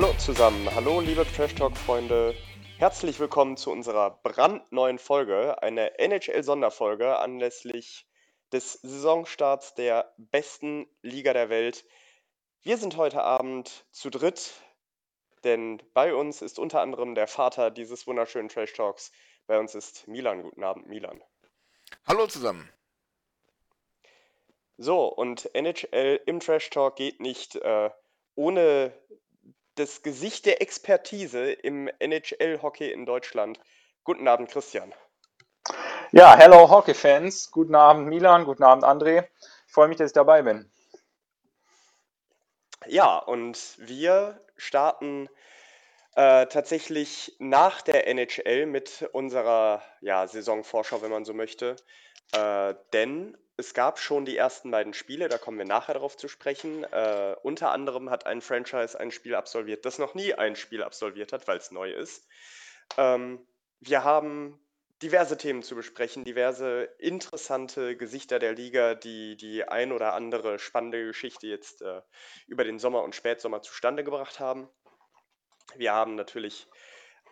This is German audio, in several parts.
Hallo zusammen, hallo liebe Trash Talk Freunde. Herzlich willkommen zu unserer brandneuen Folge, eine NHL-Sonderfolge anlässlich des Saisonstarts der besten Liga der Welt. Wir sind heute Abend zu dritt, denn bei uns ist unter anderem der Vater dieses wunderschönen Trash Talks. Bei uns ist Milan. Guten Abend, Milan. Hallo zusammen. So, und NHL im Trash Talk geht nicht äh, ohne das Gesicht der Expertise im NHL-Hockey in Deutschland. Guten Abend, Christian. Ja, hello Hockey-Fans. Guten Abend, Milan. Guten Abend, André. Ich freue mich, dass ich dabei bin. Ja, und wir starten äh, tatsächlich nach der NHL mit unserer ja, Saisonvorschau, wenn man so möchte. Äh, denn es gab schon die ersten beiden Spiele, da kommen wir nachher darauf zu sprechen. Äh, unter anderem hat ein Franchise ein Spiel absolviert, das noch nie ein Spiel absolviert hat, weil es neu ist. Ähm, wir haben diverse Themen zu besprechen, diverse interessante Gesichter der Liga, die die ein oder andere spannende Geschichte jetzt äh, über den Sommer und Spätsommer zustande gebracht haben. Wir haben natürlich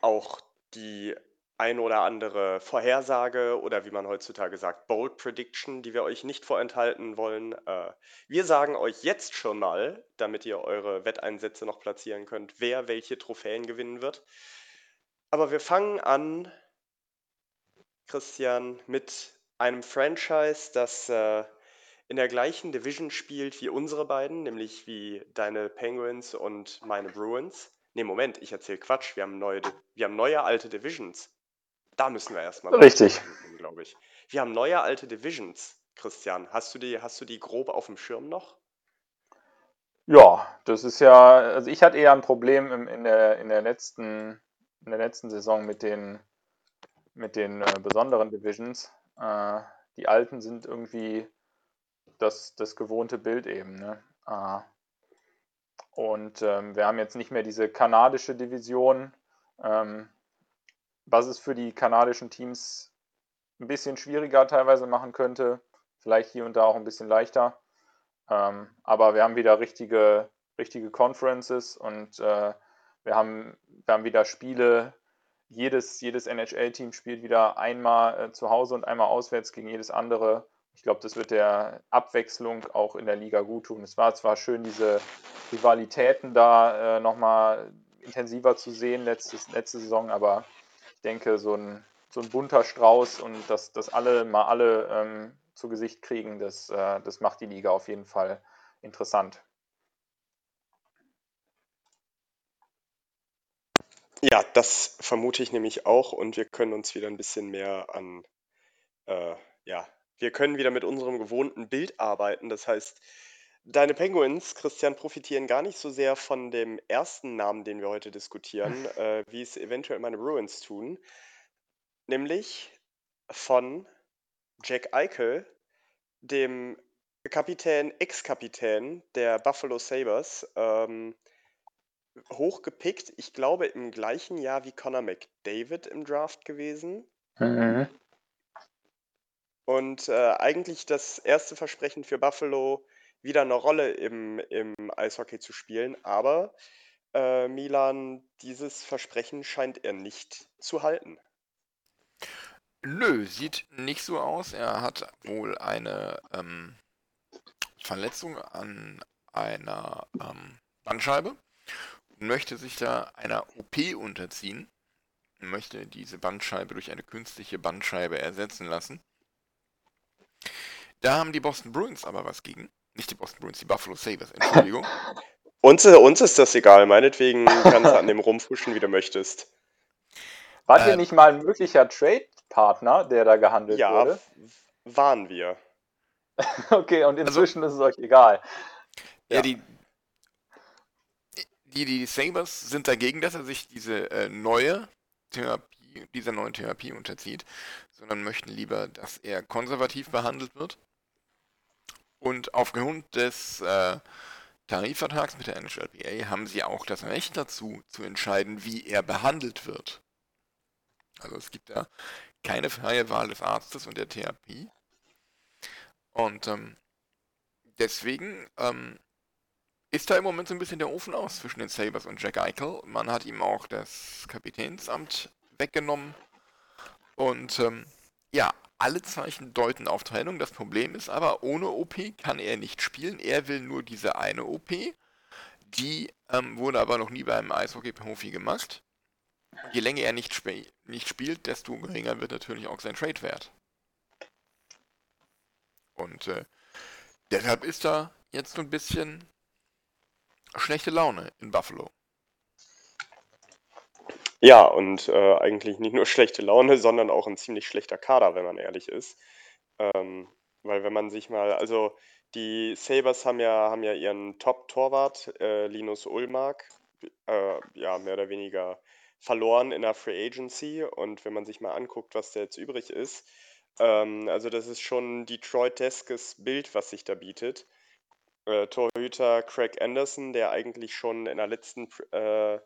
auch die ein oder andere Vorhersage oder wie man heutzutage sagt, Bold Prediction, die wir euch nicht vorenthalten wollen. Äh, wir sagen euch jetzt schon mal, damit ihr eure Wetteinsätze noch platzieren könnt, wer welche Trophäen gewinnen wird. Aber wir fangen an, Christian, mit einem Franchise, das äh, in der gleichen Division spielt wie unsere beiden, nämlich wie deine Penguins und meine Bruins. Ne, Moment, ich erzähle Quatsch. Wir haben neue, wir haben neue alte Divisions. Da müssen wir erstmal. Richtig. Glaube ich. Wir haben neue alte Divisions, Christian. Hast du die, hast du die grob auf dem Schirm noch? Ja, das ist ja, also ich hatte eher ein Problem in, in, der, in, der, letzten, in der letzten Saison mit den, mit den äh, besonderen Divisions. Äh, die alten sind irgendwie das, das gewohnte Bild eben. Ne? Äh, und ähm, wir haben jetzt nicht mehr diese kanadische Division. Ähm, was es für die kanadischen Teams ein bisschen schwieriger teilweise machen könnte. Vielleicht hier und da auch ein bisschen leichter. Ähm, aber wir haben wieder richtige, richtige Conferences und äh, wir, haben, wir haben wieder Spiele. Jedes, jedes NHL-Team spielt wieder einmal äh, zu Hause und einmal auswärts gegen jedes andere. Ich glaube, das wird der Abwechslung auch in der Liga gut tun. Es war zwar schön, diese Rivalitäten da äh, nochmal intensiver zu sehen letztes, letzte Saison, aber denke, so ein, so ein bunter Strauß und dass, dass alle mal alle ähm, zu Gesicht kriegen, das, äh, das macht die Liga auf jeden Fall interessant. Ja, das vermute ich nämlich auch und wir können uns wieder ein bisschen mehr an, äh, ja, wir können wieder mit unserem gewohnten Bild arbeiten. Das heißt, deine Penguins, Christian, profitieren gar nicht so sehr von dem ersten Namen, den wir heute diskutieren, äh, wie es eventuell meine Bruins tun, nämlich von Jack Eichel, dem Kapitän, Ex-Kapitän der Buffalo Sabres, ähm, hochgepickt, ich glaube im gleichen Jahr wie Connor McDavid im Draft gewesen. Mhm. Und äh, eigentlich das erste Versprechen für Buffalo, wieder eine Rolle im, im Eishockey zu spielen. Aber äh, Milan, dieses Versprechen scheint er nicht zu halten. Nö, sieht nicht so aus. Er hat wohl eine ähm, Verletzung an einer ähm, Bandscheibe und möchte sich da einer OP unterziehen. Möchte diese Bandscheibe durch eine künstliche Bandscheibe ersetzen lassen. Da haben die Boston Bruins aber was gegen. Nicht die Boston Bruins, die Buffalo Sabres, Entschuldigung. uns, uns ist das egal, meinetwegen kannst du an dem rumfuschen, wie du möchtest. Wart Äh, ihr nicht mal ein möglicher Trade-Partner, der da gehandelt Ja, wurde? f- waren wir. Okay, und inzwischen ist es euch egal. Ja, Ja. die, die, die Sabres sind dagegen, dass er sich diese äh, neue Therapie, dieser neuen Therapie unterzieht, sondern möchten lieber, dass er konservativ behandelt wird. Und aufgrund des äh, Tarifvertrags mit der NHLPA haben sie auch das Recht dazu, zu entscheiden, wie er behandelt wird. Also es gibt da keine freie Wahl des Arztes und der Therapie. Und ähm, deswegen ähm, ist da im Moment so ein bisschen der Ofen aus zwischen den Sabres und Jack Eichel. Man hat ihm auch das Kapitänsamt weggenommen. Und ähm, ja, alle Zeichen deuten auf Trennung. Das Problem ist aber, ohne OP kann er nicht spielen. Er will nur diese eine OP. Die ähm, wurde aber noch nie beim Eishockey-Profi gemacht. Je länger er nicht, sp nicht spielt, desto geringer wird natürlich auch sein Trade-Wert. Und äh, deshalb ist da jetzt so ein bisschen schlechte Laune in Buffalo. Ja, und äh, eigentlich nicht nur schlechte Laune, sondern auch ein ziemlich schlechter Kader, wenn man ehrlich ist. Ähm, weil wenn man sich mal, also die Sabres haben ja, haben ja ihren Top-Torwart, äh, Linus Ullmark, äh, ja, mehr oder weniger verloren in der Free Agency. Und wenn man sich mal anguckt, was da jetzt übrig ist, ähm, also das ist schon ein Detroit-deskes Bild, was sich da bietet. Äh, Torhüter Craig Anderson, der eigentlich schon in der letzten äh,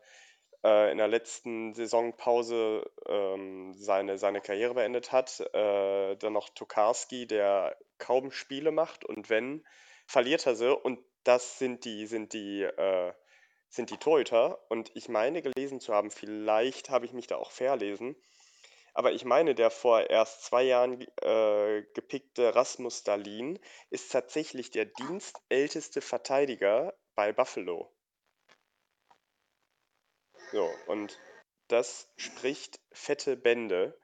in der letzten Saisonpause ähm, seine, seine Karriere beendet hat. Äh, dann noch Tokarski, der kaum Spiele macht und wenn, verliert er sie. Und das sind die, sind die, äh, sind die Torhüter. Und ich meine gelesen zu haben, vielleicht habe ich mich da auch verlesen, aber ich meine, der vor erst zwei Jahren äh, gepickte Rasmus Dahlin ist tatsächlich der dienstälteste Verteidiger bei Buffalo. So, und das spricht fette Bände,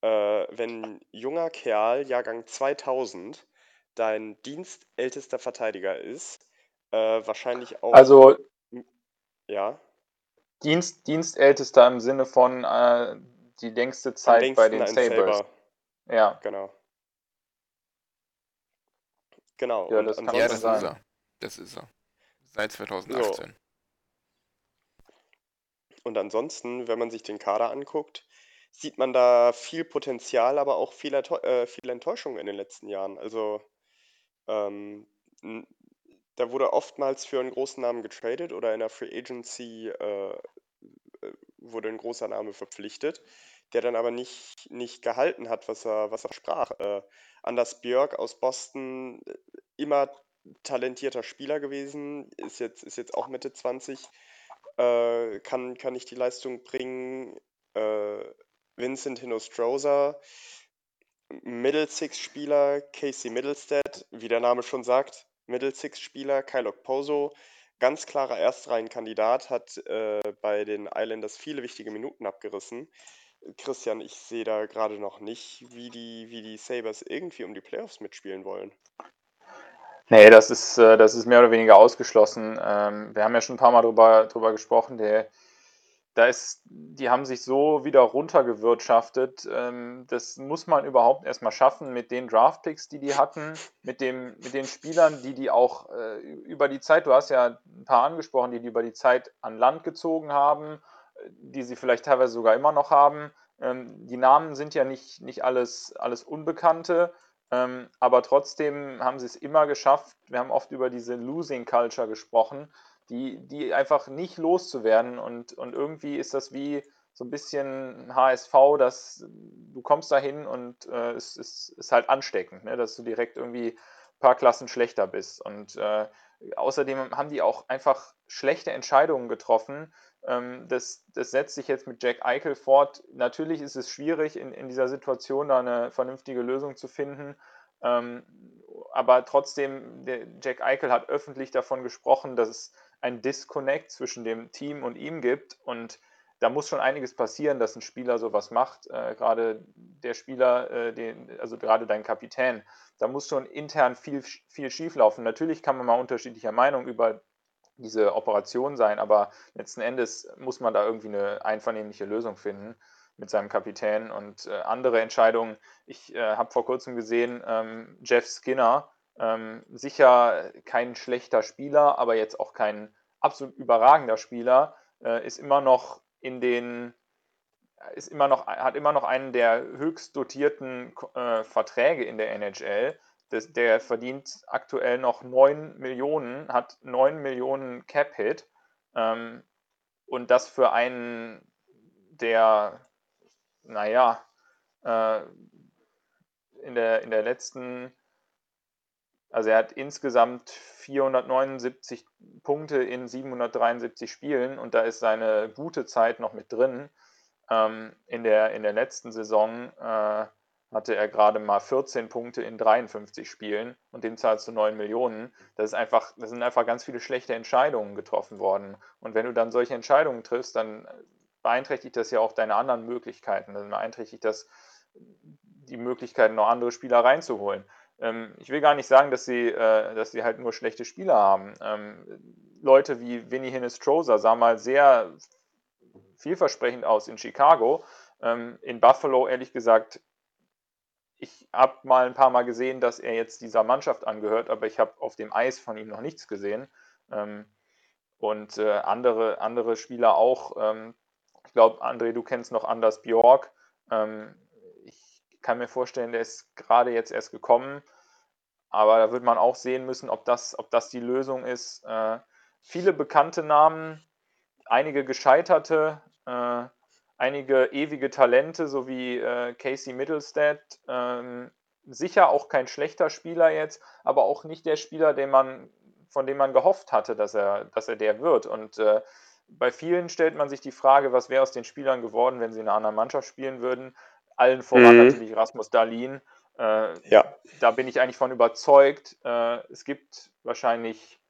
äh, wenn ein junger Kerl, Jahrgang 2000, dein dienstältester Verteidiger ist, äh, wahrscheinlich auch, Also ja, Dienst, Dienstältester im Sinne von äh, die längste Zeit bei den Sabres. Saber, Ja, genau. Genau, Ja, und das kann Ja, das ansonsten, ist sein. er. Das ist er. Seit 2018. und ansonsten, wenn man sich den Kader anguckt, sieht man da viel Potenzial, aber auch viel, äh, viel Enttäuschung in den letzten Jahren. Also, ähm, da wurde oftmals für einen großen Namen getradet oder in der Free Agency äh, äh, wurde ein großer Name verpflichtet, der dann aber nicht, nicht gehalten hat, was er, was er sprach. Äh, Anders Björk aus Boston, äh, immer talentierter Spieler gewesen, ist jetzt, ist jetzt auch Mitte 20, äh, kann, kann nicht die Leistung bringen. Äh, Vincent Hinostroza, Middle Six-Spieler, Casey Middlestead, wie der Name schon sagt, Middle Six-Spieler, Kyle Poso, ganz klarer Erstreihenkandidat, hat äh, bei den Islanders viele wichtige Minuten abgerissen. Christian, ich sehe da gerade noch nicht, wie die, wie die Sabres irgendwie um die Playoffs mitspielen wollen. Nee, das ist, äh, das ist mehr oder weniger ausgeschlossen. Ähm, wir haben ja schon ein paar Mal drüber, drüber gesprochen. Der, da ist, die haben sich so wieder runtergewirtschaftet. Ähm, das muss man überhaupt erstmal schaffen mit den Draftpicks, die die hatten, mit, dem, mit den Spielern, die die auch äh, über die Zeit, du hast ja ein paar angesprochen, die die über die Zeit an Land gezogen haben, die sie vielleicht teilweise sogar immer noch haben. Ähm, die Namen sind ja nicht, nicht alles, alles Unbekannte. Ähm, aber trotzdem haben sie es immer geschafft. Wir haben oft über diese Losing Culture gesprochen, die, die einfach nicht loszuwerden. Und, und irgendwie ist das wie so ein bisschen HSV, dass du kommst dahin und äh, es ist, halt ansteckend, ne? dass du direkt irgendwie ein paar Klassen schlechter bist. Und äh, außerdem haben die auch einfach schlechte Entscheidungen getroffen. Ähm, das, das setzt sich jetzt mit Jack Eichel fort. Natürlich ist es schwierig, in, in dieser Situation da eine vernünftige Lösung zu finden. Ähm, aber trotzdem, Jack Eichel hat öffentlich davon gesprochen, dass es ein Disconnect zwischen dem Team und ihm gibt. Und da muss schon einiges passieren, dass ein Spieler sowas macht. Äh, gerade der Spieler, äh, den, also gerade dein Kapitän, da muss schon intern viel, viel schieflaufen. Natürlich kann man mal unterschiedlicher Meinung über diese Operation sein, aber letzten Endes muss man da irgendwie eine einvernehmliche Lösung finden. mit seinem Kapitän und äh, andere Entscheidungen. Ich äh, habe vor kurzem gesehen, ähm, Jeff Skinner, ähm, sicher kein schlechter Spieler, aber jetzt auch kein absolut überragender Spieler, äh, ist immer noch in den ist immer noch, hat immer noch einen der höchst dotierten äh, Verträge in der NHL. Das, der verdient aktuell noch 9 Millionen, hat 9 Millionen Cap-Hit. Ähm, und das für einen, der, naja, äh, in, der, in der letzten also er hat insgesamt 479 Punkte in 773 Spielen und da ist seine gute Zeit noch mit drin. Ähm, in, der, in der letzten Saison äh, hatte er gerade mal 14 Punkte in 53 Spielen und dem zahlst du 9 Millionen. Das ist einfach, das sind einfach ganz viele schlechte Entscheidungen getroffen worden. Und wenn du dann solche Entscheidungen triffst, dann beeinträchtigt das ja auch deine anderen Möglichkeiten. Dann beeinträchtigt das die Möglichkeit, noch andere Spieler reinzuholen. Ähm, ich will gar nicht sagen, dass sie, äh, dass sie halt nur schlechte Spieler haben. Ähm, Leute wie Vinny Hinnestroza sah mal sehr vielversprechend aus in Chicago. Ähm, in Buffalo, ehrlich gesagt, ich habe mal ein paar Mal gesehen, dass er jetzt dieser Mannschaft angehört, aber ich habe auf dem Eis von ihm noch nichts gesehen. Ähm, und äh, andere, andere Spieler auch. Ähm, ich glaube, André, du kennst noch Anders Bjork. Ähm, kann mir vorstellen, der ist gerade jetzt erst gekommen. Aber da wird man auch sehen müssen, ob das, ob das die Lösung ist. Äh, viele bekannte Namen, einige gescheiterte, äh, einige ewige Talente, so wie äh, Casey Middlestead. Ähm, sicher auch kein schlechter Spieler jetzt, aber auch nicht der Spieler, den man, von dem man gehofft hatte, dass er, dass er der wird. Und äh, bei vielen stellt man sich die Frage, was wäre aus den Spielern geworden, wenn sie in einer anderen Mannschaft spielen würden. Allen voran mhm. natürlich Rasmus Dahlin. Äh, ja. Da bin ich eigentlich von überzeugt. Äh, es gibt wahrscheinlich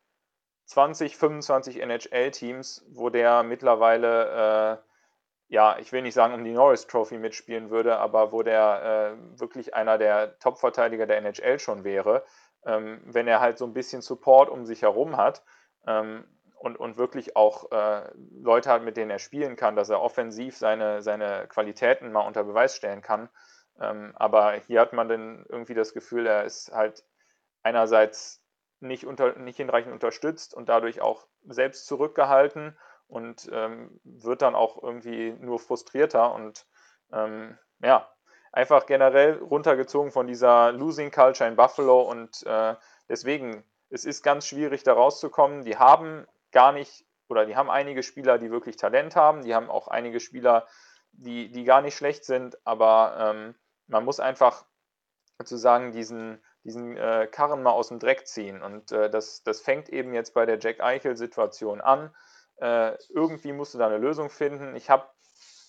20, 25 NHL-Teams, wo der mittlerweile, äh, ja, ich will nicht sagen, um die Norris Trophy mitspielen würde, aber wo der äh, wirklich einer der Top-Verteidiger der NHL schon wäre, ähm, wenn er halt so ein bisschen Support um sich herum hat. Ähm, und, und wirklich auch äh, Leute hat, mit denen er spielen kann, dass er offensiv seine, seine Qualitäten mal unter Beweis stellen kann. Ähm, aber hier hat man dann irgendwie das Gefühl, er ist halt einerseits nicht, unter, nicht hinreichend unterstützt und dadurch auch selbst zurückgehalten und ähm, wird dann auch irgendwie nur frustrierter und ähm, ja, einfach generell runtergezogen von dieser Losing Culture in Buffalo und äh, deswegen, es ist ganz schwierig da rauszukommen. Die haben gar nicht, oder die haben einige Spieler, die wirklich Talent haben, die haben auch einige Spieler, die, die gar nicht schlecht sind, aber ähm, man muss einfach sozusagen diesen, diesen äh, Karren mal aus dem Dreck ziehen. Und äh, das, das fängt eben jetzt bei der Jack Eichel-Situation an. Äh, irgendwie musst du da eine Lösung finden. Ich habe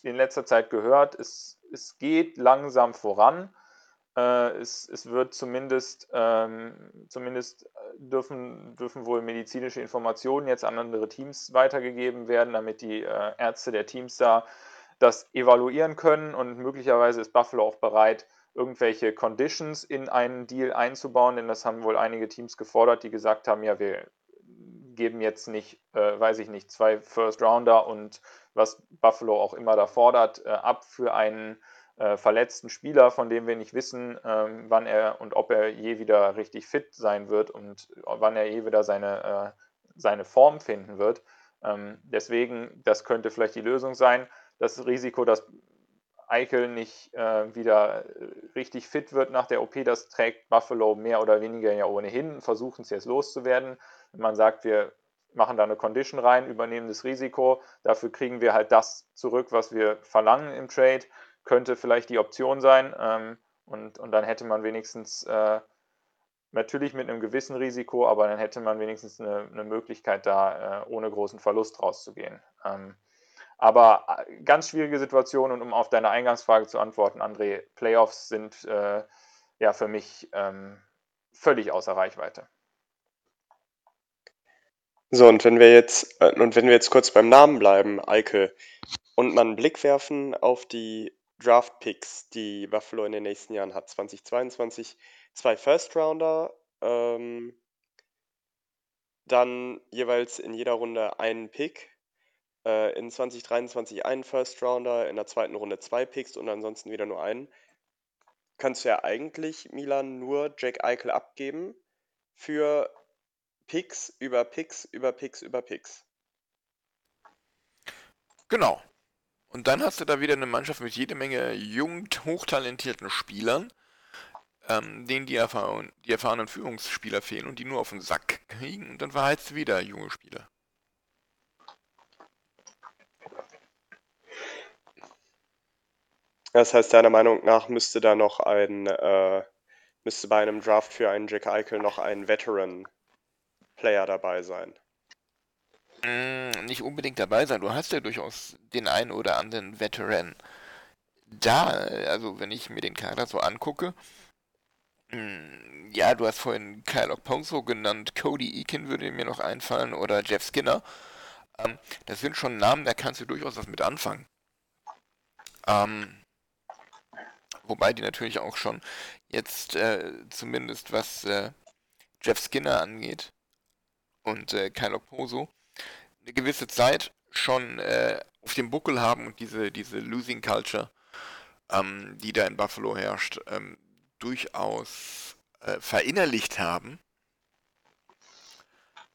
in letzter Zeit gehört, es, es geht langsam voran. Äh, es, es, wird zumindest, ähm, zumindest dürfen, dürfen wohl medizinische Informationen jetzt an andere Teams weitergegeben werden, damit die äh, Ärzte der Teams da das evaluieren können und möglicherweise ist Buffalo auch bereit, irgendwelche Conditions in einen Deal einzubauen, denn das haben wohl einige Teams gefordert, die gesagt haben, ja, wir geben jetzt nicht, äh, weiß ich nicht, zwei First Rounder und was Buffalo auch immer da fordert, äh, ab für einen äh, verletzten Spieler, von dem wir nicht wissen, ähm, wann er und ob er je wieder richtig fit sein wird und wann er je wieder seine, äh, seine Form finden wird. Ähm, deswegen, das könnte vielleicht die Lösung sein. Das Risiko, dass Eichel nicht äh, wieder richtig fit wird nach der OP, das trägt Buffalo mehr oder weniger ja ohnehin, versuchen es jetzt loszuwerden. Wenn man sagt, wir machen da eine Condition rein, übernehmen das Risiko, dafür kriegen wir halt das zurück, was wir verlangen im Trade könnte vielleicht die Option sein. Ähm, und, und dann hätte man wenigstens äh, natürlich mit einem gewissen Risiko, aber dann hätte man wenigstens eine, eine Möglichkeit, da äh, ohne großen Verlust rauszugehen. Ähm, aber äh, ganz schwierige Situation und um auf deine Eingangsfrage zu antworten, André, Playoffs sind äh, ja für mich ähm, völlig außer Reichweite. So, und wenn wir jetzt, äh, und wenn wir jetzt kurz beim Namen bleiben, Eike, und mal einen Blick werfen auf die Draft-Picks, die Buffalo in den nächsten Jahren hat. 2022 zwei First-Rounder, ähm, dann jeweils in jeder Runde einen Pick. äh, in 2023 einen First Rounder, in der zweiten Runde zwei Picks und ansonsten wieder nur einen, kannst du ja eigentlich Milan nur Jack Eichel abgeben für Picks über Picks über Picks über Picks. Genau. Und dann hast du da wieder eine Mannschaft mit jede Menge jungen, hochtalentierten Spielern, ähm, denen die, erfahren, die erfahrenen Führungsspieler fehlen und die nur auf den Sack kriegen und dann verheizt du wieder junge Spieler. Das heißt, deiner Meinung nach müsste da noch ein, äh, müsste bei einem Draft für einen Jack Eichel noch ein Veteran-Player dabei sein. Mm, nicht unbedingt dabei sein. Du hast ja durchaus den einen oder anderen Veteran. Da, also wenn ich mir den Kader so angucke, mm, ja, du hast vorhin Kyle Okponso genannt, Cody Eakin würde mir noch einfallen oder Jeff Skinner. Ähm, das sind schon Namen, da kannst du durchaus was mit anfangen. Ähm, wobei die natürlich auch schon jetzt äh, zumindest was äh, Jeff Skinner angeht und äh, Kyle Okposo eine gewisse Zeit schon äh, auf dem Buckel haben und diese, diese Losing Culture, ähm, die da in Buffalo herrscht, ähm, durchaus äh, verinnerlicht haben.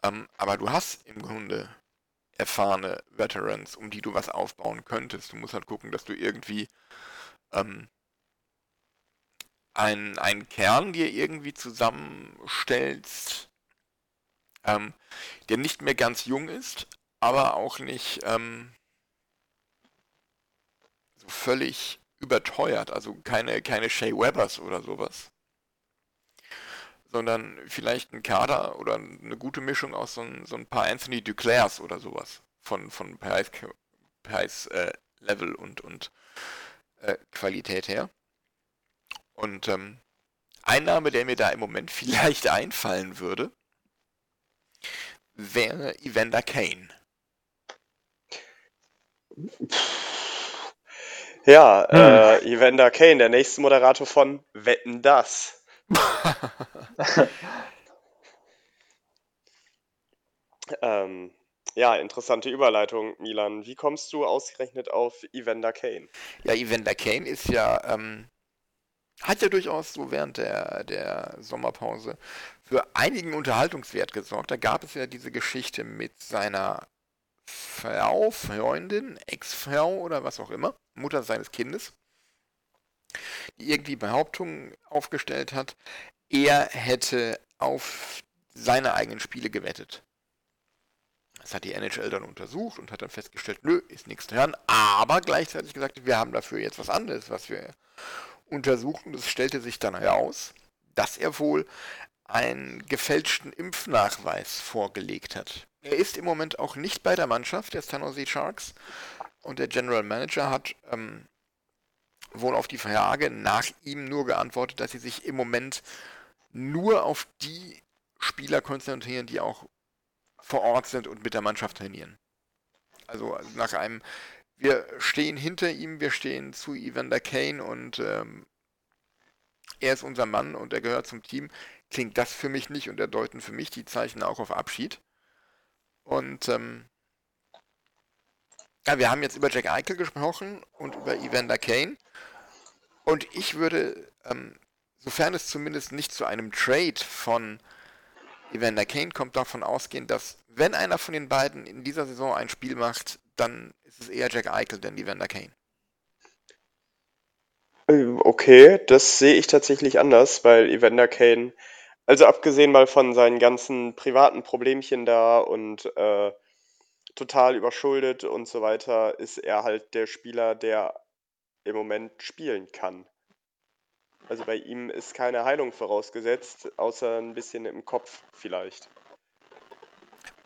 Ähm, aber du hast im Grunde erfahrene Veterans, um die du was aufbauen könntest. Du musst halt gucken, dass du irgendwie ähm, einen, einen Kern dir irgendwie zusammenstellst, ähm, der nicht mehr ganz jung ist, aber auch nicht ähm, so völlig überteuert, also keine, keine Shea Webbers oder sowas. Sondern vielleicht ein Kader oder eine gute Mischung aus so ein, so ein paar Anthony Duclairs oder sowas. Von, von Preis, Preis äh, Level und, und äh, Qualität her. Und ähm, ein Name, der mir da im Moment vielleicht einfallen würde, wäre Evander Kane. Ja, hm. äh, Evander Kane, der nächste Moderator von Wetten das. ähm, ja, interessante Überleitung, Milan. Wie kommst du ausgerechnet auf Evander Kane? Ja, Evander Kane ist ja, ähm, hat ja durchaus so während der, der Sommerpause für einigen Unterhaltungswert gesorgt. Da gab es ja diese Geschichte mit seiner Frau, Freundin, Ex-Frau oder was auch immer, Mutter seines Kindes, die irgendwie Behauptungen aufgestellt hat, er hätte auf seine eigenen Spiele gewettet. Das hat die NHL dann untersucht und hat dann festgestellt, nö, ist nichts dran, aber gleichzeitig gesagt, wir haben dafür jetzt was anderes, was wir untersuchen. Es stellte sich dann heraus, dass er wohl einen gefälschten Impfnachweis vorgelegt hat. Er ist im Moment auch nicht bei der Mannschaft der San Jose Sharks und der General Manager hat ähm, wohl auf die Frage nach ihm nur geantwortet, dass sie sich im Moment nur auf die Spieler konzentrieren, die auch vor Ort sind und mit der Mannschaft trainieren. Also nach einem, wir stehen hinter ihm, wir stehen zu Evander Kane und ähm, er ist unser Mann und er gehört zum Team, klingt das für mich nicht und er deuten für mich die Zeichen auch auf Abschied. Und ähm, ja, wir haben jetzt über Jack Eichel gesprochen und über Evander Kane. Und ich würde, ähm, sofern es zumindest nicht zu einem Trade von Evander Kane kommt, davon ausgehen, dass wenn einer von den beiden in dieser Saison ein Spiel macht, dann ist es eher Jack Eichel denn Evander Kane. Äh, okay, das sehe ich tatsächlich anders, weil Evander Kane also abgesehen mal von seinen ganzen privaten Problemchen da und äh, total überschuldet und so weiter, ist er halt der Spieler, der im Moment spielen kann. Also bei ihm ist keine Heilung vorausgesetzt, außer ein bisschen im Kopf vielleicht.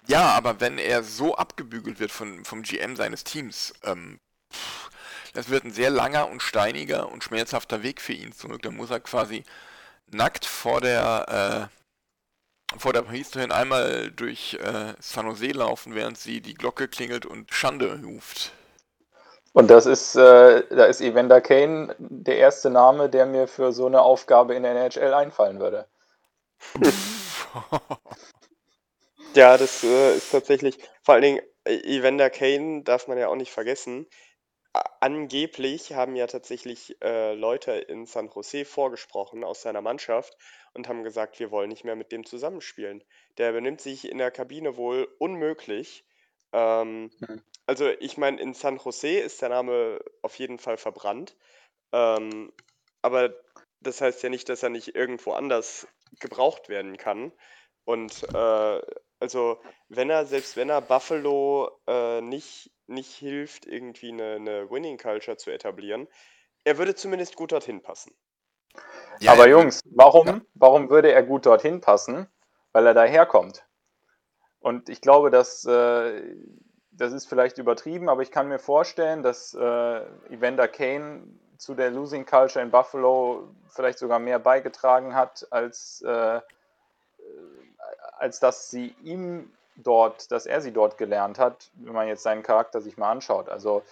Ja, aber wenn er so abgebügelt wird von, vom GM seines Teams, ähm, das wird ein sehr langer und steiniger und schmerzhafter Weg für ihn zurück. Da muss er quasi nackt vor der äh, vor der Priesterin einmal durch äh, San Jose laufen, während sie die Glocke klingelt und Schande ruft. Und das ist, äh, da ist Evander Kane der erste Name, der mir für so eine Aufgabe in der NHL einfallen würde. ja, das äh, ist tatsächlich, vor allen Dingen, äh, Evander Kane darf man ja auch nicht vergessen. Angeblich haben ja tatsächlich äh, Leute in San Jose vorgesprochen aus seiner Mannschaft und haben gesagt, wir wollen nicht mehr mit dem zusammenspielen. Der benimmt sich in der Kabine wohl unmöglich. Ähm, mhm. Also ich meine, in San Jose ist der Name auf jeden Fall verbrannt. Ähm, aber das heißt ja nicht, dass er nicht irgendwo anders gebraucht werden kann. Und äh, also wenn er, selbst wenn er Buffalo äh, nicht, nicht hilft, irgendwie eine, eine Winning Culture zu etablieren, er würde zumindest gut dorthin passen. Ja, Aber Jungs, warum, ja. warum würde er gut dorthin passen? Weil er daherkommt. Und ich glaube, dass äh, das ist vielleicht übertrieben, aber ich kann mir vorstellen, dass äh, Evander Kane zu der Losing Culture in Buffalo vielleicht sogar mehr beigetragen hat, als, äh, als dass sie ihm dort, dass er sie dort gelernt hat, wenn man jetzt seinen Charakter sich mal anschaut. Also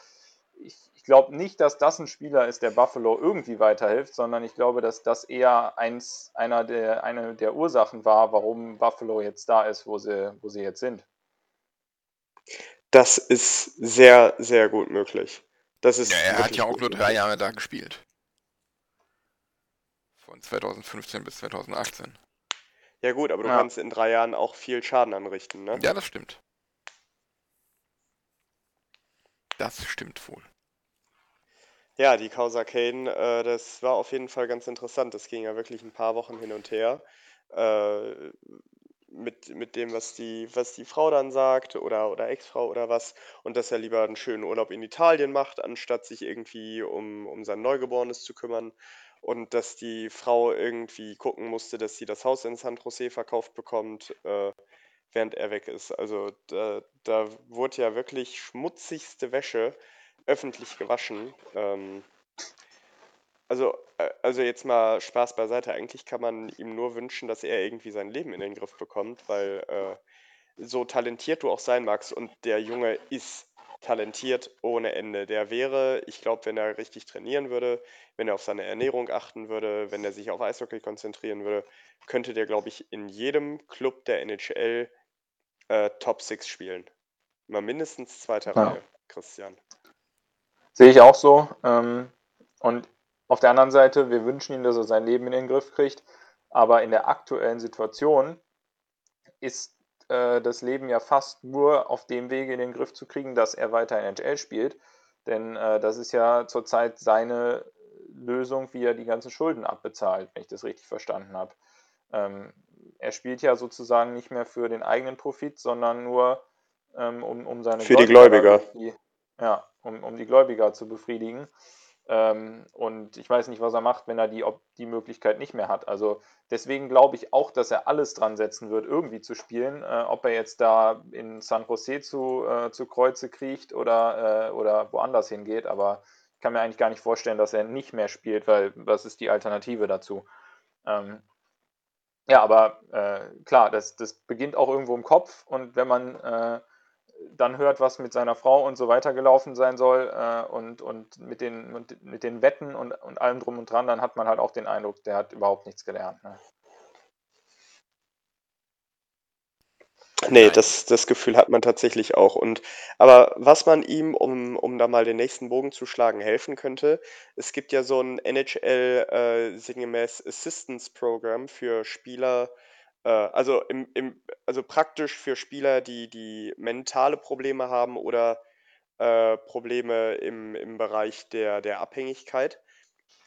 ich, ich glaube nicht, dass das ein Spieler ist, der Buffalo irgendwie weiterhilft, sondern ich glaube, dass das eher eins, einer der, eine der Ursachen war, warum Buffalo jetzt da ist, wo sie, wo sie jetzt sind. Das ist sehr, sehr gut möglich. Das ist ja, er hat ja auch nur drei Jahre da gespielt. Von 2015 bis 2018. Ja gut, aber du ja. kannst in drei Jahren auch viel Schaden anrichten, ne? Ja, das stimmt. Das stimmt wohl. Ja, die Causa Kane, äh, das war auf jeden Fall ganz interessant. Das ging ja wirklich ein paar Wochen hin und her. Äh, mit, mit dem, was die, was die Frau dann sagt oder, oder Ex-Frau oder was und dass er lieber einen schönen Urlaub in Italien macht, anstatt sich irgendwie um, um sein Neugeborenes zu kümmern und dass die Frau irgendwie gucken musste, dass sie das Haus in San Jose verkauft bekommt, äh, während er weg ist. Also da, da wurde ja wirklich schmutzigste Wäsche öffentlich gewaschen. Ähm, also, äh, also jetzt mal Spaß beiseite. Eigentlich kann man ihm nur wünschen, dass er irgendwie sein Leben in den Griff bekommt, weil äh, so talentiert du auch sein magst und der Junge ist talentiert ohne Ende. Der wäre, ich glaube, wenn er richtig trainieren würde, wenn er auf seine Ernährung achten würde, wenn er sich auf Eishockey konzentrieren würde, könnte der, glaube ich, in jedem Club der NHL äh, Top 6 spielen. Mal mindestens zweite ja. Reihe, Christian. Sehe ich auch so. Ähm, und auf der anderen Seite, wir wünschen ihm, dass er sein Leben in den Griff kriegt, aber in der aktuellen Situation ist äh, das Leben ja fast nur auf dem Wege in den Griff zu kriegen, dass er weiter in NHL spielt. Denn äh, das ist ja zurzeit seine Lösung, wie er die ganzen Schulden abbezahlt, wenn ich das richtig verstanden habe. Ähm, er spielt ja sozusagen nicht mehr für den eigenen Profit, sondern nur ähm, um, um seine für Gläubiger die Gläubiger. Ja, um, um die Gläubiger zu befriedigen. Ähm, und ich weiß nicht, was er macht, wenn er die, die Möglichkeit nicht mehr hat. Also deswegen glaube ich auch, dass er alles dran setzen wird, irgendwie zu spielen. Äh, ob er jetzt da in San Jose zu, äh, zu Kreuze kriecht oder, äh, oder woanders hingeht. Aber ich kann mir eigentlich gar nicht vorstellen, dass er nicht mehr spielt, weil was ist die Alternative dazu? Ähm, ja, aber äh, klar, das, das beginnt auch irgendwo im Kopf. Und wenn man äh, dann hört, was mit seiner Frau und so weiter gelaufen sein soll äh, und, und mit, den, mit, mit den Wetten und, und allem drum und dran, dann hat man halt auch den Eindruck, der hat überhaupt nichts gelernt. Ne? Nee, das, das Gefühl hat man tatsächlich auch. Und aber was man ihm, um, um da mal den nächsten Bogen zu schlagen, helfen könnte, es gibt ja so ein NHL äh, sinngemäß Assistance Program für Spieler, also, im, im, also praktisch für Spieler, die, die mentale Probleme haben oder äh, Probleme im, im Bereich der, der Abhängigkeit.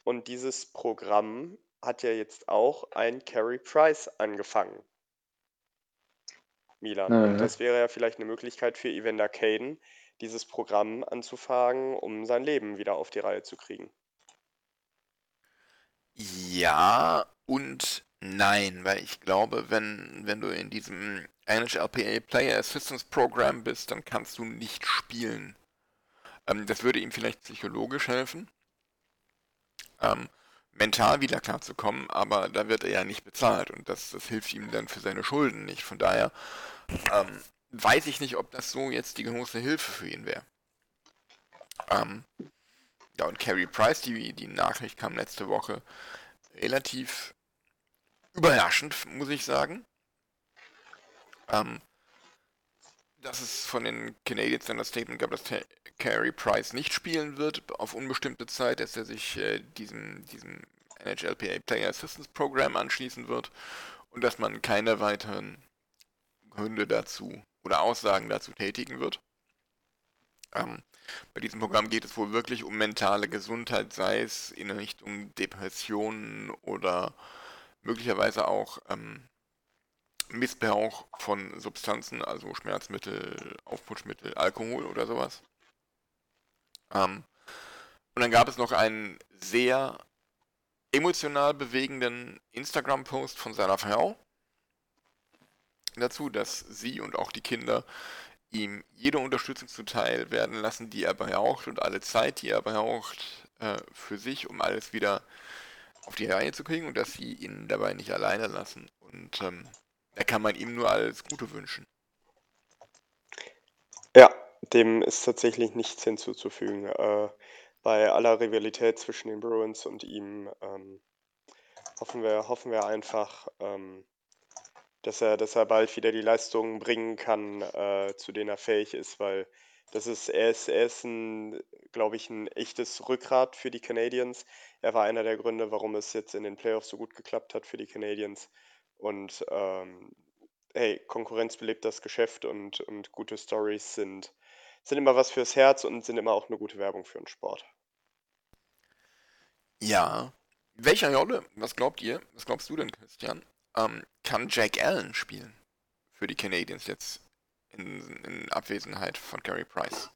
Und dieses Programm hat ja jetzt auch ein Carey Price angefangen. Milan. Mhm. Und das wäre ja vielleicht eine Möglichkeit für Evander Caden, dieses Programm anzufangen, um sein Leben wieder auf die Reihe zu kriegen. Ja und Nein, weil ich glaube, wenn, wenn du in diesem NHLPA Player Assistance Program bist, dann kannst du nicht spielen. Ähm, das würde ihm vielleicht psychologisch helfen, ähm, mental wieder klarzukommen, aber da wird er ja nicht bezahlt und das, das hilft ihm dann für seine Schulden nicht. Von daher ähm, weiß ich nicht, ob das so jetzt die große Hilfe für ihn wäre. Ähm, ja, und Carey Price, die, die Nachricht kam letzte Woche relativ überraschend, muss ich sagen. Ähm, dass es von den Canadiens dann das Statement gab, dass Carey Price nicht spielen wird auf unbestimmte Zeit, dass er sich äh, diesem, diesem NHLPA Player Assistance Program anschließen wird und dass man keine weiteren Gründe dazu oder Aussagen dazu tätigen wird. Ähm, bei diesem Programm geht es wohl wirklich um mentale Gesundheit, sei es in Richtung Depressionen oder möglicherweise auch ähm, Missbrauch von Substanzen, also Schmerzmittel, Aufputschmittel, Alkohol oder sowas. Ähm, und dann gab es noch einen sehr emotional bewegenden Instagram-Post von seiner Frau dazu, dass sie und auch die Kinder ihm jede Unterstützung zuteil werden lassen, die er braucht und alle Zeit, die er braucht äh, für sich, um alles wieder auf die Reihe zu kriegen und dass sie ihn dabei nicht alleine lassen. Und ähm, da kann man ihm nur alles Gute wünschen. Ja, dem ist tatsächlich nichts hinzuzufügen. Äh, bei aller Rivalität zwischen den Bruins und ihm ähm, hoffen wir, hoffen wir einfach, ähm, dass er, dass er bald wieder die Leistungen bringen kann, äh, zu denen er fähig ist, weil das ist, er ist, er ist ein, glaube ich, ein echtes Rückgrat für die Canadiens. Er war einer der Gründe, warum es jetzt in den Playoffs so gut geklappt hat für die Canadiens. Und ähm, hey, Konkurrenz belebt das Geschäft und, und gute Stories sind, sind immer was fürs Herz und sind immer auch eine gute Werbung für den Sport. Ja. Welcher Rolle, was glaubt ihr, was glaubst du denn, Christian, ähm, kann Jack Allen spielen für die Canadiens jetzt in, in Abwesenheit von Gary Price?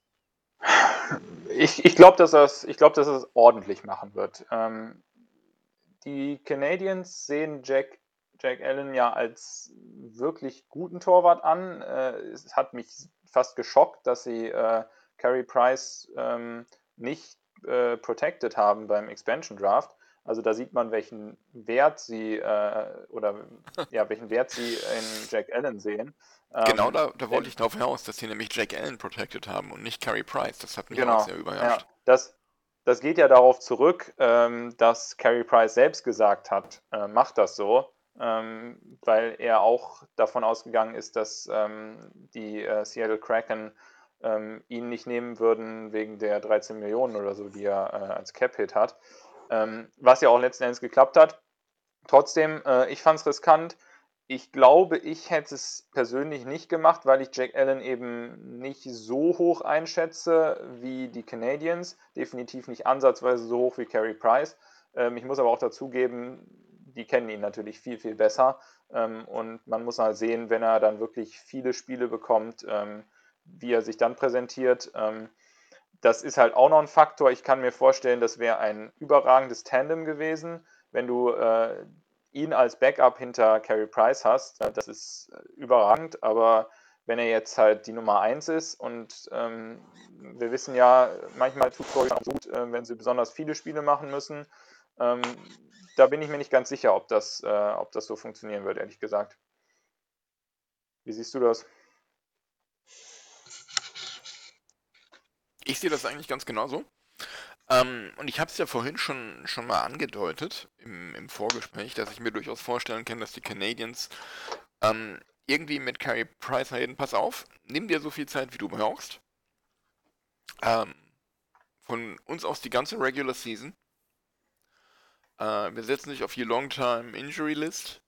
Ich, ich glaube, dass, das, glaub, dass er es ordentlich machen wird. Ähm, die Canadiens sehen Jack, Jack Allen ja als wirklich guten Torwart an. Äh, es hat mich fast geschockt, dass sie äh, Price ähm, nicht äh, protected haben beim Expansion Draft. Also da sieht man, welchen Wert sie äh, oder ja, welchen Wert sie in Jack Allen sehen. Genau, ähm, da, da wollte ich darauf hinaus, dass sie nämlich Jack Allen protected haben und nicht Carey Price. Das hat mich genau, auch sehr überrascht. Ja, das, das geht ja darauf zurück, ähm, dass Carey Price selbst gesagt hat, äh, macht das so, ähm, weil er auch davon ausgegangen ist, dass ähm, die äh, Seattle Kraken ähm, ihn nicht nehmen würden wegen der 13 Millionen oder so, die er äh, als Cap-Hit hat. Ähm, was ja auch letzten Endes geklappt hat. Trotzdem, äh, ich fand es riskant. Ich glaube, ich hätte es persönlich nicht gemacht, weil ich Jack Allen eben nicht so hoch einschätze wie die Canadiens. Definitiv nicht ansatzweise so hoch wie Carey Price. Ähm, ich muss aber auch dazugeben, die kennen ihn natürlich viel, viel besser. Ähm, und man muss mal sehen, wenn er dann wirklich viele Spiele bekommt, ähm, wie er sich dann präsentiert. Das ist halt auch noch ein Faktor. Ich kann mir vorstellen, das wäre ein überragendes Tandem gewesen, wenn du äh, ihn als Backup hinter Carey Price hast. Das ist äh, überragend, aber wenn er jetzt halt die Nummer 1 ist und ähm, wir wissen ja, manchmal tut Florian auch gut, äh, wenn sie besonders viele Spiele machen müssen. Ähm, da bin ich mir nicht ganz sicher, ob das, äh, ob das so funktionieren wird, ehrlich gesagt. Wie siehst du das? Ich sehe das eigentlich ganz genauso. Ähm, und ich habe es ja vorhin schon, schon mal angedeutet im, im Vorgespräch, dass ich mir durchaus vorstellen kann, dass die Canadiens ähm, irgendwie mit Carey Price reden, pass auf, nimm dir so viel Zeit, wie du brauchst. Ähm, von uns aus die ganze Regular Season. Äh, wir setzen dich auf die Long-Time Injury List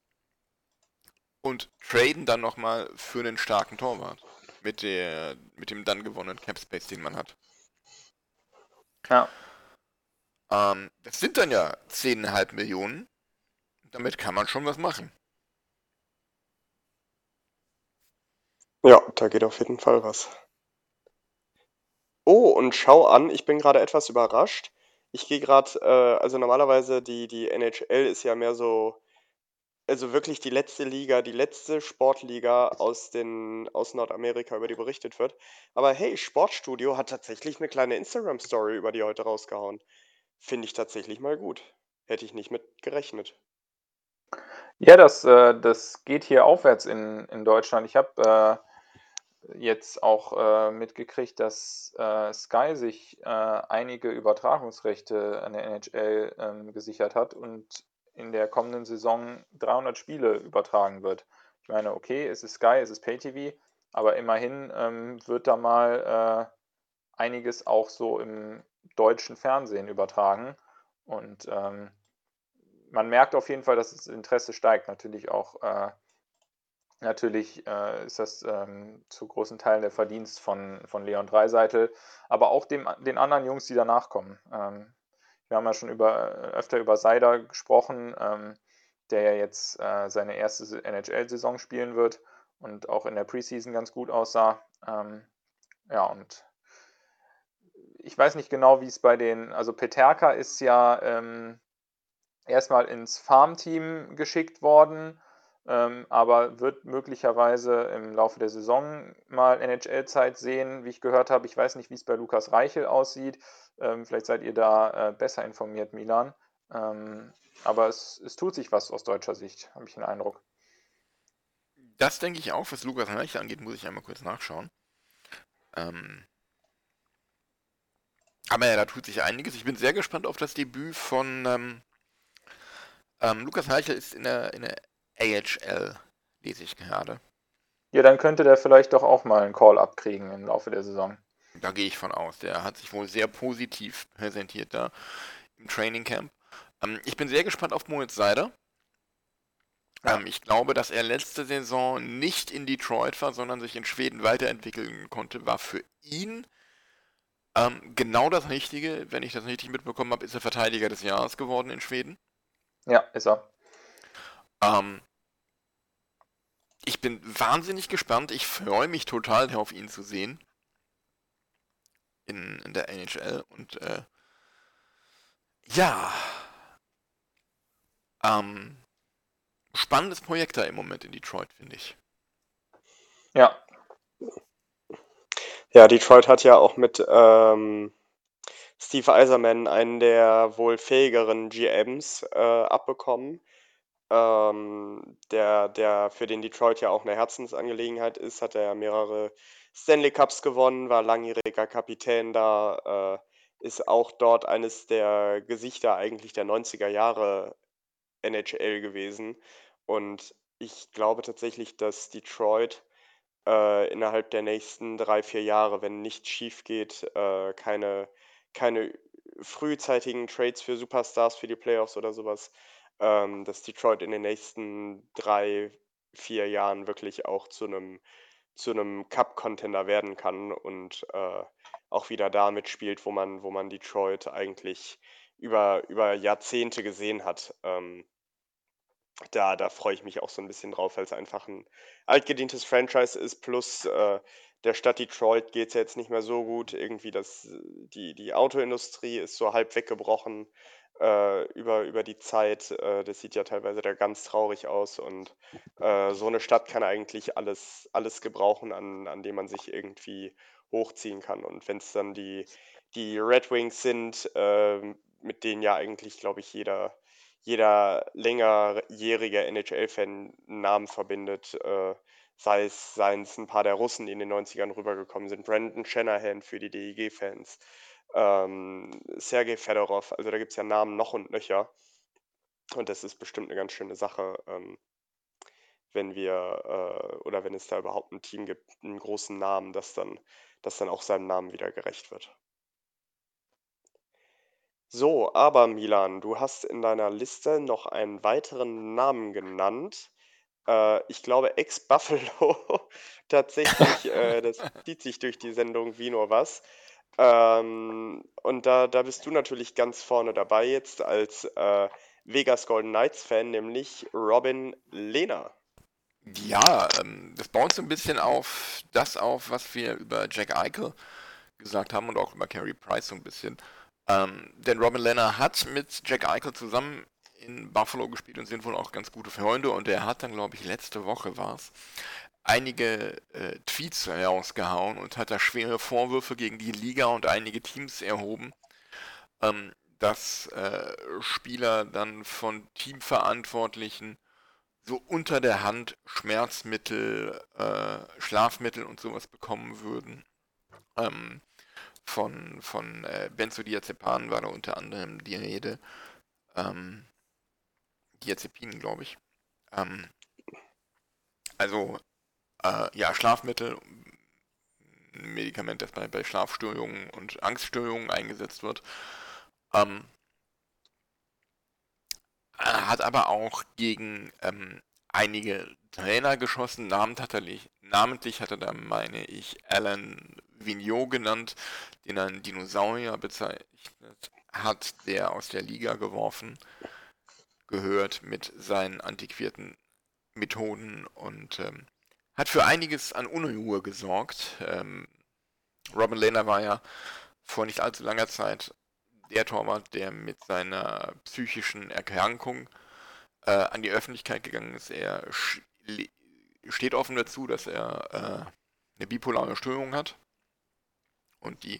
und traden dann nochmal für einen starken Torwart mit, der, mit dem dann gewonnenen Cap Space, den man hat. Ja. Ähm, das sind dann ja 10,5 Millionen. Damit kann man schon was machen. Ja, da geht auf jeden Fall was. Oh, und schau an, ich bin gerade etwas überrascht. Ich gehe gerade, äh, also normalerweise die, die NHL ist ja mehr so also wirklich die letzte Liga, die letzte Sportliga aus den aus Nordamerika, über die berichtet wird. Aber hey, Sportstudio hat tatsächlich eine kleine Instagram-Story über die heute rausgehauen. Finde ich tatsächlich mal gut. Hätte ich nicht mit gerechnet. Ja, das, äh, das geht hier aufwärts in, in Deutschland. Ich habe äh, jetzt auch äh, mitgekriegt, dass äh, Sky sich äh, einige Übertragungsrechte an der NHL ähm, gesichert hat und in der kommenden Saison 300 Spiele übertragen wird. Ich meine, okay, es ist Sky, es ist Pay-TV, aber immerhin ähm, wird da mal äh, einiges auch so im deutschen Fernsehen übertragen. Und ähm, man merkt auf jeden Fall, dass das Interesse steigt. Natürlich auch, äh, natürlich äh, ist das ähm, zu großen Teilen der Verdienst von, von Leon Dreiseitel, aber auch dem, den anderen Jungs, die danach kommen. Ähm, wir haben ja schon über, öfter über Seider gesprochen, ähm, der ja jetzt äh, seine erste NHL-Saison spielen wird und auch in der Preseason ganz gut aussah. Ähm, ja, und ich weiß nicht genau, wie es bei den, also Peterka ist ja ähm, erstmal ins Farmteam geschickt worden, ähm, aber wird möglicherweise im Laufe der Saison mal NHL-Zeit sehen, wie ich gehört habe. Ich weiß nicht, wie es bei Lukas Reichel aussieht. Ähm, vielleicht seid ihr da äh, besser informiert, Milan. Ähm, aber es, es tut sich was aus deutscher Sicht, habe ich den Eindruck. Das denke ich auch, was Lukas Reichel angeht, muss ich einmal kurz nachschauen. Ähm, aber ja, da tut sich einiges. Ich bin sehr gespannt auf das Debüt von ähm, ähm, Lukas Heichel ist in der, in der AHL, lese ich gerade. Ja, dann könnte der vielleicht doch auch mal einen Call abkriegen im Laufe der Saison. Da gehe ich von aus. Der hat sich wohl sehr positiv präsentiert da im Training Camp. Ähm, ich bin sehr gespannt auf Moritz Seider. Ja. Ähm, ich glaube, dass er letzte Saison nicht in Detroit war, sondern sich in Schweden weiterentwickeln konnte, war für ihn ähm, genau das Richtige. Wenn ich das richtig mitbekommen habe, ist er Verteidiger des Jahres geworden in Schweden. Ja, ist er. Ähm, ich bin wahnsinnig gespannt. Ich freue mich total darauf, ihn zu sehen. In, in der NHL. Und äh, ja. Ähm, spannendes Projekt da im Moment in Detroit, finde ich. Ja. Ja, Detroit hat ja auch mit ähm, Steve Eiserman, einen der wohl fähigeren GMs, äh, abbekommen, ähm, der, der für den Detroit ja auch eine Herzensangelegenheit ist, hat er ja mehrere Stanley Cups gewonnen, war langjähriger Kapitän da, äh, ist auch dort eines der Gesichter eigentlich der 90er Jahre NHL gewesen. Und ich glaube tatsächlich, dass Detroit äh, innerhalb der nächsten drei, vier Jahre, wenn nichts schief geht, äh, keine keine frühzeitigen Trades für Superstars für die Playoffs oder sowas, ähm, dass Detroit in den nächsten drei, vier Jahren wirklich auch zu einem zu einem Cup-Contender werden kann und äh, auch wieder da mitspielt, wo man, wo man Detroit eigentlich über, über Jahrzehnte gesehen hat. Ähm, da, da freue ich mich auch so ein bisschen drauf, weil es einfach ein altgedientes Franchise ist, plus äh, der Stadt Detroit geht es jetzt nicht mehr so gut. Irgendwie das, die, die Autoindustrie ist so halb weggebrochen äh, über, über die Zeit. Äh, das sieht ja teilweise da ganz traurig aus. Und äh, so eine Stadt kann eigentlich alles, alles gebrauchen, an, an dem man sich irgendwie hochziehen kann. Und wenn es dann die, die Red Wings sind, ähm, mit denen ja eigentlich, glaube ich, jeder, jeder längerjährige NHL-Fan einen Namen verbindet, äh, sei es, seien es ein paar der Russen, die in den 90ern rübergekommen sind, Brandon Shanahan für die DEG-Fans, ähm, Sergei Fedorov, also da gibt es ja Namen noch und nöcher. Und das ist bestimmt eine ganz schöne Sache, ähm, wenn wir äh, oder wenn es da überhaupt ein Team gibt, einen großen Namen, das dann, das dann auch seinem Namen wieder gerecht wird. So, aber Milan, du hast in deiner Liste noch einen weiteren Namen genannt, äh, ich glaube, Ex-Buffalo tatsächlich, äh, das zieht sich durch die Sendung wie nur was. Ähm, und da, da bist du natürlich ganz vorne dabei jetzt als äh, Vegas Golden Knights-Fan, nämlich Robin Lehner. Ja, ähm, das baut so ein bisschen auf das auf, was wir über Jack Eichel gesagt haben und auch über Carey Price so ein bisschen. Ähm, denn Robin Lehner hat mit Jack Eichel zusammen in Buffalo gespielt und sind wohl auch ganz gute Freunde. Und er hat dann, glaube ich, letzte Woche war es, einige äh, Tweets herausgehauen und hat da schwere Vorwürfe gegen die Liga und einige Teams erhoben, ähm, dass äh, Spieler dann von Teamverantwortlichen so unter der Hand Schmerzmittel, äh, Schlafmittel und sowas bekommen würden. Ähm, von von äh, Benzodiazepinen war da unter anderem die Rede. Ähm, Diazepinen, glaube ich. Ähm, also äh, ja, Schlafmittel, Medikament, das bei, bei Schlafstörungen und Angststörungen eingesetzt wird. Ähm, hat aber auch gegen ähm, einige Trainer geschossen. Namentlich, namentlich hat er da, meine ich, Alan Vigneault genannt, den er einen Dinosaurier bezeichnet hat, der aus der Liga geworfen gehört mit seinen antiquierten Methoden und ähm, hat für einiges an Unruhe gesorgt. Ähm, Robin Lehner war ja vor nicht allzu langer Zeit der Torwart, der mit seiner psychischen Erkrankung äh, an die Öffentlichkeit gegangen ist. Er steht offen dazu, dass er äh, eine bipolare Störung hat und die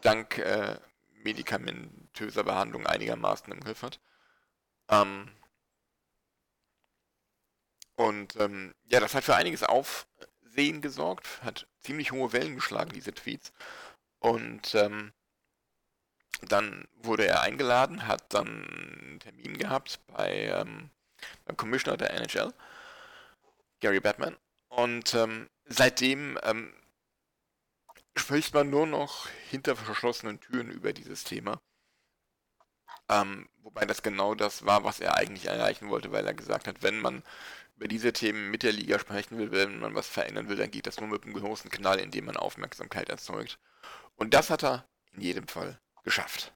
dank äh, medikamentöser Behandlung einigermaßen im Griff hat. Ähm, und ähm, ja, das hat für einiges Aufsehen gesorgt, hat ziemlich hohe Wellen geschlagen, diese Tweets. Und ähm, dann wurde er eingeladen, hat dann einen Termin gehabt bei, ähm, beim Commissioner der NHL, Gary Batman. Und ähm, seitdem ähm, spricht man nur noch hinter verschlossenen Türen über dieses Thema. Ähm, wobei das genau das war, was er eigentlich erreichen wollte, weil er gesagt hat, wenn man über diese Themen mit der Liga sprechen will, wenn man was verändern will, dann geht das nur mit einem großen Knall, indem man Aufmerksamkeit erzeugt. Und das hat er in jedem Fall geschafft.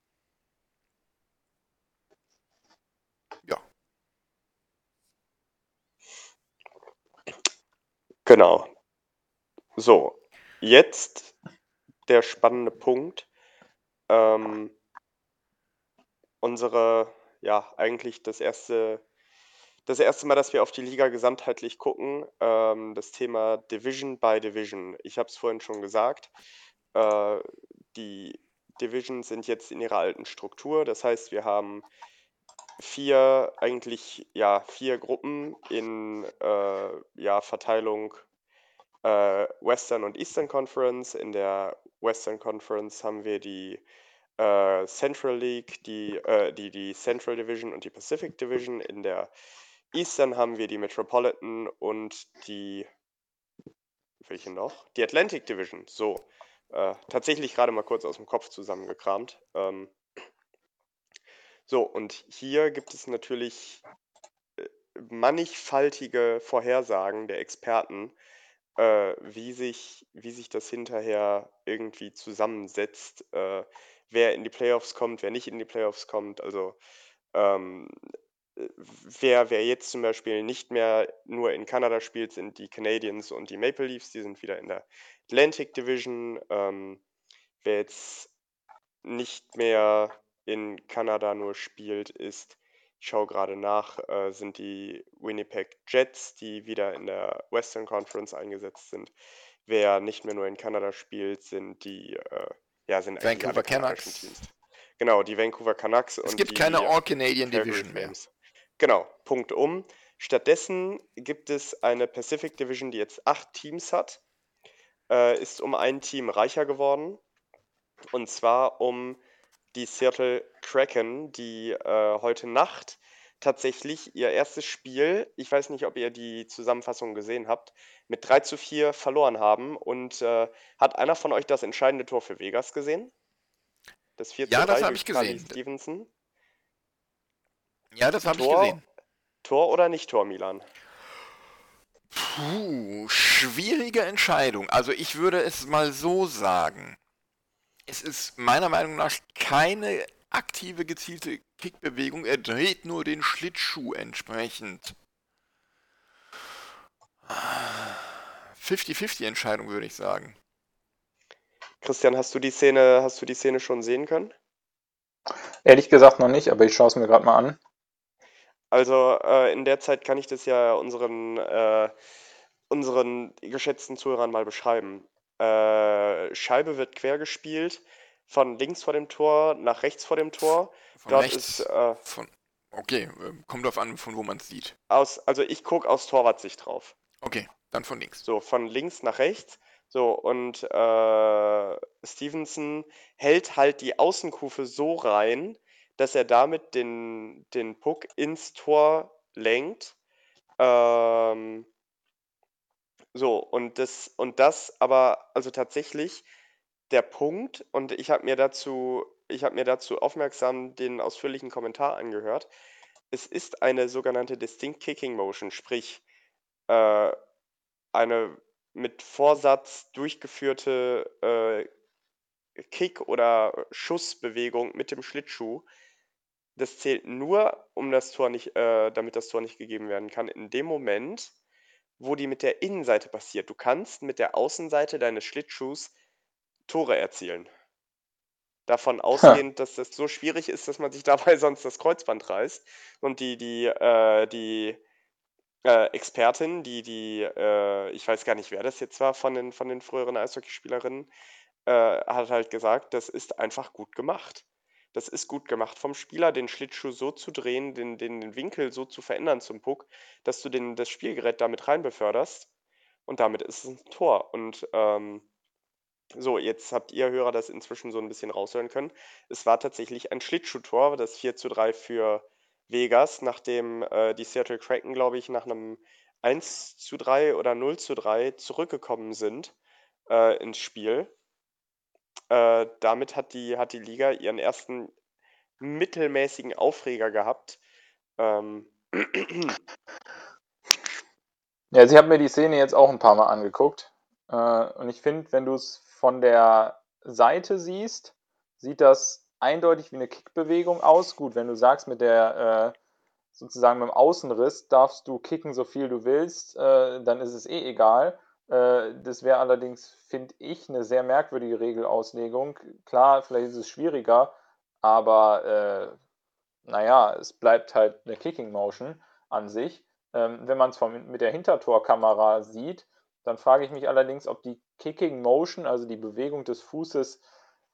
Ja. Genau. So, jetzt der spannende Punkt. Ähm, unsere, ja, eigentlich das erste, das erste Mal, dass wir auf die Liga gesamtheitlich gucken, ähm, das Thema Division by Division. Ich habe es vorhin schon gesagt, äh, die Divisions sind jetzt in ihrer alten Struktur. Das heißt, wir haben vier, eigentlich ja, vier Gruppen in äh, ja, Verteilung äh, Western und Eastern Conference. In der Western Conference haben wir die äh, Central League, die, äh, die, die Central Division und die Pacific Division. In der Eastern haben wir die Metropolitan und die, welche noch? Die Atlantic Division. So, äh, tatsächlich gerade mal kurz aus dem Kopf zusammengekramt. Ähm, so, und hier gibt es natürlich äh, mannigfaltige Vorhersagen der Experten, äh, wie, sich, wie sich das hinterher irgendwie zusammensetzt, äh, wer in die Playoffs kommt, wer nicht in die Playoffs kommt. Also ähm, wer, wer jetzt zum Beispiel nicht mehr nur in Kanada spielt, sind die Canadiens und die Maple Leafs, die sind wieder in der Atlantic Division. Ähm, wer jetzt nicht mehr in Kanada nur spielt, ist ich schaue gerade nach, äh, sind die Winnipeg Jets, die wieder in der Western Conference eingesetzt sind. Wer nicht mehr nur in Kanada spielt, sind die äh, ja, sind Vancouver Canucks. Teams. Genau, die Vancouver Canucks. Es gibt keine All-Canadian Division mehr. Genau, Punkt um. Stattdessen gibt es eine Pacific Division, die jetzt acht Teams hat, äh, ist um ein Team reicher geworden. Und zwar um die Seattle Kraken, die äh, heute Nacht tatsächlich ihr erstes Spiel, ich weiß nicht, ob ihr die Zusammenfassung gesehen habt, mit 3 zu 4 verloren haben. Und äh, hat einer von euch das entscheidende Tor für Vegas gesehen? Das 4 ja, zu 3 das habe ich gesehen. Stevenson. Ja, das habe ich gesehen. Tor oder nicht Tor, Milan? Puh, schwierige Entscheidung. Also ich würde es mal so sagen es ist meiner Meinung nach keine aktive, gezielte Kickbewegung. Er dreht nur den Schlittschuh entsprechend. 50-50 Entscheidung, würde ich sagen. Christian, hast du die Szene, hast du die Szene schon sehen können? Ehrlich gesagt noch nicht, aber ich schaue es mir gerade mal an. Also äh, in der Zeit kann ich das ja unseren, äh, unseren geschätzten Zuhörern mal beschreiben. Äh, Scheibe wird quer gespielt, von links vor dem Tor nach rechts vor dem Tor. Von Dort rechts, ist. Äh, von, okay, ähm, kommt drauf an, von wo man es sieht. Aus, also ich gucke aus Torwartsicht drauf. Okay, dann von links. So, von links nach rechts. So, und äh, Stevenson hält halt die Außenkufe so rein, dass er damit den, den Puck ins Tor lenkt. Ähm, So, und das, und das aber, also tatsächlich der Punkt, und ich habe mir dazu, ich habe mir dazu aufmerksam den ausführlichen Kommentar angehört. Es ist eine sogenannte Distinct Kicking Motion, sprich äh, eine mit Vorsatz durchgeführte äh, Kick- oder Schussbewegung mit dem Schlittschuh. Das zählt nur, um das Tor nicht, äh, damit das Tor nicht gegeben werden kann, in dem Moment, wo die mit der Innenseite passiert. Du kannst mit der Außenseite deines Schlittschuhs Tore erzielen. Davon ausgehend, dass das so schwierig ist, dass man sich dabei sonst das Kreuzband reißt. Und die, die, äh, die äh, Expertin, die, die, äh, ich weiß gar nicht, wer das jetzt war von den, von den früheren Eishockeyspielerinnen, äh, hat halt gesagt, das ist einfach gut gemacht. Das ist gut gemacht vom Spieler, den Schlittschuh so zu drehen, den, den, den Winkel so zu verändern zum Puck, dass du den, das Spielgerät damit rein beförderst. Und damit ist es ein Tor. Und ähm, so, jetzt habt ihr Hörer das inzwischen so ein bisschen raushören können. Es war tatsächlich ein Schlittschuhtor, das 4 zu 3 für Vegas, nachdem äh, die Seattle Kraken, glaube ich, nach einem 1 zu 3 oder 0 zu 3 zurückgekommen sind äh, ins Spiel. Äh, damit hat die, hat die Liga ihren ersten mittelmäßigen Aufreger gehabt. Ähm, Ja, also ich mir die Szene jetzt auch ein paar Mal angeguckt. Äh, und ich finde, wenn du es von der Seite siehst, sieht das eindeutig wie eine Kickbewegung aus. Gut, wenn du sagst, mit der äh, sozusagen mit dem Außenriss darfst du kicken, so viel du willst, äh, dann ist es eh egal. Äh, das wäre allerdings, finde ich, eine sehr merkwürdige Regelauslegung. Klar, vielleicht ist es schwieriger, aber äh, naja, es bleibt halt eine Kicking Motion an sich. Ähm, wenn man es mit der Hintertorkamera sieht, dann frage ich mich allerdings, ob die Kicking Motion, also die Bewegung des Fußes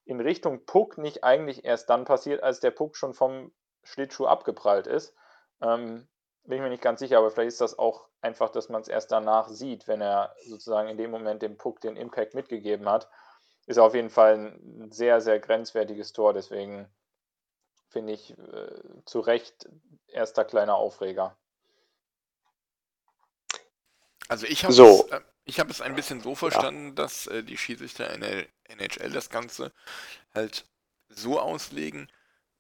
in Richtung Puck, nicht eigentlich erst dann passiert, als der Puck schon vom Schlittschuh abgeprallt ist. Ähm, bin ich mir nicht ganz sicher, aber vielleicht ist das auch einfach, dass man es erst danach sieht, wenn er sozusagen in dem Moment dem Puck den Impact mitgegeben hat. Ist auf jeden Fall ein sehr, sehr grenzwertiges Tor, deswegen finde ich äh, zu Recht erster kleiner Aufreger. Also ich habe So. es, äh, ich hab es ein bisschen so verstanden, dass äh, die Schiedsrichter in der NHL das Ganze halt so auslegen,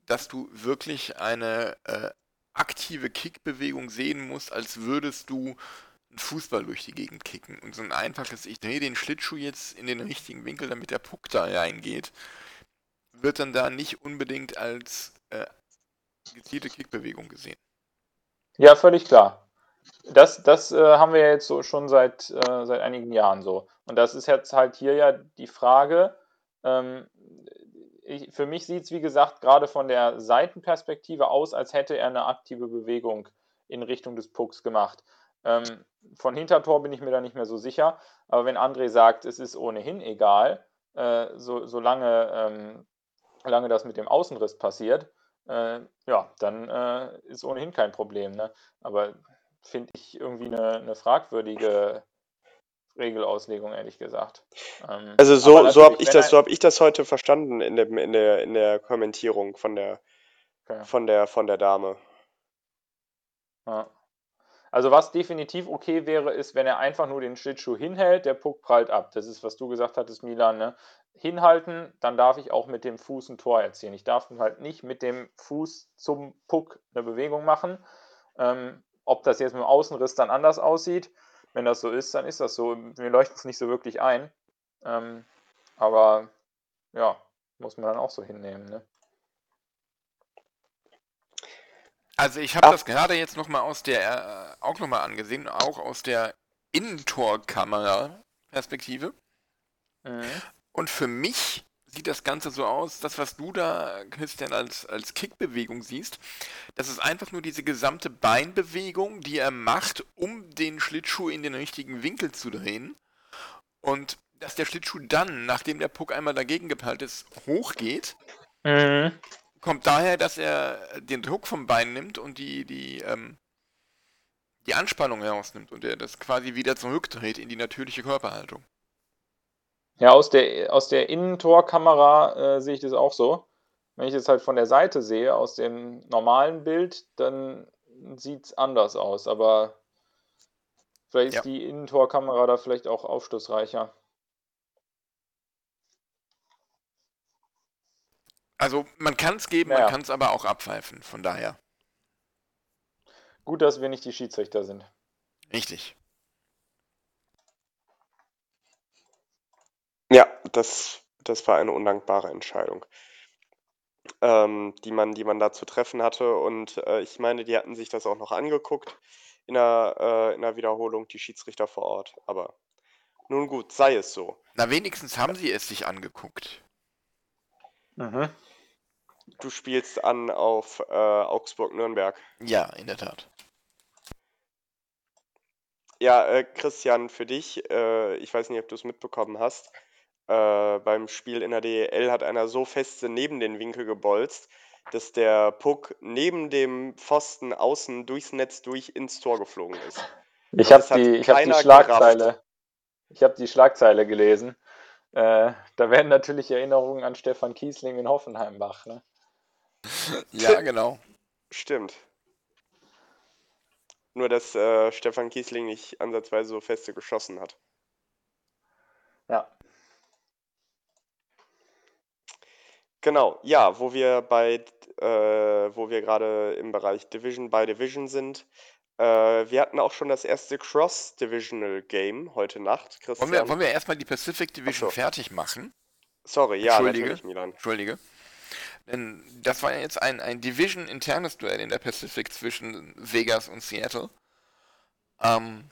dass du wirklich eine äh, aktive Kickbewegung sehen musst, als würdest du einen Fußball durch die Gegend kicken. Und so ein einfaches, ich drehe den Schlittschuh jetzt in den richtigen Winkel, damit der Puck da reingeht, wird dann da nicht unbedingt als äh, gezielte Kickbewegung gesehen. Ja, völlig klar. Das, das äh, haben wir jetzt so schon seit, äh, seit einigen Jahren so. Und das ist jetzt halt hier ja die Frage. Ähm, ich, für mich sieht es, wie gesagt, gerade von der Seitenperspektive aus, als hätte er eine aktive Bewegung in Richtung des Pucks gemacht. Ähm, von Hintertor bin ich mir da nicht mehr so sicher. Aber wenn André sagt, es ist ohnehin egal, äh, so, solange, ähm, solange das mit dem Außenriss passiert, äh, ja, dann äh, ist ohnehin kein Problem. Ne? Aber finde ich irgendwie eine, eine fragwürdige Regelauslegung, ehrlich gesagt. Ähm, also so, so habe ich das, so habe ich das heute verstanden in dem, in der, in der Kommentierung von der, Okay. von der, von der Dame. Ja. Also was definitiv okay wäre, ist, wenn er einfach nur den Schlittschuh hinhält, der Puck prallt ab. Das ist, was du gesagt hattest, Milan. Ne? Hinhalten, dann darf ich auch mit dem Fuß ein Tor erzielen. Ich darf halt nicht mit dem Fuß zum Puck eine Bewegung machen. Ähm, ob das jetzt mit dem Außenriss dann anders aussieht, wenn das so ist, dann ist das so. Mir leuchtet es nicht so wirklich ein. Ähm, aber ja, muss man dann auch so hinnehmen. Ne? Also ich habe das gerade jetzt nochmal aus der, äh, auch nochmal angesehen, auch aus der Innentorkamera-Perspektive. Mhm. Und für mich sieht das Ganze so aus, das, was du da, Christian, als, als Kickbewegung siehst, das ist einfach nur diese gesamte Beinbewegung, die er macht, um den Schlittschuh in den richtigen Winkel zu drehen. Und dass der Schlittschuh dann, nachdem der Puck einmal dagegen gepeilt ist, hochgeht, Mhm. kommt daher, dass er den Druck vom Bein nimmt und die, die, ähm, die Anspannung herausnimmt und er das quasi wieder zurückdreht in die natürliche Körperhaltung. Ja, aus der, aus der Innentorkamera äh, sehe ich das auch so. Wenn ich das halt von der Seite sehe, aus dem normalen Bild, dann sieht es anders aus. Aber Vielleicht Ja. ist die Innentorkamera da vielleicht auch aufschlussreicher. Also man kann es geben, Naja. man kann es aber auch abpfeifen. Von daher. Gut, dass wir nicht die Schiedsrichter sind. Richtig. Ja, das, das war eine undankbare Entscheidung, ähm, die man, die man da zu treffen hatte. Und äh, ich meine, die hatten sich das auch noch angeguckt in der, äh, in der Wiederholung, die Schiedsrichter vor Ort. Aber nun gut, sei es so. Na, wenigstens haben sie es sich angeguckt. Mhm. Du spielst an auf äh, Augsburg-Nürnberg. Ja, in der Tat. Ja, äh, Christian, für dich, äh, ich weiß nicht, ob du es mitbekommen hast, äh, beim Spiel in der DEL hat einer so feste neben den Winkel gebolzt, dass der Puck neben dem Pfosten außen durchs Netz durch ins Tor geflogen ist. Ich Und habe die, ich hab die Schlagzeile. Ich habe die Schlagzeile gelesen. Äh, da werden natürlich Erinnerungen an Stefan Kiesling in Hoffenheim wach. Ne? Ja, genau. Stimmt. Nur, dass äh, Stefan Kiesling nicht ansatzweise so feste geschossen hat. Ja. Genau, ja, wo wir bei, äh, wo wir gerade im Bereich Division by Division sind. Äh, wir hatten auch schon das erste Cross-Divisional Game heute Nacht, Wollen Christian. wir, wollen wir erstmal die Pacific Division so. fertig machen? Sorry, ja, Entschuldige. natürlich, Milan. Entschuldige. Denn das war ja jetzt ein, ein Division-internes Duell in der Pacific zwischen Vegas und Seattle. Ähm,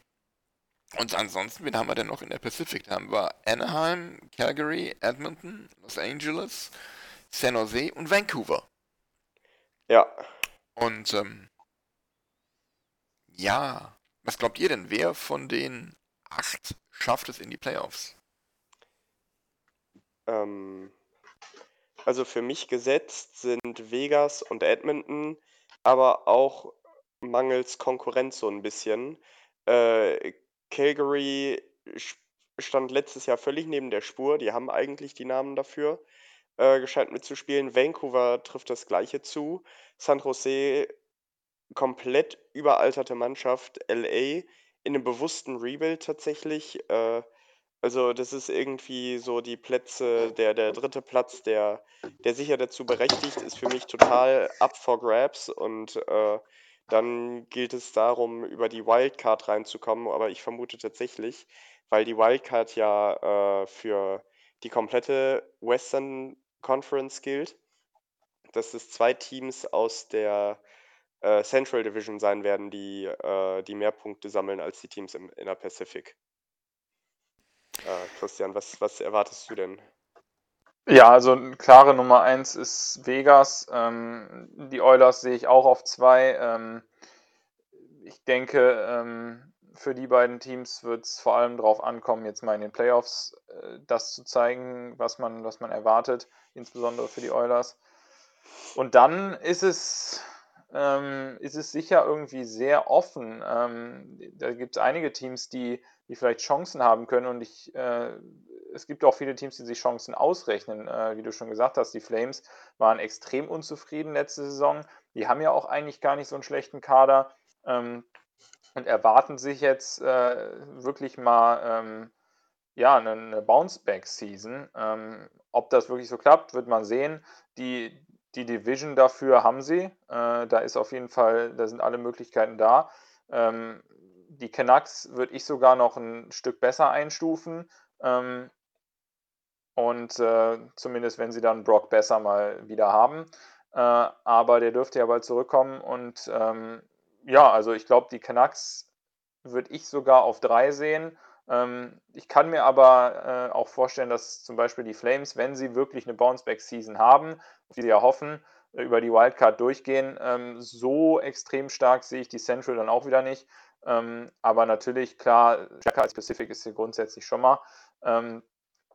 und ansonsten, wen haben wir denn noch in der Pacific? Da haben wir Anaheim, Calgary, Edmonton, Los Angeles, San Jose und Vancouver. Ja, Und ähm, ja, was glaubt ihr denn? Wer von den acht schafft es in die Playoffs? ähm, also für mich gesetzt sind Vegas und Edmonton, aber auch mangels Konkurrenz so ein bisschen. Äh, Calgary stand letztes Jahr völlig neben der Spur, die haben eigentlich die Namen dafür, äh, gescheit mitzuspielen. Vancouver trifft das Gleiche zu. San Jose komplett überalterte Mannschaft. LA in einem bewussten Rebuild tatsächlich. Äh, also das ist irgendwie so die Plätze, der, der dritte Platz, der, der sicher dazu berechtigt ist, für mich total up for grabs. Und äh, dann gilt es darum, über die Wildcard reinzukommen. Aber ich vermute tatsächlich, weil die Wildcard ja äh, für die komplette Western Conference gilt, dass es zwei Teams aus der äh, Central Division sein werden, die, äh, die mehr Punkte sammeln als die Teams im, in der Pacific. Äh, Christian, was, was erwartest du denn? Ja, also klare Nummer eins ist Vegas. Ähm, die Oilers sehe ich auch auf zwei. Ähm, ich denke, ähm, für die beiden Teams wird es vor allem darauf ankommen, jetzt mal in den Playoffs äh, das zu zeigen, was man, was man erwartet, insbesondere für die Oilers. Und dann ist es, ähm, ist es sicher irgendwie sehr offen. Ähm, da gibt es einige Teams, die, die vielleicht Chancen haben können und ich, äh, es gibt auch viele Teams, die sich Chancen ausrechnen. Äh, wie du schon gesagt hast, die Flames waren extrem unzufrieden letzte Saison. Die haben ja auch eigentlich gar nicht so einen schlechten Kader ähm, und erwarten sich jetzt äh, wirklich mal ähm, ja, eine, eine Bounce-Back-Season. Ähm, ob das wirklich so klappt, wird man sehen. Die, die Division dafür haben sie. Äh, da ist auf jeden Fall, da sind alle Möglichkeiten da. Ähm, die Canucks würde ich sogar noch ein Stück besser einstufen. Ähm, und äh, zumindest wenn sie dann Brock besser mal wieder haben. Äh, aber der dürfte ja bald zurückkommen. Und ähm, ja, also ich glaube, die Canucks würde ich sogar auf drei sehen. Ähm, ich kann mir aber äh, auch vorstellen, dass zum Beispiel die Flames, wenn sie wirklich eine Bounceback-Season haben, wie sie ja hoffen, äh, über die Wildcard durchgehen. Ähm, so extrem stark sehe ich die Central dann auch wieder nicht. Ähm, aber natürlich, klar, stärker als Pacific ist sie grundsätzlich schon mal. Ähm,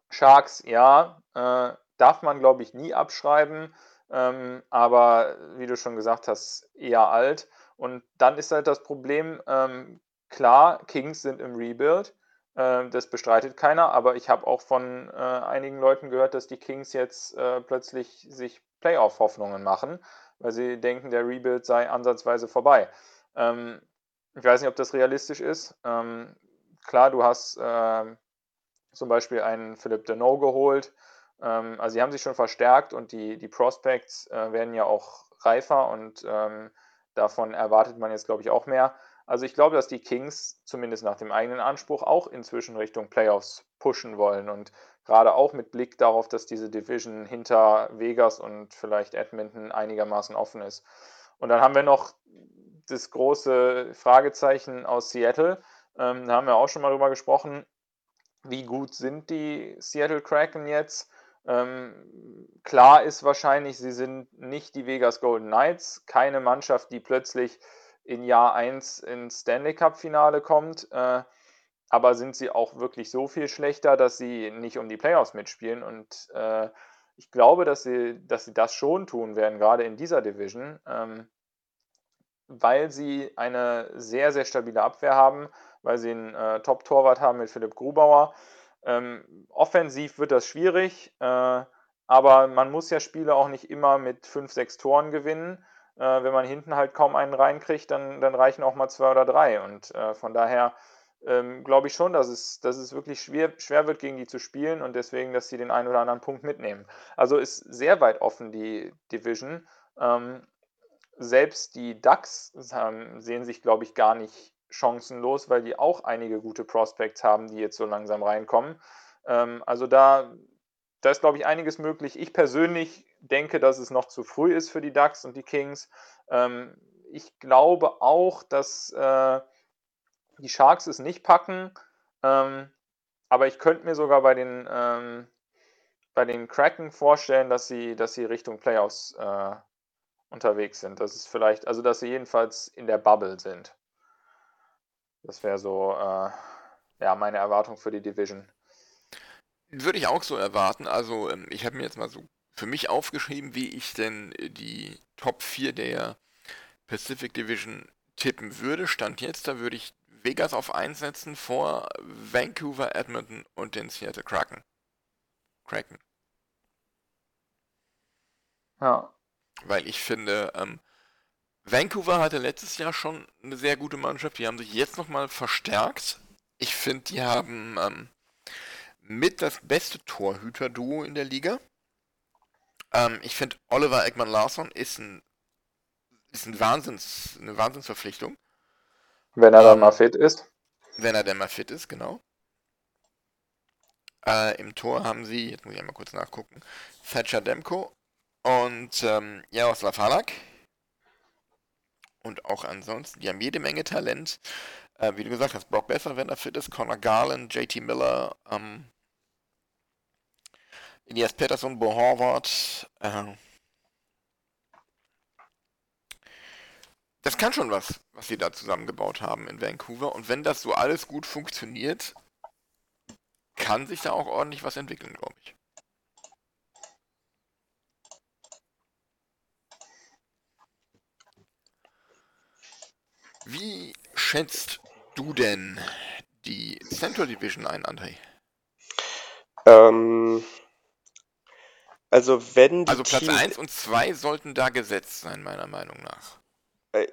Sharks, ja, äh, darf man, glaube ich, nie abschreiben. Ähm, aber wie du schon gesagt hast, eher alt. Und dann ist halt das Problem, ähm, klar, Kings sind im Rebuild. Äh, das bestreitet keiner, aber ich habe auch von äh, einigen Leuten gehört, dass die Kings jetzt äh, plötzlich sich Playoff-Hoffnungen machen, weil sie denken, der Rebuild sei ansatzweise vorbei. Ähm, ich weiß nicht, ob das realistisch ist. Ähm, klar, du hast ähm, zum Beispiel einen Philipp Deneau geholt. Ähm, also sie haben sich schon verstärkt und die, die Prospects äh, werden ja auch reifer und ähm, davon erwartet man jetzt, glaube ich, auch mehr. Also ich glaube, dass die Kings zumindest nach dem eigenen Anspruch auch inzwischen Richtung Playoffs pushen wollen und gerade auch mit Blick darauf, dass diese Division hinter Vegas und vielleicht Edmonton einigermaßen offen ist. Und dann haben wir noch das große Fragezeichen aus Seattle. Ähm, da haben wir auch schon mal drüber gesprochen. Wie gut sind die Seattle Kraken jetzt? Ähm, klar ist wahrscheinlich, sie sind nicht die Vegas Golden Knights, keine Mannschaft, die plötzlich in Jahr 1 ins Stanley Cup Finale kommt. Äh, aber sind sie auch wirklich so viel schlechter, dass sie nicht um die Playoffs mitspielen? Und äh, ich glaube, dass sie, dass sie das schon tun werden, gerade in dieser Division, ähm, weil sie eine sehr, sehr stabile Abwehr haben, weil sie einen äh, Top-Torwart haben mit Philipp Grubauer. Ähm, offensiv wird das schwierig, äh, aber man muss ja Spiele auch nicht immer mit 5, 6 Toren gewinnen. Äh, wenn man hinten halt kaum einen reinkriegt, dann, dann reichen auch mal zwei oder drei. Und äh, von daher ähm, glaube ich schon, dass es, dass es wirklich schwer, schwer wird, gegen die zu spielen und deswegen, dass sie den einen oder anderen Punkt mitnehmen. Also ist sehr weit offen die Division. Ähm, selbst die Ducks ähm, sehen sich, glaube ich, gar nicht chancenlos, weil die auch einige gute Prospects haben, die jetzt so langsam reinkommen. Ähm, also da, da ist, glaube ich, einiges möglich. Ich persönlich denke, dass es noch zu früh ist für die Ducks und die Kings. Ähm, ich glaube auch, dass äh, die Sharks es nicht packen. Ähm, aber ich könnte mir sogar bei den, ähm, bei den Kraken vorstellen, dass sie, dass sie Richtung Playoffs äh, unterwegs sind. Das ist vielleicht, also dass sie jedenfalls in der Bubble sind. Das wäre so äh, ja, meine Erwartung für die Division. Würde ich auch so erwarten. Also ähm, ich habe mir jetzt mal so für mich aufgeschrieben, wie ich denn die Top 4 der Pacific Division tippen würde. Stand jetzt, da würde ich Vegas auf 1 setzen vor Vancouver, Edmonton und den Seattle Kraken. Kraken. Ja. Weil ich finde, ähm, Vancouver hatte letztes Jahr schon eine sehr gute Mannschaft. Die haben sich jetzt nochmal verstärkt. Ich finde, die haben ähm, mit das beste Torhüter-Duo in der Liga. Ähm, ich finde, Oliver Eggman Larsson ist, ein, ist ein Wahnsinns, eine Wahnsinnsverpflichtung. Wenn er dann ähm, mal fit ist. Wenn er dann mal fit ist, genau. Äh, Im Tor haben sie, jetzt muss ich einmal kurz nachgucken, Thatcher Demko und ähm, Jaroslav Halak. Und auch ansonsten, die haben jede Menge Talent. Äh, wie du gesagt hast, Brock Besser, wenn er fit ist, Connor Garland, JT Miller, ähm, Elias Pettersson, Bo Horvath. Äh, das kann schon was, was sie da zusammengebaut haben in Vancouver. Und wenn das so alles gut funktioniert, kann sich da auch ordentlich was entwickeln, glaube ich. Wie schätzt du denn die Central Division ein, André? Ähm, also wenn die Also Platz Teams, 1 und 2 sollten da gesetzt sein, meiner Meinung nach. äh,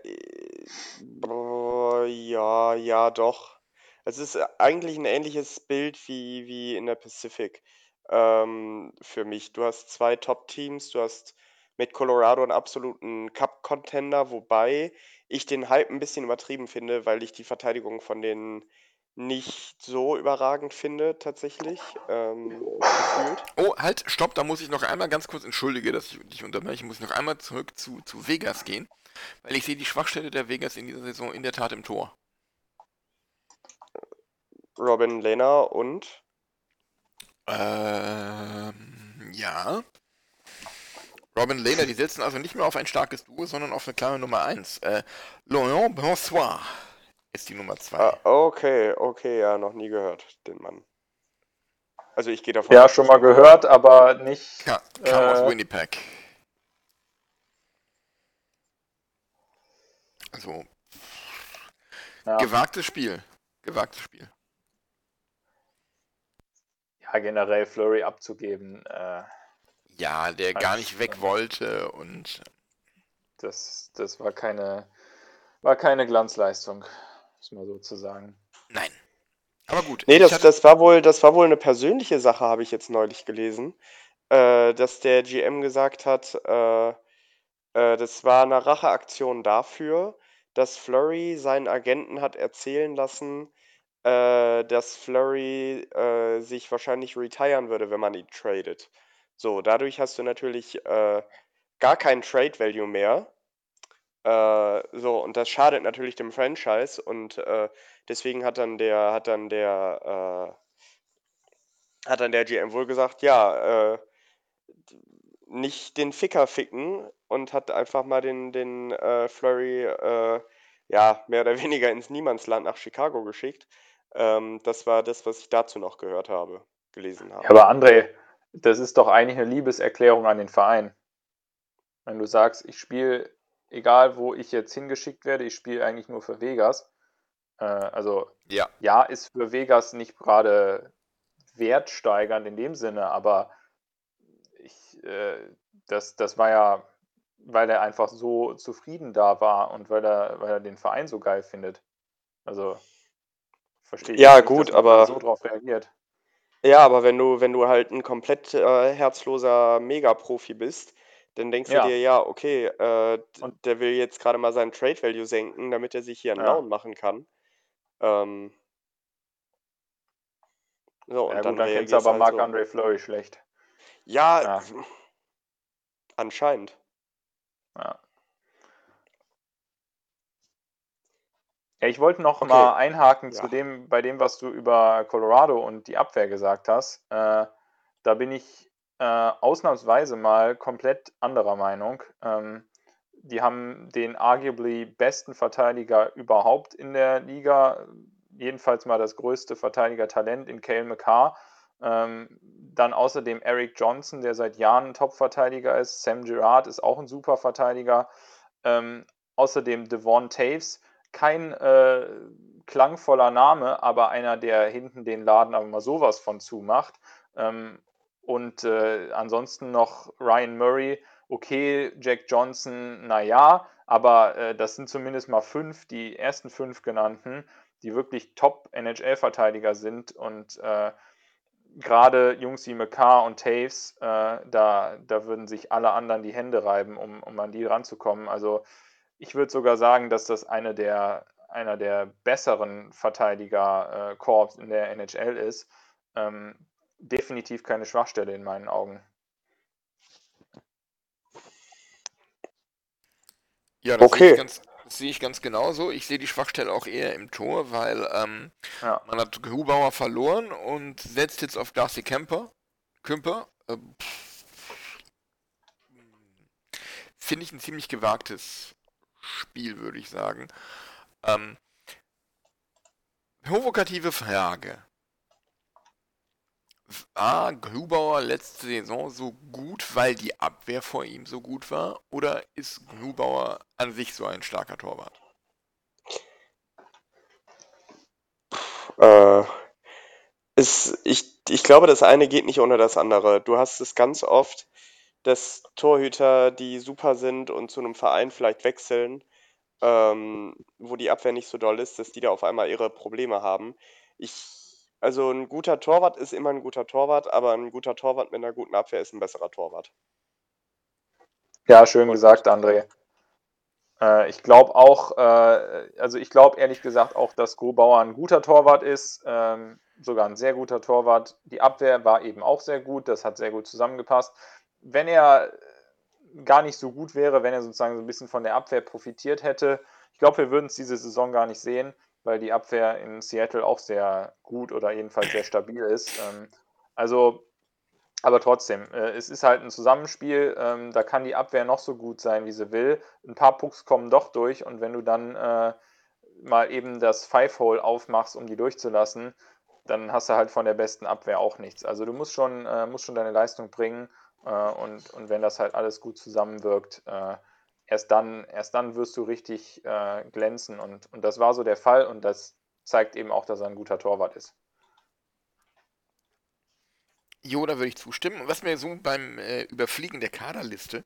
boah, ja, ja, doch. Es ist eigentlich ein ähnliches Bild wie, wie in der Pacific ähm, für mich. Du hast zwei Top-Teams, du hast mit Colorado einen absoluten Cup-Contender, wobei ich den Hype ein bisschen übertrieben finde, weil ich die Verteidigung von denen nicht so überragend finde, tatsächlich, ähm, gefühlt. Oh, halt, stopp, da muss ich noch einmal ganz kurz, entschuldige, dass ich dich unterbreche, ich muss noch einmal zurück zu, zu Vegas gehen, weil ich sehe die Schwachstelle der Vegas in dieser Saison in der Tat im Tor. Robin Lehner und Ähm, ja. Robin Lehner, die setzen also nicht mehr auf ein starkes Duo, sondern auf eine klare Nummer 1. Äh, Laurent Bonsoir ist die Nummer 2. Ah, okay, okay, ja, noch nie gehört, den Mann. Also ich gehe davon Ja, aus, schon mal gehört, aber nicht. Ja, kam aus Äh, Winnipeg. Also, Ja, gewagtes Spiel. Gewagtes Spiel. ja generell Flurry abzugeben, äh, Ja, der gar nicht weg wollte und das, das war keine, war keine Glanzleistung. muss man sozusagen. Nein. Aber gut. Nee, das, hatte- das war wohl, das war wohl eine persönliche Sache, habe ich jetzt neulich gelesen. Äh, dass der GM gesagt hat, äh, äh, das war eine Racheaktion dafür, dass Flurry seinen Agenten hat erzählen lassen, äh, dass Flurry äh, sich wahrscheinlich retiren würde, wenn man ihn tradet. So, dadurch hast du natürlich äh, gar keinen Trade Value mehr. Äh, so, und das schadet natürlich dem Franchise und äh, deswegen hat dann der, hat dann der, äh, hat dann der GM wohl gesagt, ja, äh, nicht den Ficker ficken und hat einfach mal den, den äh, Flurry, ja, mehr oder weniger ins Niemandsland nach Chicago geschickt. Ähm, das war das, was ich dazu noch gehört habe, gelesen habe. Ja, aber André, das ist doch eigentlich eine Liebeserklärung an den Verein. Wenn du sagst, ich spiele, egal wo ich jetzt hingeschickt werde, ich spiele eigentlich nur für Vegas. Äh, also Ja. ja, ist für Vegas nicht gerade wertsteigernd in dem Sinne, aber ich, äh, das, das war ja, weil er einfach so zufrieden da war und weil er, weil er den Verein so geil findet. Also verstehe ich Ja, nicht, gut, dass man aber- so drauf reagiert. Ja, aber wenn du, wenn du halt ein komplett äh, herzloser Mega-Profi bist, dann denkst Ja. du dir, ja, okay, äh, d- Und- der will jetzt gerade mal seinen Trade Value senken, damit er sich hier einen Ja. Down machen kann. Ähm, so, und Ja dann gut, dann kennst reagierst du aber halt so. Marc-André Fleury schlecht. Ja, Ja. anscheinend. Ja. Ja, ich wollte noch Okay. mal einhaken zu Ja. dem, bei dem, was du über Colorado und die Abwehr gesagt hast. Äh, da bin ich äh, ausnahmsweise mal komplett anderer Meinung. Ähm, die haben den arguably besten Verteidiger überhaupt in der Liga, jedenfalls mal das größte Verteidiger-Talent in Cale McCarr. Ähm, dann außerdem Eric Johnson, der seit Jahren ein Top-Verteidiger ist. Sam Girard ist auch ein super Verteidiger. Ähm, außerdem Devon Taves, kein äh, klangvoller Name, aber einer, der hinten den Laden aber mal sowas von zumacht. Ähm, und äh, ansonsten noch Ryan Murray, okay, Jack Johnson, naja, aber äh, das sind zumindest mal fünf, die ersten fünf genannten, die wirklich Top-NHL-Verteidiger sind und äh, gerade Jungs wie McCarr und Taves, äh, da, da würden sich alle anderen die Hände reiben, um, um an die ranzukommen. Also ich würde sogar sagen, dass das eine der, einer der besseren Verteidiger-Korps in der NHL ist. Ähm, definitiv keine Schwachstelle in meinen Augen. Ja, das sehe Okay. ich ganz, das sehe ich ganz genauso. Ich sehe die Schwachstelle auch eher im Tor, weil ähm, Ja. man hat Grubauer verloren und setzt jetzt auf Darcy Kemper. Kümper. Ähm, Finde ich ein ziemlich gewagtes Spiel, würde ich sagen. Ähm, provokative Frage. War Grubauer letzte Saison so gut, weil die Abwehr vor ihm so gut war? Oder ist Grubauer an sich so ein starker Torwart? Äh, ist, ich, ich glaube, das eine geht nicht ohne das andere. Du hast es ganz oft, dass Torhüter, die super sind und zu einem Verein vielleicht wechseln, ähm, wo die Abwehr nicht so doll ist, dass die da auf einmal ihre Probleme haben. Ich, also ein guter Torwart ist immer ein guter Torwart, aber ein guter Torwart mit einer guten Abwehr ist ein besserer Torwart. Ja, schön gesagt, André. Äh, ich glaube auch, äh, also ich glaube ehrlich gesagt auch, dass Grubauer ein guter Torwart ist, ähm, sogar ein sehr guter Torwart. Die Abwehr war eben auch sehr gut, das hat sehr gut zusammengepasst. Wenn er gar nicht so gut wäre, wenn er sozusagen so ein bisschen von der Abwehr profitiert hätte, ich glaube, wir würden es diese Saison gar nicht sehen, weil die Abwehr in Seattle auch sehr gut oder jedenfalls sehr stabil ist. Ähm, also aber trotzdem, äh, es ist halt ein Zusammenspiel. Ähm, da kann die Abwehr noch so gut sein, wie sie will. Ein paar Pucks kommen doch durch und wenn du dann äh, mal eben das Five-Hole aufmachst, um die durchzulassen, dann hast du halt von der besten Abwehr auch nichts. Also du musst schon, äh, musst schon deine Leistung bringen äh, und, und wenn das halt alles gut zusammenwirkt, äh, erst, dann, erst dann wirst du richtig äh, glänzen. Und, und das war so der Fall und das zeigt eben auch, dass er ein guter Torwart ist. Jo, da würde ich zustimmen. Und was mir so beim äh, Überfliegen der Kaderliste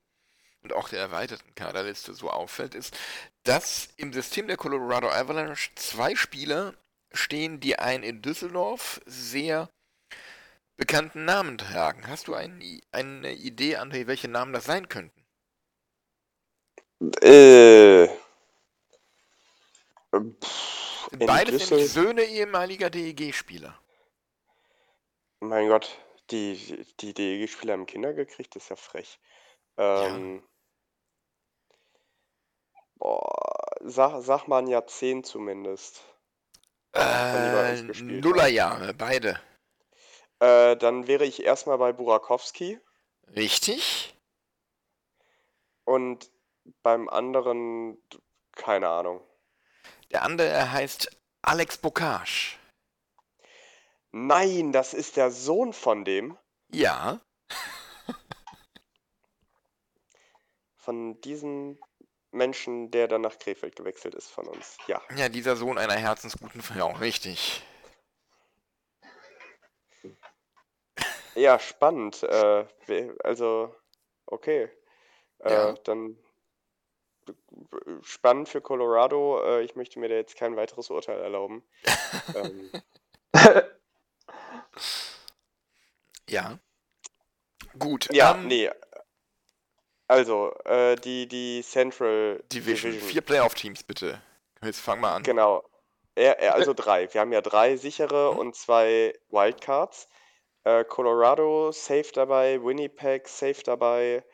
und auch der erweiterten Kaderliste so auffällt, ist, dass im System der Colorado Avalanche zwei Spieler stehen, die einen in Düsseldorf sehr bekannten Namen tragen. Hast du ein, eine Idee, André, welche Namen das sein könnten? Äh. Pff, Düssel nämlich Söhne ehemaliger DEG-Spieler. mein Gott, die, die DEG-Spieler haben Kinder gekriegt, das ist ja frech. Ähm, boah, sag, sag mal ein Jahrzehnt zumindest. Äh. Nullerjahre, beide. Äh, dann wäre ich erstmal bei Burakowski Richtig? und beim anderen keine Ahnung. Der andere heißt Alex Bocage. Nein, das ist der Sohn von dem, Ja, von diesem Menschen, der dann nach Krefeld gewechselt ist von uns. Ja. ja, dieser Sohn einer herzensguten Frau, richtig. Ja, spannend. Äh, we- also, okay. Äh, Ja. dann b- b- spannend für Colorado. Äh, ich möchte mir da jetzt kein weiteres Urteil erlauben. ähm, Ja. Gut. ja, ähm, nee. Also, äh, die, die Central Division. Division. Vier Playoff-Teams, bitte. Jetzt fang mal an. Genau. Ja, ja, also drei. Wir haben ja drei sichere Mhm. und zwei Wildcards. Äh, Colorado safe dabei, Winnipeg safe dabei.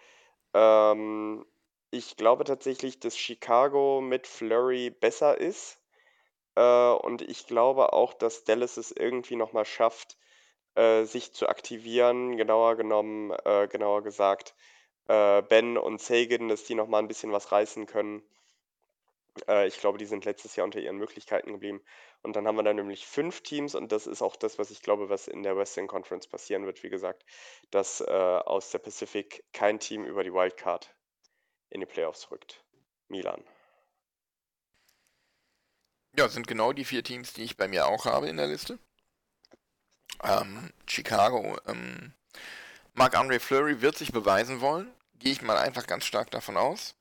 Ähm, ich glaube tatsächlich, dass Chicago mit Flurry besser ist. Äh, und ich glaube auch, dass Dallas es irgendwie nochmal schafft, äh, sich zu aktivieren. Genauer genommen, äh, genauer gesagt, äh, Ben und Sagan, dass die nochmal ein bisschen was reißen können. Äh, ich glaube, die sind letztes Jahr unter ihren Möglichkeiten geblieben. Und dann haben wir da nämlich fünf Teams und das ist auch das, was ich glaube, was in der Western Conference passieren wird. Wie gesagt, dass äh, aus der Pacific kein Team über die Wildcard in die Playoffs rückt. Milan. Ja, sind genau die vier Teams, die ich bei mir auch habe in der Liste. Ähm, Chicago. Ähm, Marc-André Fleury wird sich beweisen wollen. Gehe ich mal einfach ganz stark davon aus.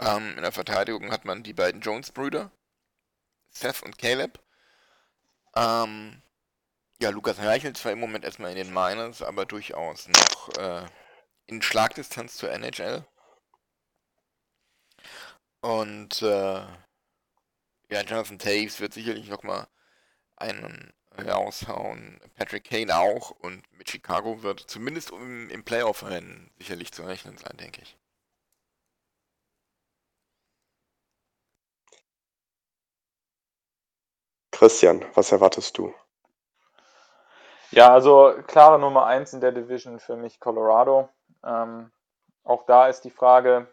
Ähm, in der Verteidigung hat man die beiden Jones-Brüder. Seth und Caleb. Ähm, ja, Lukas Reichel zwar im Moment erstmal in den Miners, aber durchaus noch äh, in Schlagdistanz zur NHL. Und äh, ja, Jonathan Taves wird sicherlich nochmal einen raushauen. Patrick Kane auch. Und mit Chicago wird zumindest im, im Playoff-Rennen sicherlich zu rechnen sein, denke ich. Christian, was erwartest du? Ja, also klare Nummer 1 in der Division für mich Colorado. Ähm, auch da ist die Frage,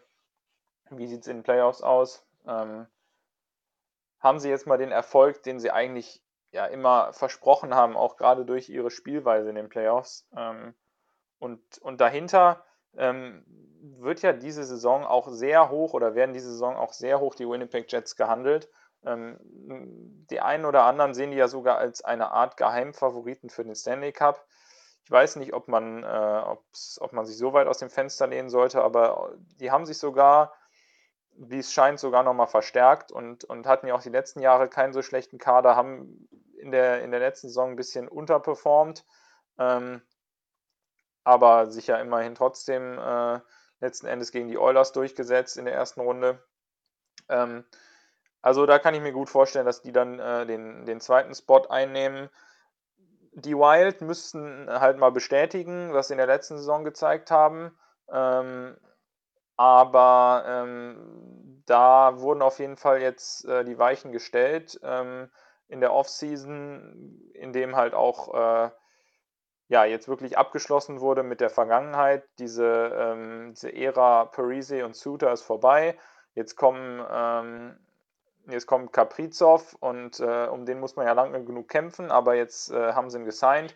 wie sieht es in den Playoffs aus? Ähm, haben sie jetzt mal den Erfolg, den sie eigentlich ja immer versprochen haben, auch gerade durch ihre Spielweise in den Playoffs? Ähm, und, und dahinter ähm, wird ja diese Saison auch sehr hoch oder werden diese Saison auch sehr hoch die Winnipeg Jets gehandelt. Ähm, die einen oder anderen sehen die ja sogar als eine Art Geheimfavoriten für den Stanley Cup. Ich weiß nicht, ob man, äh, ob man sich so weit aus dem Fenster lehnen sollte, aber die haben sich sogar, wie es scheint, sogar nochmal verstärkt und, und hatten ja auch die letzten Jahre keinen so schlechten Kader, haben in der, in der letzten Saison ein bisschen unterperformt, ähm, aber sich ja immerhin trotzdem äh, letzten Endes gegen die Oilers durchgesetzt in der ersten Runde. Ähm, also da kann ich mir gut vorstellen, dass die dann äh, den, den zweiten Spot einnehmen. Die Wild müssten halt mal bestätigen, was sie in der letzten Saison gezeigt haben. Ähm, aber ähm, da wurden auf jeden Fall jetzt äh, die Weichen gestellt ähm, in der Offseason, in dem halt auch äh, ja, jetzt wirklich abgeschlossen wurde mit der Vergangenheit. Diese, ähm, diese Ära Parise und Suter ist vorbei. Jetzt kommen ähm, Jetzt kommt Kaprizov und äh, um den muss man ja lange genug kämpfen, aber jetzt äh, haben sie ihn gesigned.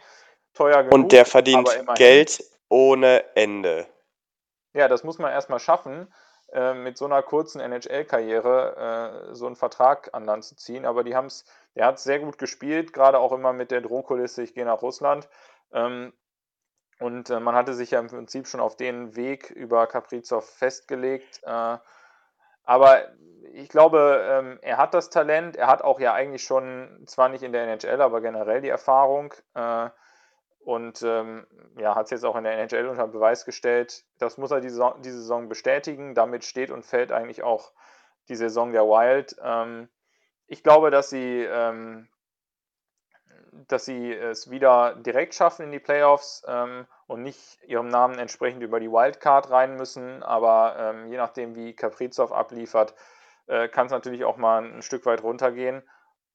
Teuer genug. Und der verdient. Geld ohne Ende. Ja, das muss man erstmal schaffen, äh, mit so einer kurzen NHL-Karriere äh, so einen Vertrag an Land zu ziehen. Aber die haben's, der hat sehr gut gespielt, gerade auch immer mit der Drohkulisse, ich gehe nach Russland. Ähm, Und äh, man hatte sich ja im Prinzip schon auf den Weg über Kaprizov festgelegt. Aber ich glaube, ähm, er hat das Talent. Er hat auch ja eigentlich schon, zwar nicht in der NHL, aber generell die Erfahrung. Äh, und ähm, ja, hat es jetzt auch in der NHL unter Beweis gestellt. Das muss er die Saison, die Saison bestätigen. Damit steht und fällt eigentlich auch die Saison der Wild. Ähm, ich glaube, dass sie, dass sie es wieder direkt schaffen in die Playoffs und nicht ihrem Namen entsprechend über die Wildcard rein müssen. Aber ähm, je nachdem, wie Kaprizov abliefert, äh, kann es natürlich auch mal ein Stück weit runtergehen.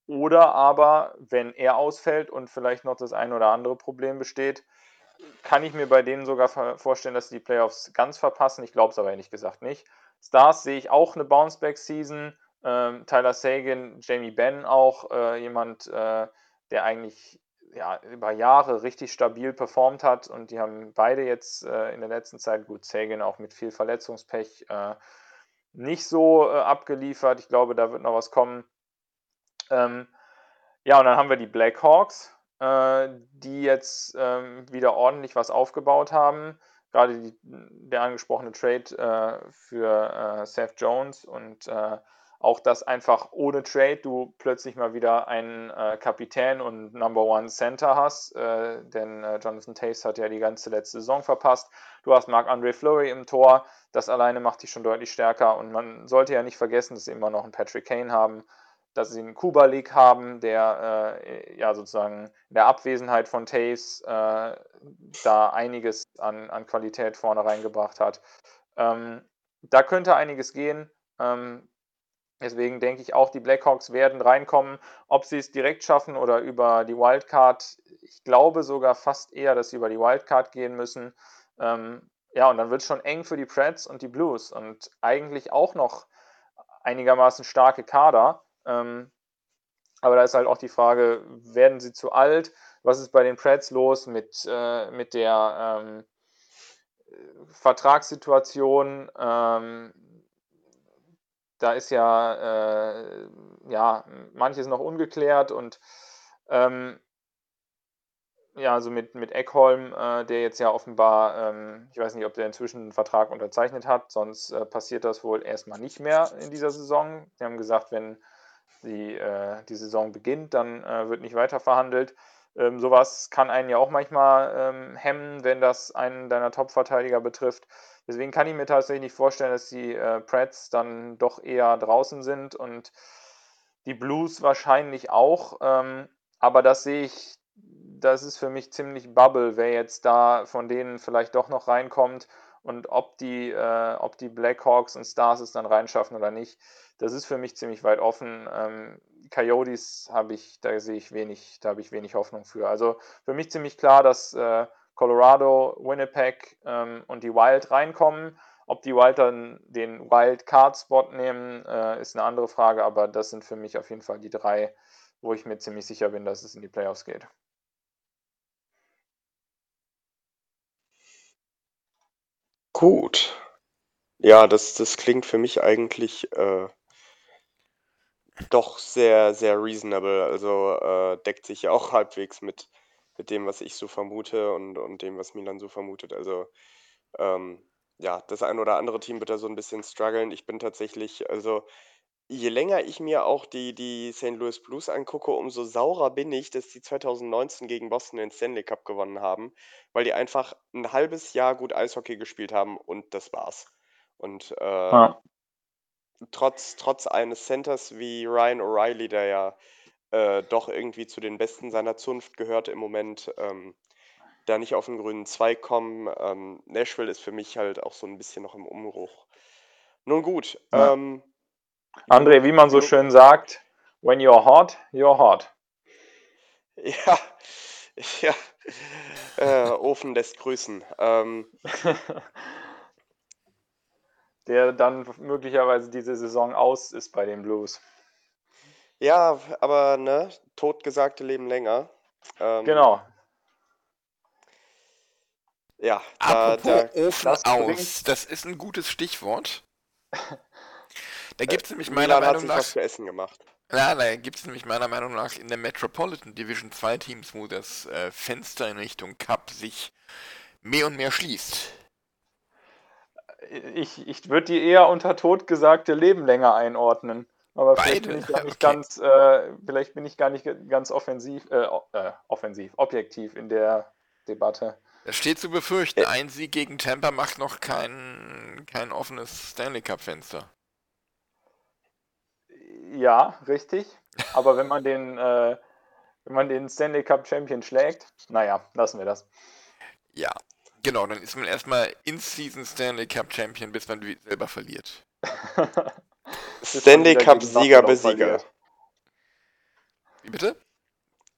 Oder aber, wenn er ausfällt und vielleicht noch das ein oder andere Problem besteht, kann ich mir bei denen sogar vorstellen, dass sie die Playoffs ganz verpassen. Ich glaube es aber ehrlich gesagt nicht. Stars sehe ich auch eine Bounceback-Season. Ähm, Tyler Sagan, Jamie Benn auch, äh, jemand, äh, der eigentlich ja, über Jahre richtig stabil performt hat und die haben beide jetzt äh, in der letzten Zeit, gut, Sagan auch mit viel Verletzungspech, äh, nicht so äh, abgeliefert. Ich glaube, da wird noch was kommen. Ähm, ja, und dann haben wir die Blackhawks, äh, die jetzt ähm, wieder ordentlich was aufgebaut haben. Gerade die, der angesprochene Trade äh, für äh, Seth Jones und auch dass einfach ohne Trade du plötzlich mal wieder einen äh, Kapitän und Number One Center hast, äh, denn äh, Jonathan Tace hat ja die ganze letzte Saison verpasst. Du hast Marc-André Fleury im Tor, das alleine macht dich schon deutlich stärker und man sollte ja nicht vergessen, dass sie immer noch einen Patrick Kane haben dass sie einen Kuba League haben, der äh, ja sozusagen in der Abwesenheit von Taves äh, da einiges an, an Qualität vorne reingebracht hat. Ähm, da könnte einiges gehen. Ähm, deswegen denke ich auch, die Blackhawks werden reinkommen. Ob sie es direkt schaffen oder über die Wildcard, ich glaube sogar fast eher, dass sie über die Wildcard gehen müssen. Ähm, ja, und dann wird es schon eng für die Preds und die Blues und eigentlich auch noch einigermaßen starke Kader. Ähm, aber da ist halt auch die Frage, werden sie zu alt? Was ist bei den Preds los mit, äh, mit der ähm, Vertragssituation? Ähm, da ist ja, äh, ja manches noch ungeklärt und ähm, ja, also mit, mit Eckholm, äh, der jetzt ja offenbar, ähm, ich weiß nicht, ob der inzwischen einen Vertrag unterzeichnet hat, sonst äh, passiert das wohl erstmal nicht mehr in dieser Saison. Sie haben gesagt, wenn die, äh, die Saison beginnt, dann äh, wird nicht weiter verhandelt. Ähm, sowas kann einen ja auch manchmal ähm, hemmen, wenn das einen deiner Top-Verteidiger betrifft. Deswegen kann ich mir tatsächlich nicht vorstellen, dass die äh, Preds dann doch eher draußen sind und die Blues wahrscheinlich auch. Ähm, aber das sehe ich, das ist für mich ziemlich Bubble, wer jetzt da von denen vielleicht doch noch reinkommt und ob die, äh, ob die Blackhawks und Stars es dann reinschaffen oder nicht das ist für mich ziemlich weit offen. Ähm, Coyotes habe ich, da sehe ich wenig, da habe ich wenig Hoffnung für. Also für mich ziemlich klar, dass äh, Colorado, Winnipeg ähm, und die Wild reinkommen. Ob die Wild dann den Wild Card Spot nehmen, äh, ist eine andere Frage, aber das sind für mich auf jeden Fall die drei, wo ich mir ziemlich sicher bin, dass es in die Playoffs geht. Gut. Ja, das, das klingt für mich eigentlich äh, doch sehr, sehr reasonable. Also äh, deckt sich ja auch halbwegs mit, mit dem, was ich so vermute und, und dem, was Milan so vermutet. Also ähm, ja, das ein oder andere Team wird da so ein bisschen strugglen. Ich bin tatsächlich, also je länger ich mir auch die, die St. Louis Blues angucke, umso saurer bin ich, dass die 2019 gegen Boston den Stanley Cup gewonnen haben, weil die einfach ein halbes Jahr gut Eishockey gespielt haben und das war's. Und äh, ja trotz, trotz eines Centers wie Ryan O'Reilly, der ja äh, doch irgendwie zu den Besten seiner Zunft gehört im Moment, ähm, da nicht auf den grünen Zweig kommen. Ähm, Nashville ist für mich halt auch so ein bisschen noch im Umbruch. Nun gut. Ja. Ähm, André, wie man so schön sagt, when you're hot, you're hot. Ja, ja. Äh, Ofen lässt grüßen. Ähm, der dann möglicherweise diese Saison aus ist bei den Blues. Ja, aber ne, totgesagte leben länger. Ähm, genau. Ja, da, Apropos da, Ofen das aus, das ist ein gutes Stichwort. Da gibt es äh, nämlich meiner Milan Meinung nach. Was für Essen gemacht. Ja, da gibt es nämlich meiner Meinung nach in der Metropolitan Division zwei Teams, wo das äh, Fenster in Richtung Cup sich mehr und mehr schließt. Ich, ich würde die eher unter totgesagte Leben länger einordnen. Aber vielleicht Beide? bin ich gar nicht Okay. ganz, äh, vielleicht bin ich gar nicht ganz offensiv, äh, äh, offensiv, objektiv in der Debatte. Es steht zu befürchten, ein Sieg gegen Tampa macht noch kein, kein offenes Stanley Cup-Fenster. Ja, richtig. Aber wenn man den, äh, wenn man den Stanley Cup Champion schlägt, naja, lassen wir das. Ja, genau, dann ist man erstmal In-Season Stanley Cup Champion, bis man selber verliert. Stanley Cup Sieger Besieger. Wie bitte?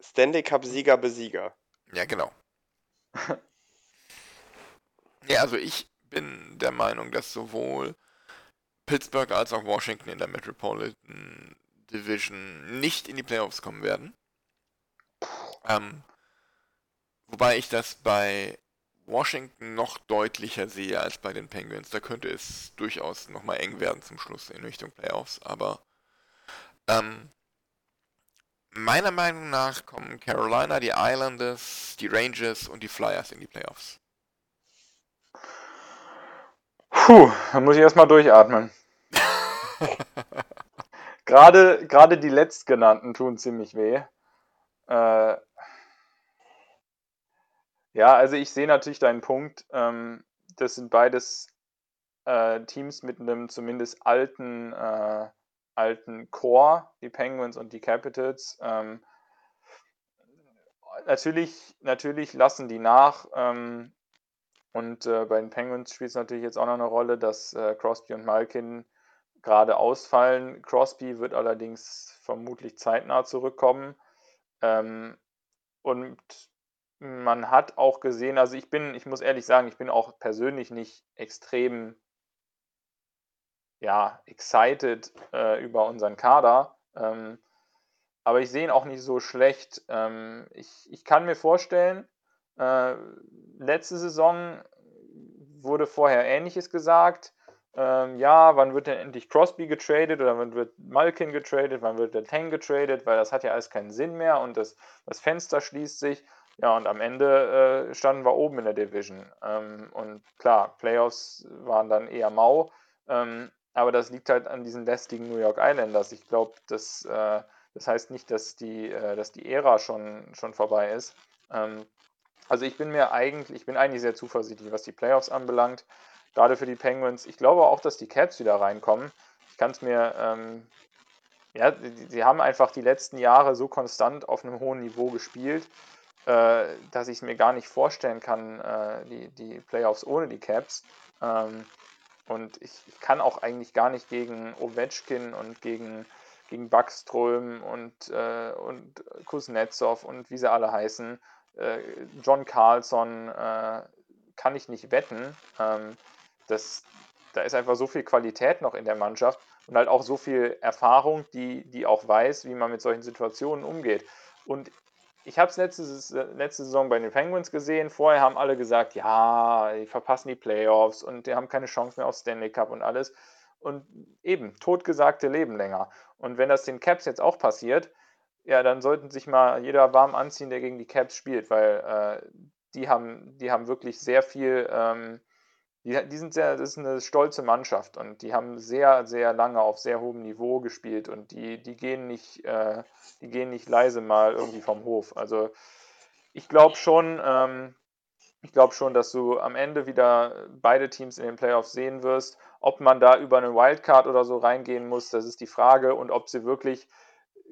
Stanley Cup Sieger Besieger. Ja, genau. ja, also ich bin der Meinung, dass sowohl Pittsburgh als auch Washington in der Metropolitan Division nicht in die Playoffs kommen werden. Ähm, wobei ich das bei Washington noch deutlicher sehe als bei den Penguins. Da könnte es durchaus nochmal eng werden zum Schluss in Richtung Playoffs. Aber ähm, meiner Meinung nach kommen Carolina, die Islanders, die Rangers und die Flyers in die Playoffs. Puh, da muss ich erstmal durchatmen. Gerade, gerade die letztgenannten tun ziemlich weh. Äh, ja, also ich sehe natürlich deinen Punkt. Ähm, das sind beides äh, Teams mit einem zumindest alten, äh, alten Core, die Penguins und die Capitals. Ähm, natürlich, natürlich lassen die nach. Ähm, und äh, bei den Penguins spielt es natürlich jetzt auch noch eine Rolle, dass äh, Crosby und Malkin gerade ausfallen. Crosby wird allerdings vermutlich zeitnah zurückkommen. Ähm, und man hat auch gesehen, also ich bin, ich muss ehrlich sagen, ich bin auch persönlich nicht extrem ja, excited äh, über unseren Kader. Ähm, aber ich sehe ihn auch nicht so schlecht. Ähm, ich, ich kann mir vorstellen, äh, letzte Saison wurde vorher Ähnliches gesagt. Ähm, ja, wann wird denn endlich Crosby getradet oder wann wird Malkin getradet, wann wird der Tang getradet, weil das hat ja alles keinen Sinn mehr und das, das Fenster schließt sich. Ja, und am Ende äh, standen wir oben in der Division. Ähm, und klar, Playoffs waren dann eher mau. Ähm, aber das liegt halt an diesen lästigen New York Islanders. Ich glaube, das, äh, das heißt nicht, dass die, äh, dass die Ära schon, schon vorbei ist. Ähm, also ich bin mir eigentlich, ich bin eigentlich sehr zuversichtlich, was die Playoffs anbelangt. Gerade für die Penguins. Ich glaube auch, dass die Caps wieder reinkommen. Ich kann es mir, ähm, ja, sie, sie haben einfach die letzten Jahre so konstant auf einem hohen Niveau gespielt, äh, dass ich es mir gar nicht vorstellen kann, äh, die, die Playoffs ohne die Caps. Ähm, und ich, ich kann auch eigentlich gar nicht gegen Ovechkin und gegen, gegen Backström und, äh, und Kuznetsov und wie sie alle heißen, äh, John Carlson, äh, kann ich nicht wetten. Ähm, das, da ist einfach so viel Qualität noch in der Mannschaft und halt auch so viel Erfahrung, die, die auch weiß, wie man mit solchen Situationen umgeht. Und ich habe es letzte, letzte Saison bei den Penguins gesehen. Vorher haben alle gesagt, ja, die verpassen die Playoffs und die haben keine Chance mehr auf Stanley Cup und alles. Und eben, totgesagte leben länger. Und wenn das den Caps jetzt auch passiert, ja, dann sollten sich mal jeder warm anziehen, der gegen die Caps spielt, weil äh, die, haben, die haben wirklich sehr viel, ähm, die, die sind sehr, das ist eine stolze Mannschaft und die haben sehr, sehr lange auf sehr hohem Niveau gespielt und die, die gehen nicht, äh, die gehen nicht leise mal irgendwie vom Hof. Also ich glaube schon, ähm, ich glaube schon, dass du am Ende wieder beide Teams in den Playoffs sehen wirst. Ob man da über eine Wildcard oder so reingehen muss, das ist die Frage und ob sie wirklich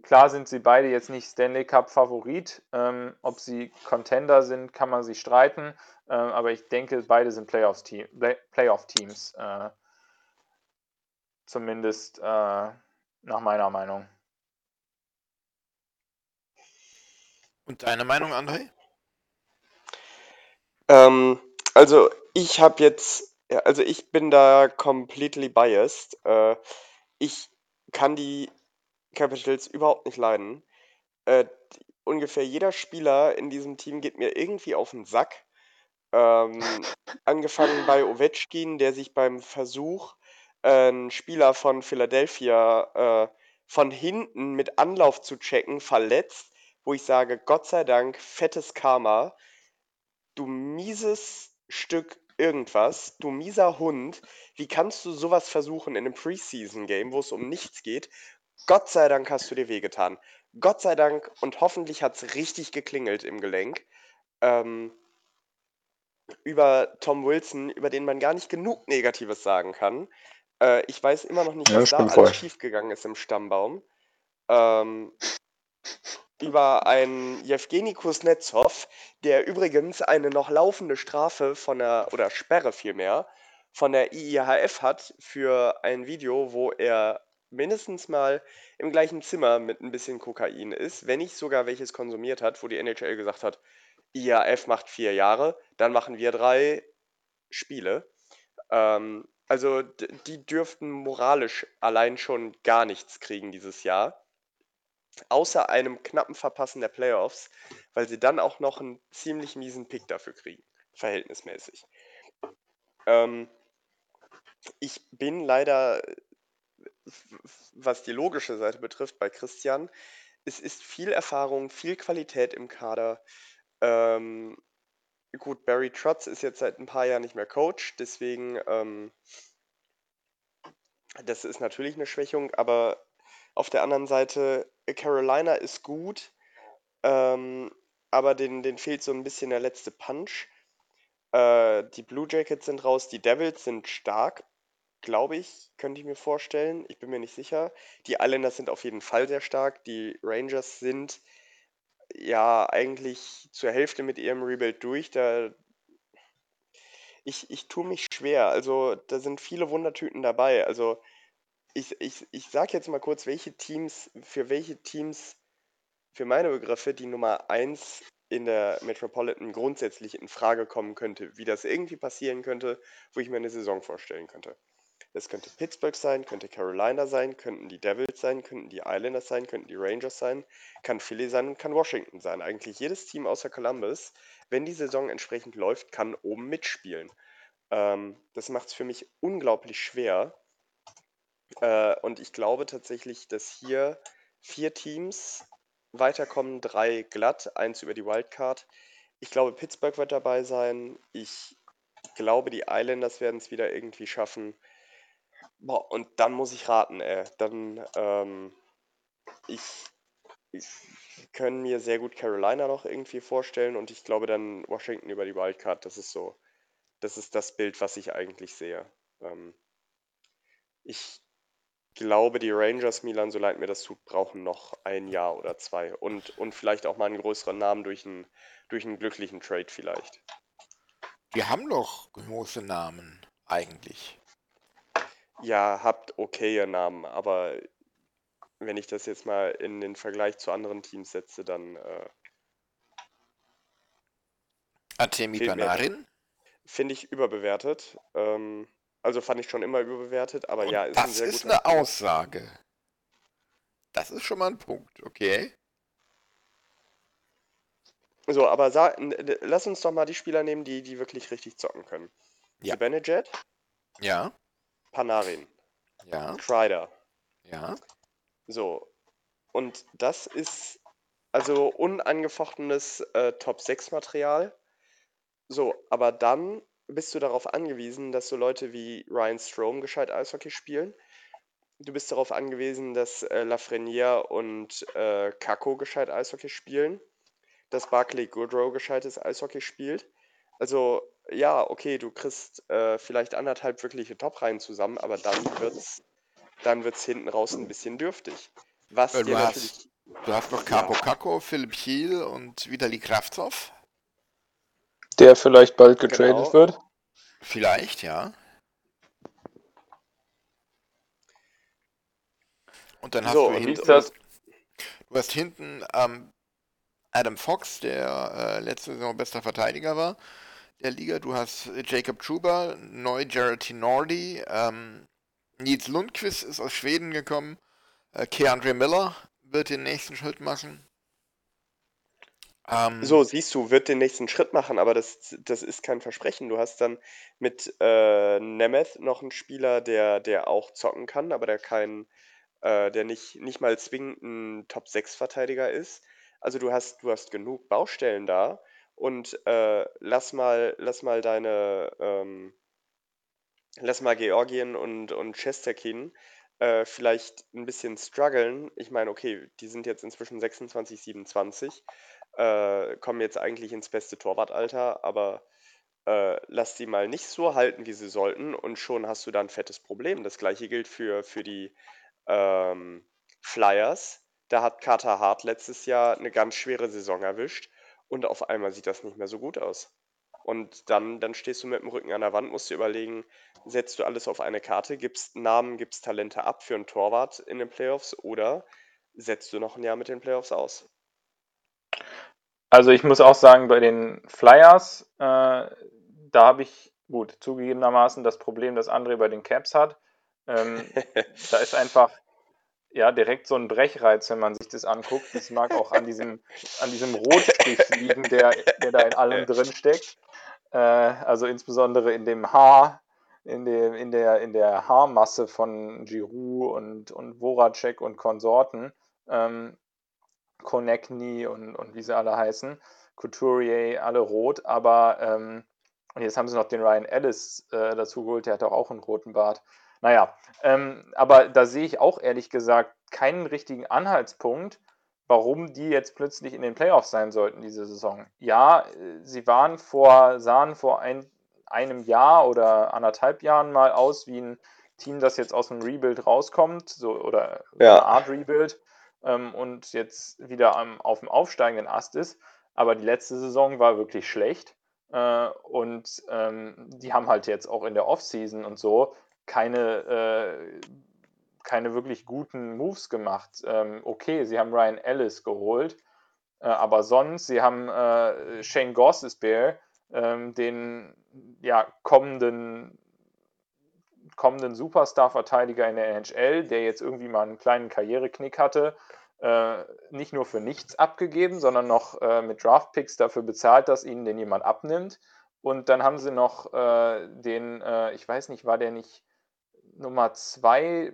Klar sind sie beide jetzt nicht Stanley Cup Favorit. Ähm, ob sie Contender sind, kann man sich streiten. Ähm, aber ich denke, beide sind Playoff-Teams. Playoff äh, zumindest äh, nach meiner Meinung. Und deine Meinung, André? Ähm, also ich habe jetzt, also ich bin da completely biased. Äh, ich kann die Capitals überhaupt nicht leiden. Äh, ungefähr jeder Spieler in diesem Team geht mir irgendwie auf den Sack. Ähm, angefangen bei Ovechkin, der sich beim Versuch, äh, einen Spieler von Philadelphia äh, von hinten mit Anlauf zu checken, verletzt, wo ich sage, Gott sei Dank, fettes Karma. Du mieses Stück irgendwas, du mieser Hund, wie kannst du sowas versuchen in einem Preseason-Game, wo es um nichts geht? Gott sei Dank hast du dir wehgetan. Gott sei Dank und hoffentlich hat es richtig geklingelt im Gelenk. Ähm, über Tom Wilson, über den man gar nicht genug Negatives sagen kann. Äh, ich weiß immer noch nicht, Ja, was da stimmt alles voll. schiefgegangen ist im Stammbaum. Ähm, über einen Jewgeni Kuznetsov, der übrigens eine noch laufende Strafe von der, oder Sperre vielmehr, von der IIHF hat für ein Video, wo er mindestens mal im gleichen Zimmer mit ein bisschen Kokain ist, wenn nicht sogar welches konsumiert hat, wo die NHL gesagt hat, IAF macht vier Jahre, dann machen wir drei Spiele. Ähm, also die dürften moralisch allein schon gar nichts kriegen dieses Jahr. Außer einem knappen Verpassen der Playoffs, weil sie dann auch noch einen ziemlich miesen Pick dafür kriegen, verhältnismäßig. Ähm, ich bin leider, was die logische Seite betrifft, bei Christian. Es ist viel Erfahrung, viel Qualität im Kader. Ähm, gut, Barry Trotz ist jetzt seit ein paar Jahren nicht mehr Coach, deswegen, ähm, das ist natürlich eine Schwächung, aber auf der anderen Seite, Carolina ist gut, ähm, aber denen, denen fehlt so ein bisschen der letzte Punch. Äh, die Blue Jackets sind raus, die Devils sind stark, glaube ich, könnte ich mir vorstellen. Ich bin mir nicht sicher. Die Islanders sind auf jeden Fall sehr stark. Die Rangers sind ja eigentlich zur Hälfte mit ihrem Rebuild durch. Da ich, ich tue mich schwer. Also da sind viele Wundertüten dabei. Also ich, ich, ich sage jetzt mal kurz, welche Teams, für welche Teams für meine Begriffe die Nummer 1 in der Metropolitan grundsätzlich in Frage kommen könnte, wie das irgendwie passieren könnte, wo ich mir eine Saison vorstellen könnte. Das könnte Pittsburgh sein, könnte Carolina sein, könnten die Devils sein, könnten die Islanders sein, könnten die Rangers sein, kann Philly sein und kann Washington sein. Eigentlich jedes Team außer Columbus, wenn die Saison entsprechend läuft, kann oben mitspielen. Ähm, das macht es für mich unglaublich schwer. Äh, und ich glaube tatsächlich, dass hier vier Teams weiterkommen, drei glatt, eins über die Wildcard. Ich glaube, Pittsburgh wird dabei sein. Ich glaube, die Islanders werden es wieder irgendwie schaffen. Boah, und dann muss ich raten, ey. Dann, ähm, ich, ich kann mir sehr gut Carolina noch irgendwie vorstellen und ich glaube dann Washington über die Wildcard. Das ist so, das ist das Bild, was ich eigentlich sehe. Ähm, ich glaube, die Rangers, Milan, so leid mir das tut, brauchen noch ein Jahr oder zwei und, und vielleicht auch mal einen größeren Namen durch einen, durch einen glücklichen Trade vielleicht. Die haben doch große Namen, eigentlich. Ja, habt okaye Namen, aber wenn ich das jetzt mal in den Vergleich zu anderen Teams setze, dann äh, Artemi Panarin? finde ich überbewertet. Ähm, also fand ich schon immer überbewertet, aber Und ja, ist ein das sehr ist eine Aussage. Das ist schon mal ein Punkt, okay? So, aber lass uns doch mal die Spieler nehmen, die, die wirklich richtig zocken können. Ja. Zibanejad, Ja, Panarin, ja, Kreider. ja. So. Und das ist also unangefochtenes äh, Top-6-Material. So, aber dann bist du darauf angewiesen, dass so Leute wie Ryan Strome gescheit Eishockey spielen. Du bist darauf angewiesen, dass äh, Lafreniere und äh, Kako gescheit Eishockey spielen. Dass Barclay Goodrow gescheites Eishockey spielt. Also, ja, okay, du kriegst äh, vielleicht anderthalb wirkliche Top-Reihen zusammen, aber dann wird's, dann wird's hinten raus ein bisschen dürftig. Was dir du hast, du hast noch Capo Caco, Philipp Thiel und Vitali Kravtsov. Der vielleicht bald getradet Genau. wird. Vielleicht, ja. Und dann hast So, du hinten, du hast hinten ähm, Adam Fox, der äh, letzte Saison bester Verteidiger war der Liga. Du hast Jacob Truba, neu Jared Tinordi, ähm, Nils Lundqvist ist aus Schweden gekommen, äh, Keandre Miller wird den nächsten Schritt machen. Ähm, So, siehst du, wird den nächsten Schritt machen, aber das, das ist kein Versprechen. Du hast dann mit äh, Nemeth noch einen Spieler, der, der auch zocken kann, aber der kein, äh, der nicht, nicht mal zwingend ein Top-6-Verteidiger ist. Also du hast, du hast genug Baustellen da und äh, lass mal, lass mal deine, ähm, lass mal Georgien und, und Chesterkin äh, vielleicht ein bisschen strugglen. Ich meine, okay, die sind jetzt inzwischen 26, 27, äh, kommen jetzt eigentlich ins beste Torwartalter, aber äh, lass die mal nicht so halten, wie sie sollten, und schon hast du da ein fettes Problem. Das gleiche gilt für, für die ähm, Flyers. Da hat Carter Hart letztes Jahr eine ganz schwere Saison erwischt und auf einmal sieht das nicht mehr so gut aus. Und dann, dann stehst du mit dem Rücken an der Wand, musst dir überlegen, setzt du alles auf eine Karte, gibst Namen, gibst Talente ab für einen Torwart in den Playoffs oder setzt du noch ein Jahr mit den Playoffs aus? Also ich muss auch sagen, bei den Flyers, äh, da habe ich, gut, zugegebenermaßen das Problem, das André bei den Caps hat. Ähm, da ist einfach, ja, direkt so ein Brechreiz, wenn man sich das anguckt. Das mag auch an diesem, an diesem Rotstich liegen, der, der da in allem drin steckt. Äh, also insbesondere in dem Haar, in, dem, in, der, in der Haarmasse von Giroud und, und Voracek und Konsorten. Ähm, Konechny und, und wie sie alle heißen. Couturier, alle rot, aber ähm, und jetzt haben sie noch den Ryan Ellis äh, dazu geholt, der hat auch einen roten Bart. Naja, ähm, aber da sehe ich auch ehrlich gesagt keinen richtigen Anhaltspunkt, warum die jetzt plötzlich in den Playoffs sein sollten diese Saison. Ja, äh, sie waren vor, sahen vor ein, einem Jahr oder anderthalb Jahren mal aus wie ein Team, das jetzt aus dem Rebuild rauskommt, so oder ja. eine Art Rebuild ähm, und jetzt wieder am, auf dem aufsteigenden Ast ist. Aber die letzte Saison war wirklich schlecht. Äh, und ähm, die haben halt jetzt auch in der Offseason und so keine, äh, keine wirklich guten Moves gemacht. Ähm, okay, sie haben Ryan Ellis geholt, äh, aber sonst, sie haben äh, Shane Gossesbear, ähm, den ja, kommenden, kommenden Superstar-Verteidiger in der NHL, der jetzt irgendwie mal einen kleinen Karriereknick hatte, äh, nicht nur für nichts abgegeben, sondern noch äh, mit Draftpicks dafür bezahlt, dass ihnen den jemand abnimmt. Und dann haben sie noch äh, den, äh, ich weiß nicht, war der nicht Nummer 2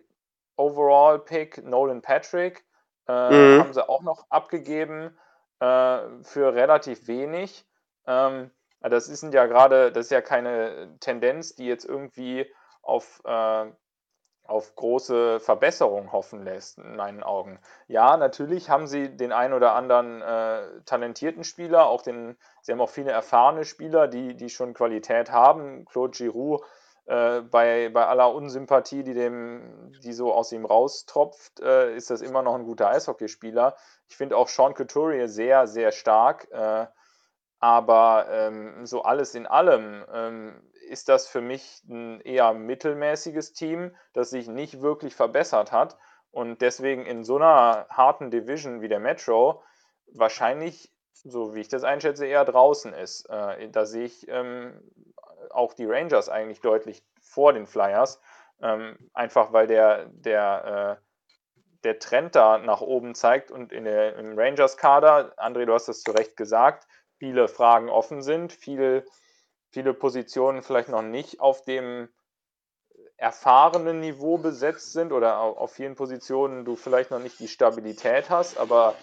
Overall Pick, Nolan Patrick, äh, mhm. haben sie auch noch abgegeben äh, für relativ wenig. Ähm, das ist ja gerade, das ist ja keine Tendenz, die jetzt irgendwie auf, äh, auf große Verbesserung hoffen lässt, in meinen Augen. Ja, natürlich haben sie den einen oder anderen äh, talentierten Spieler, auch den, sie haben auch viele erfahrene Spieler, die, die schon Qualität haben. Claude Giroux äh, bei, bei aller Unsympathie, die, dem, die so aus ihm raustropft, äh, ist das immer noch ein guter Eishockeyspieler. Ich finde auch Sean Couturier sehr, sehr stark. Äh, aber ähm, so alles in allem ähm, ist das für mich ein eher mittelmäßiges Team, das sich nicht wirklich verbessert hat und deswegen in so einer harten Division wie der Metro wahrscheinlich, so wie ich das einschätze, eher draußen ist. Äh, da sehe ich ähm, auch die Rangers eigentlich deutlich vor den Flyers. Ähm, einfach weil der, der, äh, der Trend da nach oben zeigt und in der, im Rangers-Kader, André, du hast das zu Recht gesagt, viele Fragen offen sind, viele, viele Positionen vielleicht noch nicht auf dem erfahrenen Niveau besetzt sind oder auf vielen Positionen du vielleicht noch nicht die Stabilität hast, aber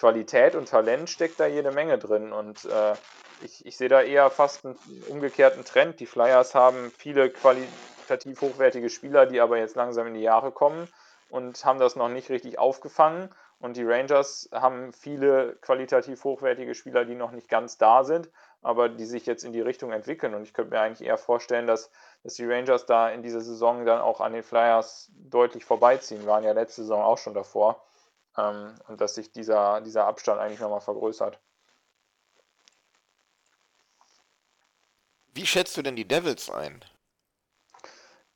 Qualität und Talent steckt da jede Menge drin und äh, ich, ich sehe da eher fast einen umgekehrten Trend. Die Flyers haben viele qualitativ hochwertige Spieler, die aber jetzt langsam in die Jahre kommen und haben das noch nicht richtig aufgefangen. Und die Rangers haben viele qualitativ hochwertige Spieler, die noch nicht ganz da sind, aber die sich jetzt in die Richtung entwickeln. Und ich könnte mir eigentlich eher vorstellen, dass, dass die Rangers da in dieser Saison dann auch an den Flyers deutlich vorbeiziehen. Waren ja letzte Saison auch schon davor. Ähm, und dass sich dieser, dieser Abstand eigentlich nochmal vergrößert. Wie schätzt du denn die Devils ein?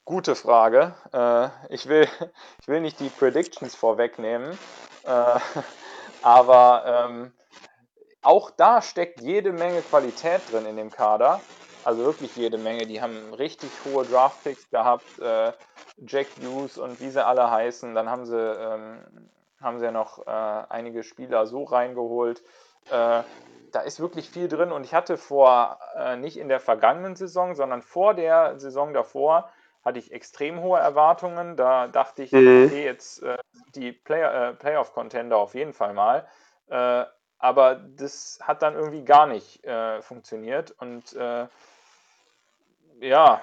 Gute Frage. Äh, ich, will, ich will nicht die Predictions vorwegnehmen, äh, aber ähm, auch da steckt jede Menge Qualität drin in dem Kader. Also wirklich jede Menge. Die haben richtig hohe Draftpicks gehabt. Äh, Jack Hughes und wie sie alle heißen. Dann haben sie, ähm, haben sie ja noch äh, einige Spieler so reingeholt. Äh, da ist wirklich viel drin und ich hatte vor, äh, nicht in der vergangenen Saison, sondern vor der Saison davor, hatte ich extrem hohe Erwartungen. Da dachte ich, mhm. okay, jetzt äh, die Play äh, Playoff-Contender auf jeden Fall mal. Äh, aber das hat dann irgendwie gar nicht funktioniert. Und ja,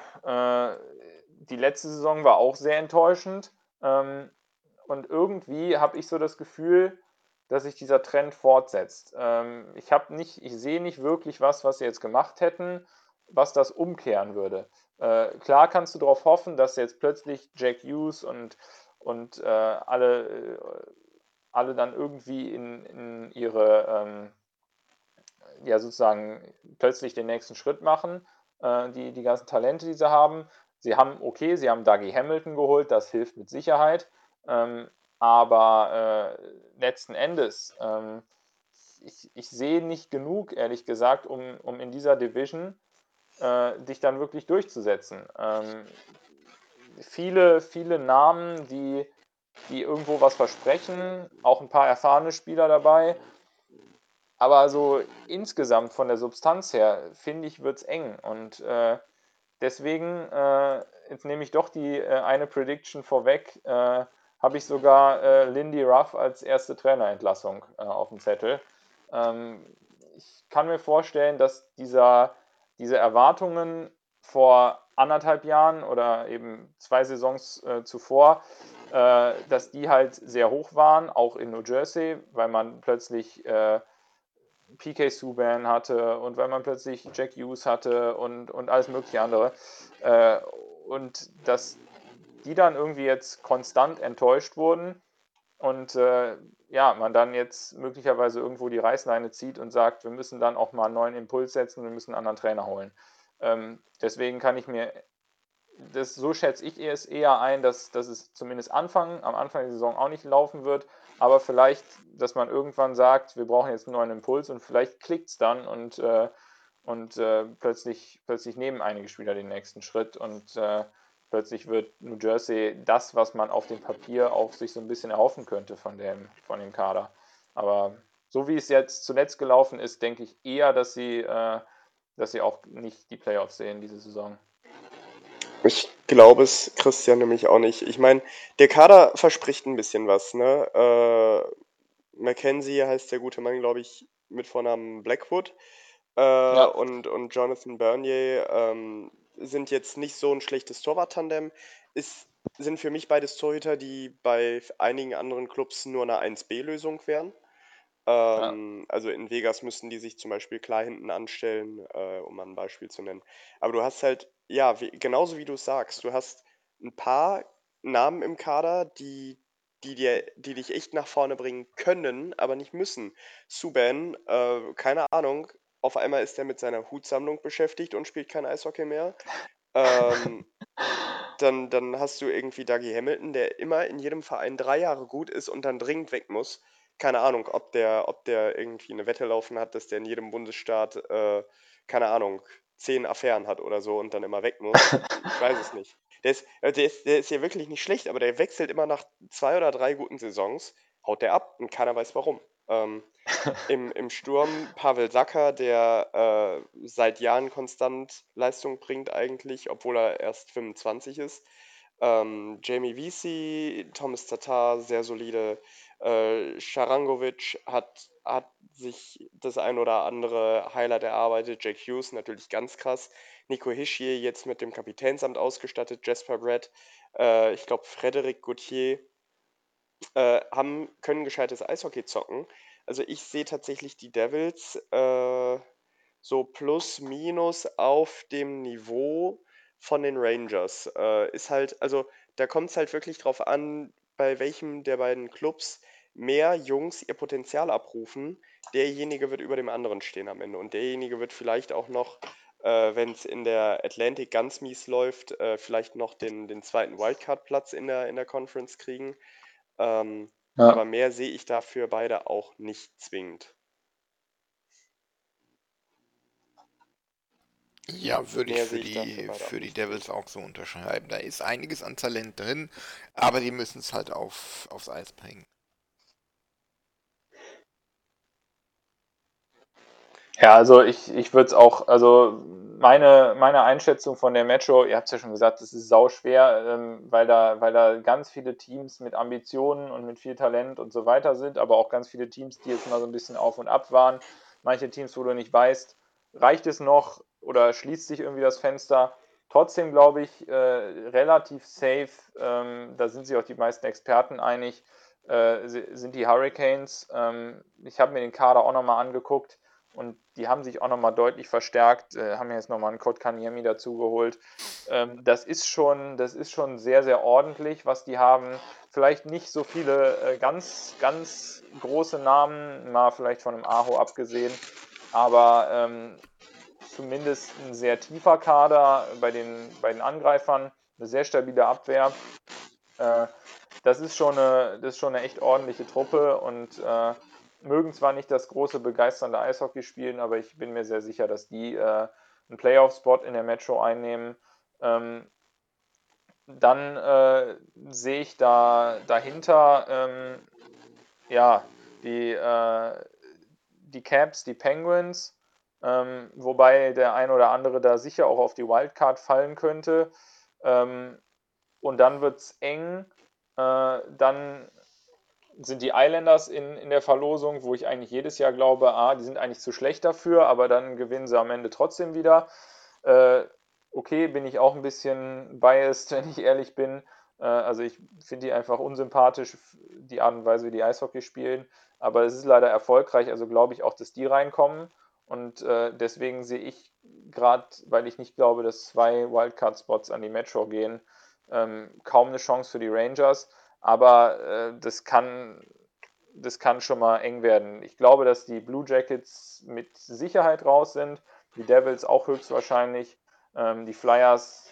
die letzte Saison war auch sehr enttäuschend. Ähm, und irgendwie habe ich so das Gefühl, dass sich dieser Trend fortsetzt. Ähm, ich habe nicht, ich sehe nicht wirklich was, was sie jetzt gemacht hätten, was das umkehren würde. Äh, klar kannst du darauf hoffen, dass jetzt plötzlich Jack Hughes und, und äh, alle, äh, alle dann irgendwie in, in ihre, ähm, ja sozusagen plötzlich den nächsten Schritt machen, äh, die, die ganzen Talente, die sie haben. Sie haben, okay, sie haben Dougie Hamilton geholt, das hilft mit Sicherheit. Ähm, aber äh, letzten Endes, ähm, ich, ich sehe nicht genug, ehrlich gesagt, um, um in dieser Division äh, dich dann wirklich durchzusetzen. Ähm, viele, viele Namen, die, die irgendwo was versprechen, auch ein paar erfahrene Spieler dabei. Aber so insgesamt von der Substanz her, finde ich, wird es eng. Und äh, deswegen, äh, jetzt nehme ich doch die äh, eine Prediction vorweg, äh, habe ich sogar äh, Lindy Ruff als erste Trainerentlassung äh, auf dem Zettel. Ähm, ich kann mir vorstellen, dass dieser, diese Erwartungen vor anderthalb Jahren oder eben zwei Saisons äh, zuvor, äh, dass die halt sehr hoch waren, auch in New Jersey, weil man plötzlich äh, PK Subban hatte und weil man plötzlich Jack Hughes hatte und, und alles mögliche andere. Äh, und dass die dann irgendwie jetzt konstant enttäuscht wurden und äh, ja, man dann jetzt möglicherweise irgendwo die Reißleine zieht und sagt, wir müssen dann auch mal einen neuen Impuls setzen, wir müssen einen anderen Trainer holen. Ähm, deswegen kann ich mir, das, so schätze ich es eher ein, dass, dass es zumindest Anfang, am Anfang der Saison auch nicht laufen wird, aber vielleicht, dass man irgendwann sagt, wir brauchen jetzt einen neuen Impuls und vielleicht klickt es dann und, äh, und äh, plötzlich, plötzlich nehmen einige Spieler den nächsten Schritt und äh, plötzlich wird New Jersey das, was man auf dem Papier auch sich so ein bisschen erhoffen könnte von dem, von dem Kader. Aber so wie es jetzt zuletzt gelaufen ist, denke ich eher, dass sie, äh, dass sie auch nicht die Playoffs sehen diese Saison. Ich glaube es, Christian, nämlich auch nicht. Ich meine, der Kader verspricht ein bisschen was. Ne? Äh, Mackenzie heißt der gute Mann, glaube ich, mit Vornamen Blackwood. Äh, ja. und, und Jonathan Bernier ähm, sind jetzt nicht so ein schlechtes Torwart-Tandem. sind für mich beides Torhüter, die bei einigen anderen Clubs nur eine 1B-Lösung wären. Ähm, ja. Also in Vegas müssten die sich zum Beispiel klar hinten anstellen, äh, um mal ein Beispiel zu nennen. Aber du hast halt, ja, wie, genauso wie du es sagst, du hast ein paar Namen im Kader, die, die, dir, die dich echt nach vorne bringen können, aber nicht müssen. Suban, äh, keine Ahnung, auf einmal ist er mit seiner Hutsammlung beschäftigt und spielt kein Eishockey mehr. Ähm, dann, dann hast du irgendwie Dougie Hamilton, der immer in jedem Verein drei Jahre gut ist und dann dringend weg muss. Keine Ahnung, ob der, ob der irgendwie eine Wette laufen hat, dass der in jedem Bundesstaat, äh, keine Ahnung, zehn Affären hat oder so und dann immer weg muss. Ich weiß es nicht. Der ist, äh, der, ist, der ist ja wirklich nicht schlecht, aber der wechselt immer nach zwei oder drei guten Saisons, haut der ab und keiner weiß warum. Ähm, im, Im Sturm Pavel Sacker, der äh, seit Jahren konstant Leistung bringt eigentlich, obwohl er erst 25 ist. Ähm, Jamie Vesey, Thomas Tatar, sehr solide. Äh, Sharangovic hat, hat sich das ein oder andere Highlight erarbeitet. Jack Hughes natürlich ganz krass. Nico Hischier jetzt mit dem Kapitänsamt ausgestattet. Jasper Brett. Äh, ich glaube, Frederic Gauthier äh, haben, können gescheites Eishockey zocken. Also ich sehe tatsächlich die Devils äh, so plus minus auf dem Niveau von den Rangers. Äh, ist halt, also da kommt es halt wirklich drauf an, bei welchem der beiden Clubs mehr Jungs ihr Potenzial abrufen. Derjenige wird über dem anderen stehen am Ende. Und derjenige wird vielleicht auch noch, äh, wenn es in der Atlantic ganz mies läuft, äh, vielleicht noch den, den zweiten Wildcard-Platz in der, in der Conference kriegen. Ähm, ja. Aber mehr sehe ich dafür beide auch nicht zwingend. Ja, würde ich für die, für die Devils auch so unterschreiben. Da ist einiges an Talent drin, aber die müssen es halt auf, aufs Eis bringen. Ja, also ich, ich würde es auch, also meine, meine Einschätzung von der Metro, ihr habt es ja schon gesagt, es ist sau schwer, ähm, weil, da, weil da ganz viele Teams mit Ambitionen und mit viel Talent und so weiter sind, aber auch ganz viele Teams, die jetzt mal so ein bisschen auf und ab waren. Manche Teams, wo du nicht weißt, reicht es noch oder schließt sich irgendwie das Fenster. Trotzdem glaube ich, äh, relativ safe, ähm, da sind sich auch die meisten Experten einig, äh, sind die Hurricanes. Ähm, ich habe mir den Kader auch nochmal angeguckt und die haben sich auch nochmal deutlich verstärkt, äh, haben jetzt nochmal einen Code Kanyemi dazugeholt. Ähm, das, ist schon, das ist schon sehr, sehr ordentlich, was die haben. Vielleicht nicht so viele äh, ganz, ganz große Namen, mal vielleicht von einem Aho abgesehen, aber ähm, zumindest ein sehr tiefer Kader bei den, bei den Angreifern, eine sehr stabile Abwehr. Äh, das, ist schon eine, das ist schon eine echt ordentliche Truppe und äh, mögen zwar nicht das große begeisternde Eishockey spielen, aber ich bin mir sehr sicher, dass die äh, einen Playoff-Spot in der Metro einnehmen. Ähm, dann äh, sehe ich da dahinter ähm, ja die, äh, die Caps, die Penguins, ähm, wobei der ein oder andere da sicher auch auf die Wildcard fallen könnte. Ähm, und dann wird es eng. Äh, dann sind die Islanders in, in der Verlosung, wo ich eigentlich jedes Jahr glaube, ah, die sind eigentlich zu schlecht dafür, aber dann gewinnen sie am Ende trotzdem wieder. Äh, okay, bin ich auch ein bisschen biased, wenn ich ehrlich bin. Äh, also ich finde die einfach unsympathisch, die Art und Weise, wie die Eishockey spielen. Aber es ist leider erfolgreich, also glaube ich auch, dass die reinkommen. Und äh, deswegen sehe ich gerade, weil ich nicht glaube, dass zwei Wildcard-Spots an die Metro gehen, ähm, kaum eine Chance für die Rangers. Aber äh, das, kann, das kann schon mal eng werden. Ich glaube, dass die Blue Jackets mit Sicherheit raus sind. Die Devils auch höchstwahrscheinlich. Ähm, die Flyers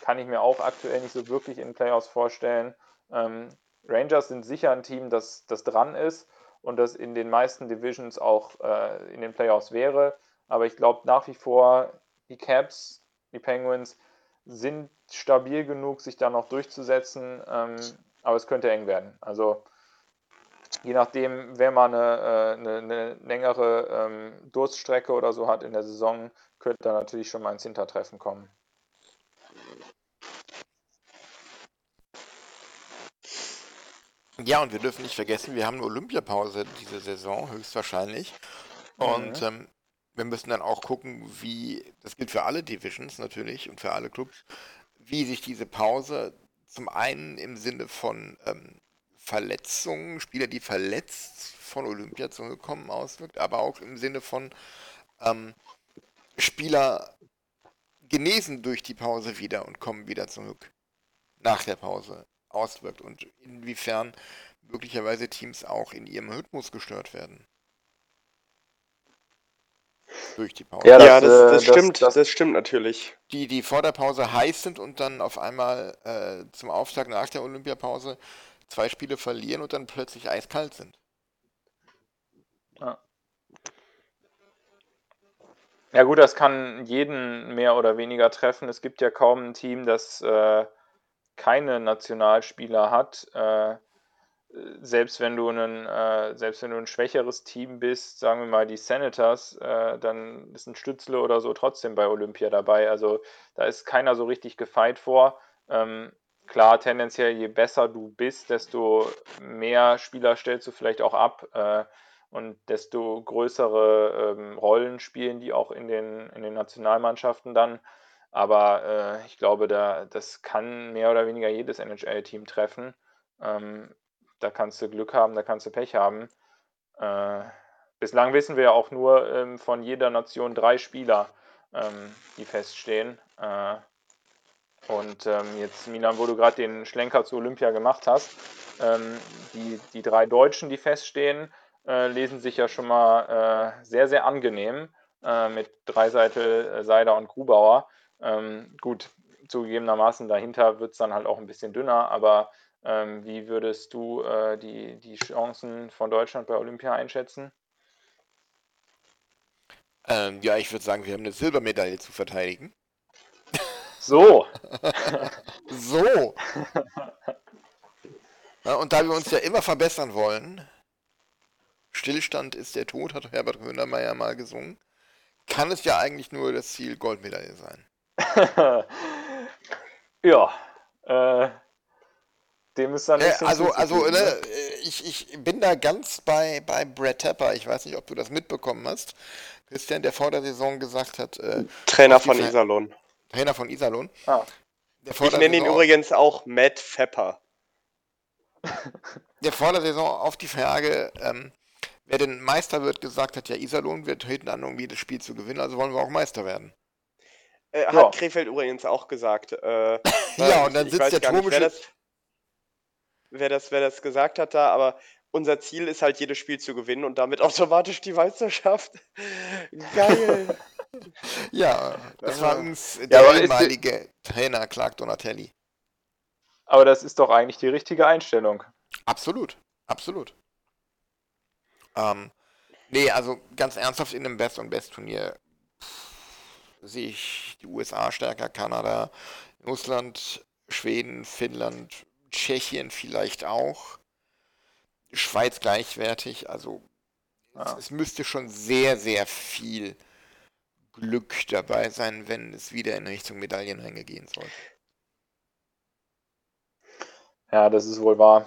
kann ich mir auch aktuell nicht so wirklich in Playoffs vorstellen. Ähm, Rangers sind sicher ein Team, das, das dran ist und das in den meisten Divisions auch äh, in den Playoffs wäre. Aber ich glaube nach wie vor, die Caps, die Penguins sind stabil genug, sich da noch durchzusetzen. Ähm, aber es könnte eng werden. Also je nachdem, wer mal eine, äh, eine, eine längere ähm, Durststrecke oder so hat in der Saison, könnte da natürlich schon mal ins Hintertreffen kommen. Ja, und wir dürfen nicht vergessen, wir haben eine Olympiapause diese Saison, höchstwahrscheinlich. Und mhm. ähm, wir müssen dann auch gucken, wie, das gilt für alle Divisions natürlich und für alle Clubs, wie sich diese Pause zum einen im Sinne von ähm, Verletzungen, Spieler, die verletzt von Olympia zurückkommen, auswirkt, aber auch im Sinne von ähm, Spieler genesen durch die Pause wieder und kommen wieder zurück nach der Pause auswirkt und inwiefern möglicherweise Teams auch in ihrem Rhythmus gestört werden. Durch die Pause. Ja, das, ja, das, das, das stimmt, das, das, stimmt natürlich. Die, die vor der Pause heiß sind und dann auf einmal äh, zum Auftakt nach der Olympiapause zwei Spiele verlieren und dann plötzlich eiskalt sind. Ja. Ja gut, das kann jeden mehr oder weniger treffen. Es gibt ja kaum ein Team, das äh, keine Nationalspieler hat. Äh, selbst wenn du ein, äh, selbst wenn du ein schwächeres Team bist, sagen wir mal die Senators, äh, dann ist ein Stützle oder so trotzdem bei Olympia dabei. Also da ist keiner so richtig gefeit vor. Ähm, klar, tendenziell je besser du bist, desto mehr Spieler stellst du vielleicht auch ab äh, und desto größere ähm, Rollen spielen die auch in den, in den Nationalmannschaften dann. Aber äh, ich glaube, da, das kann mehr oder weniger jedes NHL-Team treffen. Ähm, da kannst du Glück haben, da kannst du Pech haben. Äh, bislang wissen wir ja auch nur ähm, von jeder Nation drei Spieler, ähm, die feststehen. Äh, und ähm, jetzt, Milan, wo du gerade den Schlenker zu Olympia gemacht hast, ähm, die, die drei Deutschen, die feststehen, äh, lesen sich ja schon mal äh, sehr, sehr angenehm äh, mit Dreiseitel, äh, Seider und Grubauer. Ähm, gut, zugegebenermaßen dahinter wird es dann halt auch ein bisschen dünner, aber ähm, wie würdest du äh, die, die Chancen von Deutschland bei Olympia einschätzen? Ähm, ja, ich würde sagen, wir haben eine Silbermedaille zu verteidigen. So. so. Ja, und da wir uns ja immer verbessern wollen, Stillstand ist der Tod, hat Herbert Grönemeyer mal gesungen, kann es ja eigentlich nur das Ziel Goldmedaille sein. ja, äh, dem ist dann Äh, nichts also, also ne, ne? äh, ich, ich bin da ganz bei, bei Brad Tepper. Ich weiß nicht, ob du das mitbekommen hast. Christian, der vor der Saison gesagt hat, äh, Trainer von Ver- Iserlohn. Trainer von Iserlohn. Ah. Der vor Ich nenne ihn übrigens auch Matt Fepper. der vor der Saison auf die Frage, ähm, wer denn Meister wird, gesagt hat, ja, Iserlohn wird hinten an, um jedes Spiel zu gewinnen, also wollen wir auch Meister werden. Äh, hat Ja. Krefeld übrigens auch gesagt. Äh, Ja, äh, und dann sitzt der nicht, Turmische- das, wer, das, wer das gesagt hat da, aber unser Ziel ist halt, jedes Spiel zu gewinnen und damit automatisch die Meisterschaft. Geil. Ja, das war Ja, der die- ehemalige Trainer Clark Donatelli. Aber das ist doch eigentlich die richtige Einstellung. Absolut, absolut. Ähm, nee, also ganz ernsthaft in einem Best- und Best-Turnier sehe ich die USA stärker, Kanada, Russland, Schweden, Finnland, Tschechien vielleicht auch, Schweiz gleichwertig, also Ja. es, es müsste schon sehr, sehr viel Glück dabei sein, wenn es wieder in Richtung Medaillenränge gehen sollte. Ja, das ist wohl wahr.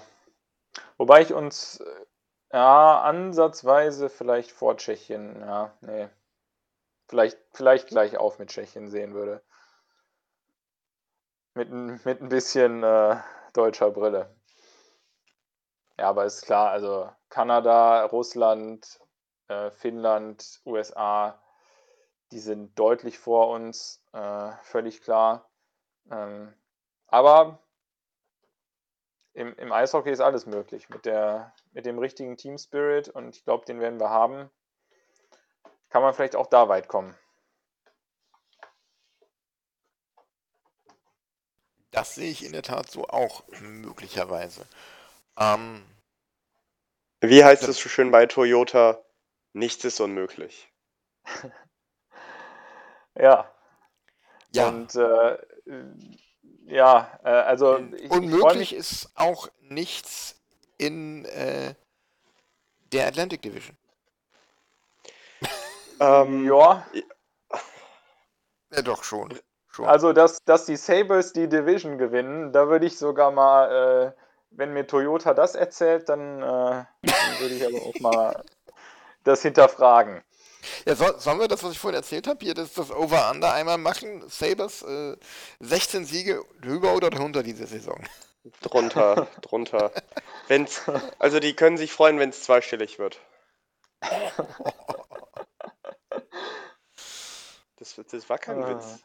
Wobei ich uns äh, ja ansatzweise vielleicht vor Tschechien, ja, nee. Vielleicht, vielleicht gleich auf mit Tschechien sehen würde. Mit, ein- mit ein bisschen äh, deutscher Brille. Ja, aber ist klar, also Kanada, Russland, äh, Finnland, USA, die sind deutlich vor uns, äh, völlig klar. Ähm, aber im, im Eishockey ist alles möglich mit, der, mit dem richtigen Team Spirit und ich glaube, den werden wir haben. Kann man vielleicht auch da weit kommen. Das sehe ich in der Tat so auch möglicherweise. Ähm, Wie heißt es so schön bei Toyota? Nichts ist unmöglich. Ja, ja, und äh, ja, äh, also ich, unmöglich ist auch nichts in äh, der Atlantic Division. Ähm, ja, Ja, doch schon. Schon. also dass, dass die Sabres die Division gewinnen, da würde ich sogar mal, äh, wenn mir Toyota das erzählt, dann, äh, dann würde ich aber auch mal das hinterfragen. ja, soll, sollen wir das, was ich vorhin erzählt habe, hier das, das Over-Under einmal machen? Sabres, äh, 16 Siege über oder drunter diese Saison. drunter, drunter. Wenn's, also die können sich freuen, wenn es zweistellig wird. Das, das war kein Ah. Witz.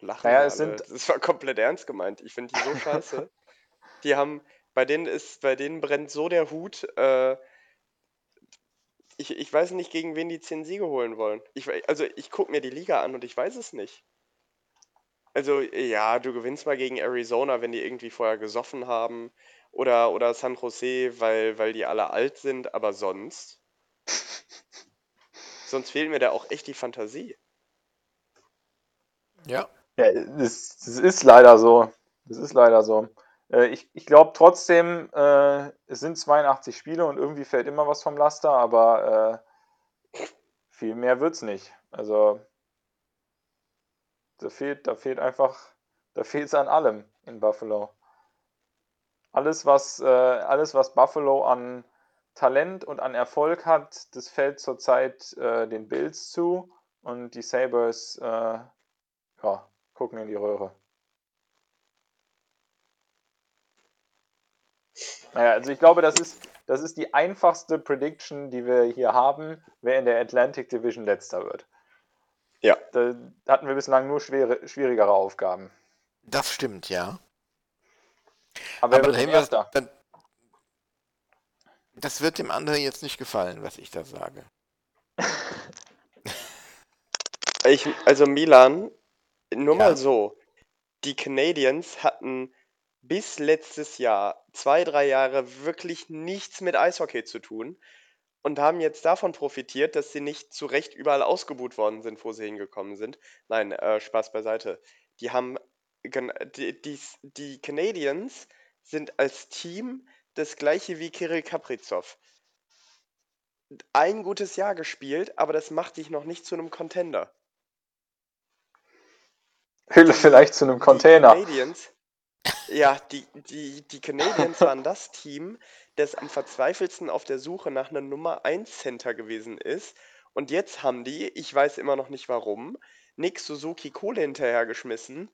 Lachen Naja, es alle. sind- Das war komplett ernst gemeint. Ich finde die so scheiße. Die haben, bei denen ist, bei denen brennt so der Hut. Äh, ich, ich weiß nicht, gegen wen die 10 Siege holen wollen. Ich, also ich gucke mir die Liga an und ich weiß es nicht. Also ja, du gewinnst mal gegen Arizona, wenn die irgendwie vorher gesoffen haben. Oder, oder San Jose, weil, weil die alle alt sind, aber sonst. Sonst fehlt mir da auch echt die Fantasie. Ja. Ja, das, das ist leider so. Das ist leider so. Äh, ich ich glaube trotzdem, äh, es sind 82 Spiele und irgendwie fällt immer was vom Laster, aber äh, viel mehr wird es nicht. Also da fehlt, da fehlt einfach, da fehlt es an allem in Buffalo. Alles, was, äh, alles, was Buffalo an Talent und an Erfolg hat, das fällt zurzeit äh, den Bills zu und die Sabres äh, ja, gucken in die Röhre. Naja, also ich glaube, das ist, das ist die einfachste Prediction, die wir hier haben, wer in der Atlantic Division letzter wird. Ja. Da hatten wir bislang nur schwere, schwierigere Aufgaben. Das stimmt, ja. Aber, Aber dann wir, dann, das wird dem anderen jetzt nicht gefallen, was ich da sage. Ich, also Milan, nur Ja. mal so, die Canadiens hatten bis letztes Jahr zwei, drei Jahre wirklich nichts mit Eishockey zu tun und haben jetzt davon profitiert, dass sie nicht zu Recht überall ausgebuht worden sind, wo sie hingekommen sind. Nein, äh, Spaß beiseite. Die haben, gen- die, die, die Canadiens sind als Team das gleiche wie Kirill Kaprizov. ein gutes Jahr gespielt, aber das macht dich noch nicht zu einem Contender. Hülle vielleicht zu einem Die Container. Canadiens, ja, die, die, die Canadiens waren das Team, das am verzweifelsten auf der Suche nach einem Nummer 1 Center gewesen ist. Und jetzt haben die, ich weiß immer noch nicht warum, Nick Suzuki Kohle hinterhergeschmissen.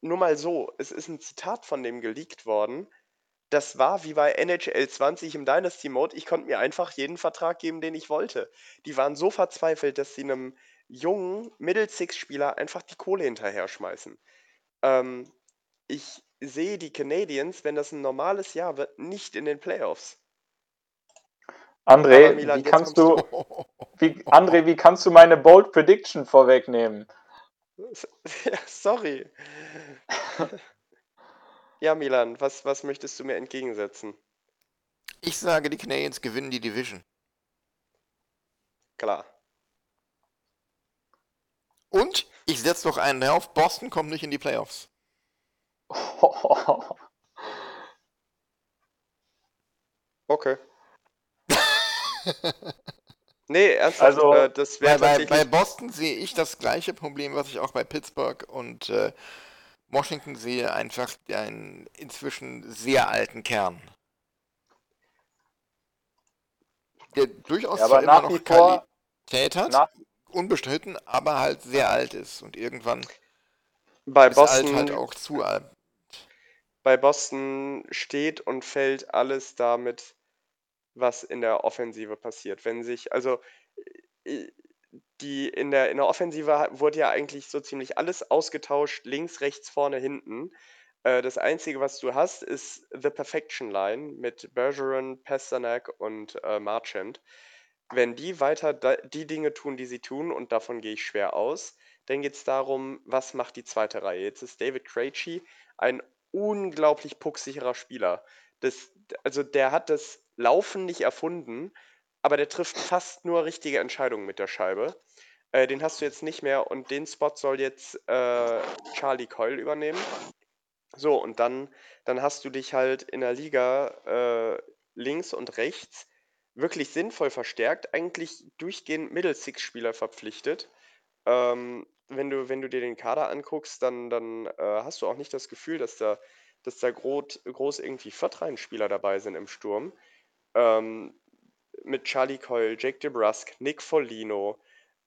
Nur mal so, es ist ein Zitat von dem geleakt worden. Das war wie bei NHL 20 im Dynasty Mode. Ich konnte mir einfach jeden Vertrag geben, den ich wollte. Die waren so verzweifelt, dass sie einem jungen Middle Six Spieler einfach die Kohle hinterher schmeißen. Ähm, ich sehe die Canadiens, wenn das ein normales Jahr wird, nicht in den Playoffs. André, Milan, wie kannst du, wie, André, wie kannst du meine Bold Prediction vorwegnehmen? Ja, sorry. Ja, Milan, was, was möchtest du mir entgegensetzen? Ich sage, die Canadiens gewinnen die Division. Klar. Und ich setze noch einen drauf, Boston kommt nicht in die Playoffs. Okay. Nee, ernsthaft, Also, äh, das wäre Bei, bei, tatsächlich. bei Boston sehe ich das gleiche Problem, was ich auch bei Pittsburgh und äh, Washington sehe, einfach einen inzwischen sehr alten Kern. Der durchaus Ja, zwar aber immer nach noch wie vor- Qualität hat, Nach, unbestritten, aber halt sehr alt ist und irgendwann bei Boston, halt auch zu alt. bei Boston steht und fällt alles damit, was in der Offensive passiert. Wenn sich, also äh, die in der, in der Offensive wurde ja eigentlich so ziemlich alles ausgetauscht, links, rechts, vorne, hinten. Äh, Das Einzige, was du hast, ist The Perfection Line mit Bergeron, Pasternak und äh, Marchand. Wenn die weiter die Dinge tun, die sie tun, und davon gehe ich schwer aus, dann geht es darum, was macht die zweite Reihe. Jetzt ist David Krejci ein unglaublich pucksicherer Spieler. Das, also der hat das Laufen nicht erfunden, aber der trifft fast nur richtige Entscheidungen mit der Scheibe. Äh, den hast du jetzt nicht mehr und den Spot soll jetzt äh, Charlie Coyle übernehmen. So, und dann, dann hast du dich halt in der Liga äh, links und rechts wirklich sinnvoll verstärkt, eigentlich durchgehend Middle-Six-Spieler verpflichtet. Ähm, wenn du, wenn du dir den Kader anguckst, dann, dann äh, hast du auch nicht das Gefühl, dass da, dass da groß, groß irgendwie Viertreihenspieler dabei sind im Sturm. Ähm, mit Charlie Coyle, Jake DeBrusk, Nick Foligno,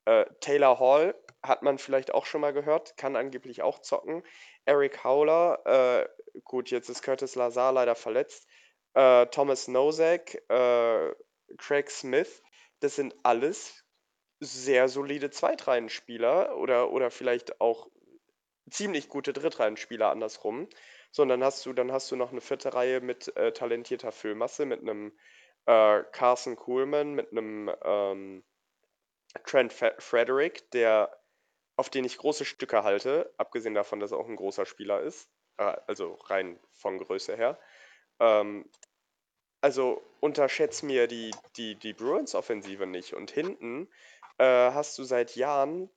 äh, Taylor Hall hat man vielleicht auch schon mal gehört, kann angeblich auch zocken. Eric Howler, äh, gut, jetzt ist Curtis Lazar leider verletzt. Äh, Thomas Nosek, äh, Craig Smith, das sind alles sehr solide Zweitreihenspieler oder, oder vielleicht auch ziemlich gute Drittreihenspieler andersrum. So, und dann hast du, dann hast du noch eine vierte Reihe mit äh, talentierter Füllmasse, mit einem äh, Carson Coolman, mit einem ähm, Trent Fe Frederick, der, auf den ich große Stücke halte, abgesehen davon, dass er auch ein großer Spieler ist, äh, also rein von Größe her. Ähm, also unterschätz mir die, die, die Bruins-Offensive nicht. Und hinten äh, hast du seit Jahren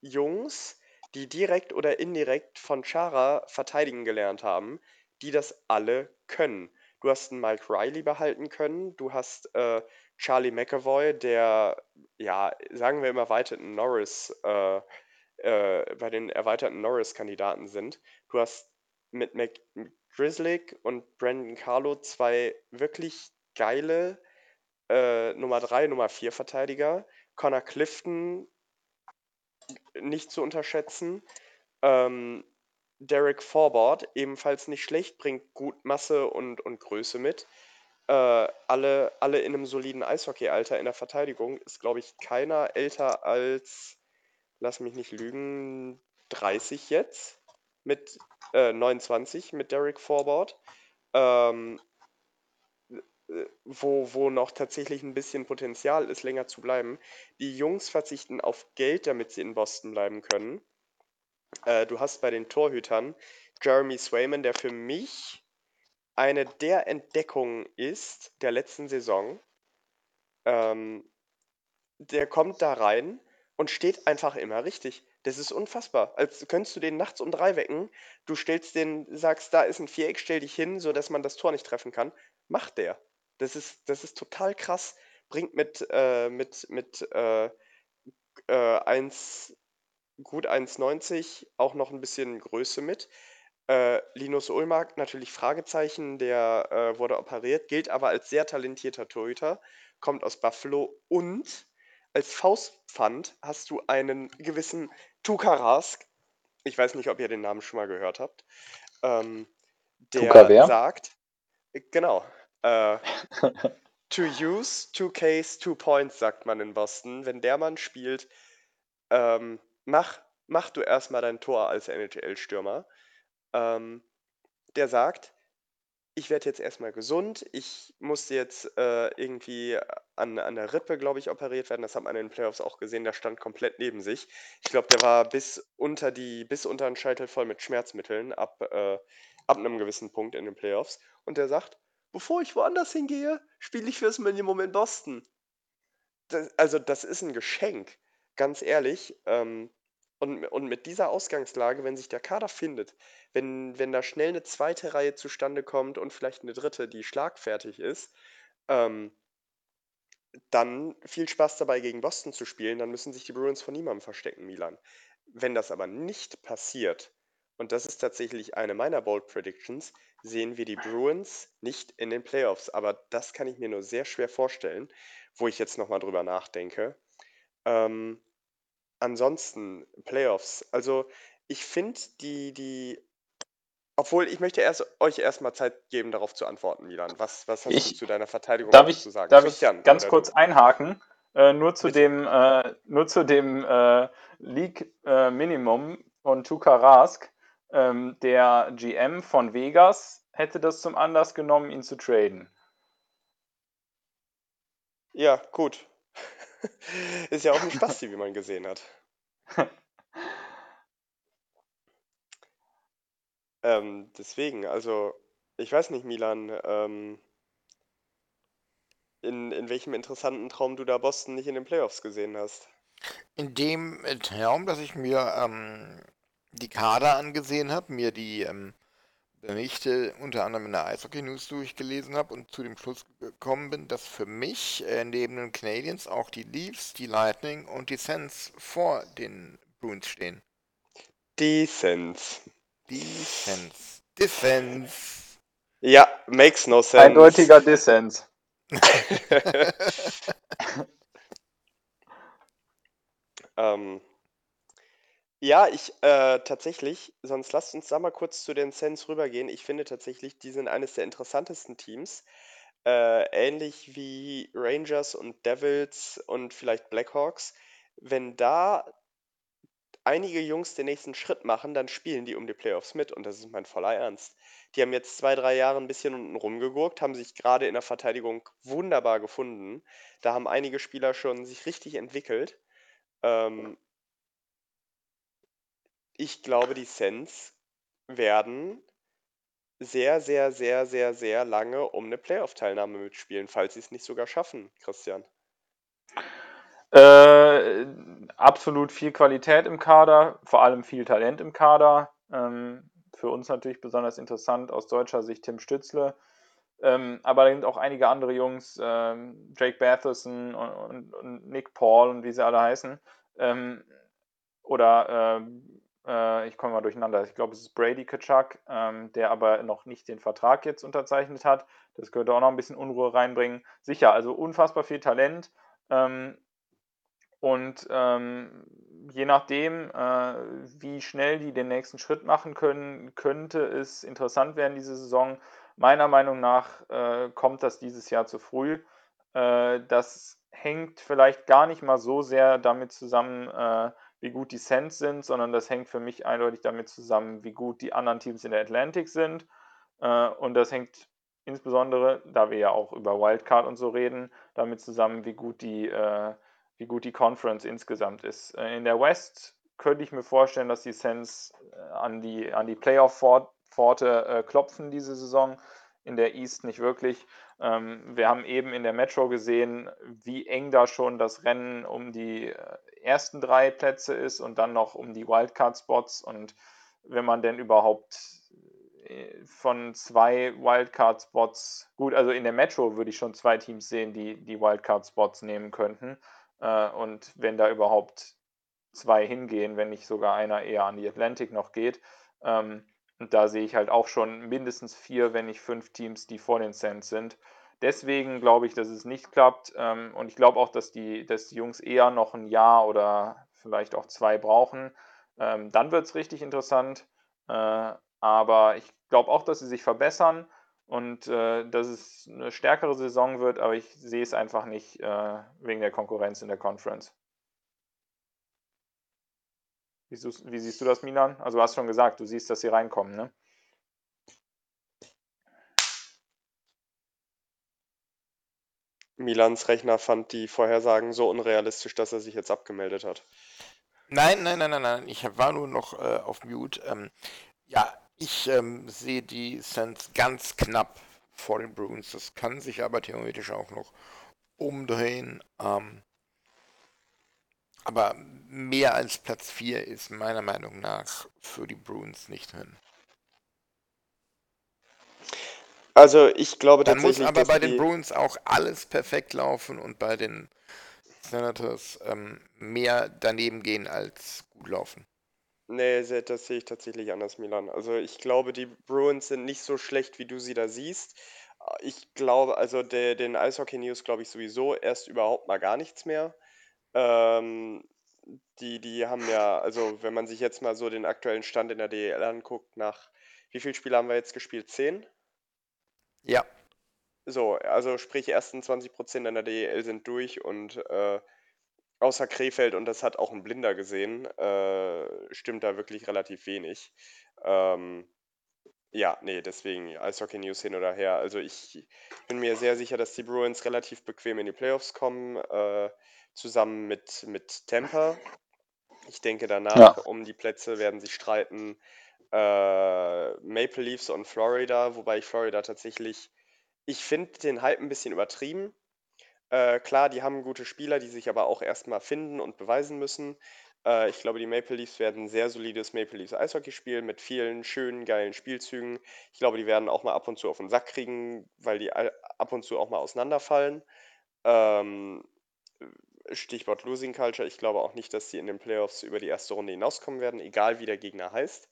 Jungs, die direkt oder indirekt von Chara verteidigen gelernt haben, die das alle können. Du hast einen Mike Riley behalten können, du hast äh, Charlie McAvoy, der, ja, sagen wir im erweiterten Norris, äh, äh, bei den erweiterten Norris-Kandidaten sind. Du hast mit Mac Drizzlick und Brandon Carlo zwei wirklich geile äh, Nummer 3, Nummer 4 Verteidiger. Connor Clifton nicht zu unterschätzen. Ähm, Derek Forbord, ebenfalls nicht schlecht, bringt gut Masse und, und Größe mit. Äh, alle, alle in einem soliden Eishockey-Alter in der Verteidigung ist, glaube ich, keiner älter als, lass mich nicht lügen, 30 jetzt mit äh, 29 mit Derek Forbord. Ähm, äh, wo, wo noch tatsächlich ein bisschen Potenzial ist, länger zu bleiben. Die Jungs verzichten auf Geld, damit sie in Boston bleiben können. Äh, du hast bei den Torhütern Jeremy Swayman, der für mich eine der Entdeckungen ist der letzten Saison. Ähm, der kommt da rein und steht einfach immer richtig. Das ist unfassbar. Als könntest du den nachts um drei wecken, du stellst den, sagst, da ist ein Viereck, stell dich hin, sodass man das Tor nicht treffen kann. Macht der. Das ist, das ist total krass. bringt mit, äh, mit, mit äh, äh, 1, gut 1,90 auch noch ein bisschen Größe mit. Äh, Linus Ulmark, natürlich Fragezeichen, der äh, wurde operiert, gilt aber als sehr talentierter Torhüter, kommt aus Buffalo und als Faustpfand hast du einen gewissen Tuka Rask. Ich weiß nicht, ob ihr den Namen schon mal gehört habt. Ähm, Tuka wer? der sagt, äh, genau, äh, to use, two Ks, two points, sagt man in Boston. Wenn der Mann spielt, ähm, mach, mach du erstmal dein Tor als NHL-Stürmer. Ähm, der sagt, ich werde jetzt erstmal gesund, ich musste jetzt äh, irgendwie an, an der Rippe, glaube ich, operiert werden. Das hat man in den Playoffs auch gesehen, der stand komplett neben sich. Ich glaube, der war bis unter die, bis unter den Scheitel voll mit Schmerzmitteln ab, äh, ab einem gewissen Punkt in den Playoffs. Und der sagt, bevor ich woanders hingehe, spiele ich fürs Minimum in Boston. Das, also, das ist ein Geschenk, ganz ehrlich. Ähm, und, und mit dieser Ausgangslage, wenn sich der Kader findet, wenn, wenn da schnell eine zweite Reihe zustande kommt und vielleicht eine dritte, die schlagfertig ist, ähm, dann viel Spaß dabei, gegen Boston zu spielen. Dann müssen sich die Bruins von niemandem verstecken, Milan. Wenn das aber nicht passiert, und das ist tatsächlich eine meiner Bold Predictions, sehen wir die Bruins nicht in den Playoffs. Aber das kann ich mir nur sehr schwer vorstellen, wo ich jetzt nochmal drüber nachdenke. Ähm, ansonsten, Playoffs. Also, ich finde die, die obwohl, ich möchte erst, euch erstmal Zeit geben, darauf zu antworten, Milan. Was, was hast Ich- du zu deiner Verteidigung Darf ich, zu sagen? darf ich Christian, ganz oder kurz du? einhaken? Äh, nur zu dem, äh, nur zu dem äh, League äh, Minimum von Tuka Rask. Ähm, der GM von Vegas hätte das zum Anlass genommen, ihn zu traden. Ja, gut. Ist ja auch ein Spasti, wie man gesehen hat. Ähm, deswegen, also, ich weiß nicht, Milan, ähm, in, in welchem interessanten Traum du da Boston nicht in den Playoffs gesehen hast. In dem Traum, dass ich mir ähm, die Kader angesehen habe, mir die ähm, Berichte unter anderem in der Eishockey News durchgelesen habe und zu dem Schluss gekommen bin, dass für mich äh, neben den Canadiens auch die Leafs, die Lightning und die Sens vor den Bruins stehen. Defense. Die Sens. Defense. Ja, makes no sense. Eindeutiger Dissens. Ähm, ja, ich äh, tatsächlich, sonst lasst uns da mal kurz zu den Sens rübergehen. Ich finde tatsächlich, die sind eines der interessantesten Teams. Äh, ähnlich wie Rangers und Devils und vielleicht Blackhawks. Wenn da einige Jungs den nächsten Schritt machen, dann spielen die um die Playoffs mit und das ist mein voller Ernst. Die haben jetzt zwei, drei Jahre ein bisschen unten rumgegurkt, haben sich gerade in der Verteidigung wunderbar gefunden. Da haben einige Spieler schon sich richtig entwickelt. Ähm, ich glaube, die Sens werden sehr, sehr, sehr, sehr, sehr lange um eine Playoff-Teilnahme mitspielen, falls sie es nicht sogar schaffen, Christian. Äh, absolut viel Qualität im Kader, vor allem viel Talent im Kader. Ähm, für uns natürlich besonders interessant aus deutscher Sicht Tim Stützle. Ähm, aber da sind auch einige andere Jungs, ähm, Jake Batherson und, und, und, Nick Paul und wie sie alle heißen. Ähm, oder ähm, äh, ich komme mal durcheinander. Ich glaube, es ist Brady Kachuk, ähm, der aber noch nicht den Vertrag jetzt unterzeichnet hat. Das könnte auch noch ein bisschen Unruhe reinbringen. Sicher, also unfassbar viel Talent. Ähm, und ähm, je nachdem, äh, wie schnell die den nächsten Schritt machen können, könnte es interessant werden diese Saison. Meiner Meinung nach äh, kommt das dieses Jahr zu früh. Äh, das hängt vielleicht gar nicht mal so sehr damit zusammen, äh, wie gut die Sens sind, sondern das hängt für mich eindeutig damit zusammen, wie gut die anderen Teams in der Atlantic sind. Äh, und das hängt insbesondere, da wir ja auch über Wildcard und so reden, damit zusammen, wie gut die äh, wie gut die Conference insgesamt ist. Äh, in der West könnte ich mir vorstellen, dass die Sens an die, an die Playoff-Pforte klopfen diese Saison. In der East nicht wirklich. Ähm, wir haben eben in der Metro gesehen, wie eng da schon das Rennen um die ersten drei Plätze ist und dann noch um die Wildcard-Spots. Und wenn man denn überhaupt äh, von zwei Wildcard-Spots, gut, also in der Metro würde ich schon zwei Teams sehen, die die Wildcard-Spots nehmen könnten. Äh, und wenn da überhaupt zwei hingehen, wenn nicht sogar einer eher an die Atlantic noch geht. Ähm, und da sehe ich halt auch schon mindestens vier, wenn nicht fünf Teams, die vor den Saints sind. Deswegen glaube ich, dass es nicht klappt. Ähm, und ich glaube auch, dass die, dass die Jungs eher noch ein Jahr oder vielleicht auch zwei brauchen. Ähm, dann wird es richtig interessant. Äh, aber ich glaube auch, dass sie sich verbessern und äh, dass es eine stärkere Saison wird, aber ich sehe es einfach nicht äh, wegen der Konkurrenz in der Conference. Wie, wie, siehst du das, Milan? Also du hast schon gesagt, du siehst, dass sie reinkommen, ne? Milans Rechner fand die Vorhersagen so unrealistisch, dass er sich jetzt abgemeldet hat. Nein, nein, nein, nein, nein. Ich war nur noch äh, auf Mute. Ähm, ja, ich ähm, sehe die Suns ganz knapp vor den Bruins. Das kann sich aber theoretisch auch noch umdrehen. Ähm, aber mehr als Platz 4 ist meiner Meinung nach für die Bruins nicht drin. Also ich glaube Dann muss tatsächlich, aber dass bei den Bruins auch alles perfekt laufen und bei den Senators ähm, mehr daneben gehen als gut laufen. nee, das sehe ich tatsächlich anders, Milan. Also ich glaube, die Bruins sind nicht so schlecht, wie du sie da siehst. Ich glaube, also der, den Eishockey News glaube ich sowieso erst überhaupt mal gar nichts mehr. Ähm, die, die haben ja, also wenn man sich jetzt mal so den aktuellen Stand in der DEL anguckt, nach wie viele Spiele haben wir jetzt gespielt? Zehn? Ja, So, also sprich, ersten 20% in der DEL sind durch und äh, außer Krefeld, und das hat auch ein Blinder gesehen, äh, stimmt da wirklich relativ wenig. Ähm, ja, nee, deswegen Eishockey News hin oder her. Also ich bin mir sehr sicher, dass die Bruins relativ bequem in die Playoffs kommen, äh, zusammen mit, mit Tampa. Ich denke, danach Ja. um die Plätze werden sich streiten äh, Maple Leafs und Florida, wobei ich Florida tatsächlich, ich finde den Hype ein bisschen übertrieben. Äh, klar, die haben gute Spieler, die sich aber auch erstmal finden und beweisen müssen. Äh, ich glaube, die Maple Leafs werden ein sehr solides Maple Leafs Eishockey spielen mit vielen schönen, geilen Spielzügen. Ich glaube, die werden auch mal ab und zu auf den Sack kriegen, weil die ab und zu auch mal auseinanderfallen. Ähm, Stichwort Losing Culture. Ich glaube auch nicht, dass sie in den Playoffs über die erste Runde hinauskommen werden, egal wie der Gegner heißt.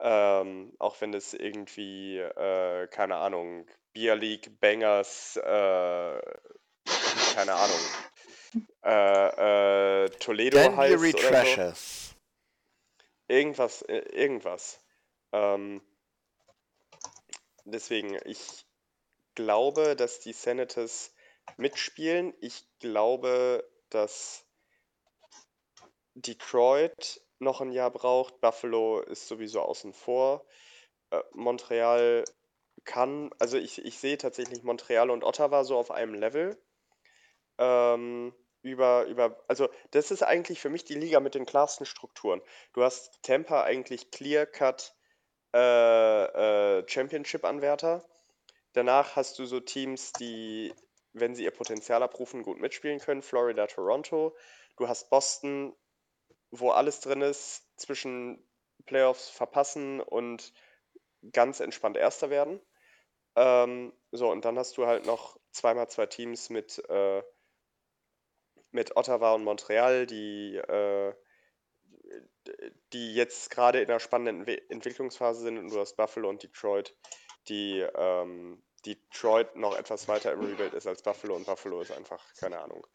Ähm, auch wenn es irgendwie, äh, keine Ahnung, Beer League, Bangers, äh, keine Ahnung, äh, äh, Toledo heißt Danbury oder so. Trashers. Irgendwas, äh, irgendwas. Ähm, deswegen, ich glaube, dass die Senators mitspielen. Ich glaube, dass Detroit noch ein Jahr braucht. Buffalo ist sowieso außen vor. Äh, Montreal kann, also ich, ich sehe tatsächlich Montreal und Ottawa so auf einem Level. Ähm, über, über, also das ist eigentlich für mich die Liga mit den klarsten Strukturen. Du hast Tampa eigentlich clear-cut äh, äh, Championship-Anwärter. Danach hast du so Teams, die, wenn sie ihr Potenzial abrufen, gut mitspielen können. Florida, Toronto. Du hast Boston, wo alles drin ist, zwischen Playoffs verpassen und ganz entspannt Erster werden. Ähm, so, und dann hast du halt noch zweimal zwei Teams mit, äh, mit Ottawa und Montreal, die, äh, die jetzt gerade in einer spannenden Entwi- Entwicklungsphase sind. Und du hast Buffalo und Detroit, die ähm, Detroit noch etwas weiter im Rebuild ist als Buffalo und Buffalo ist einfach, keine Ahnung,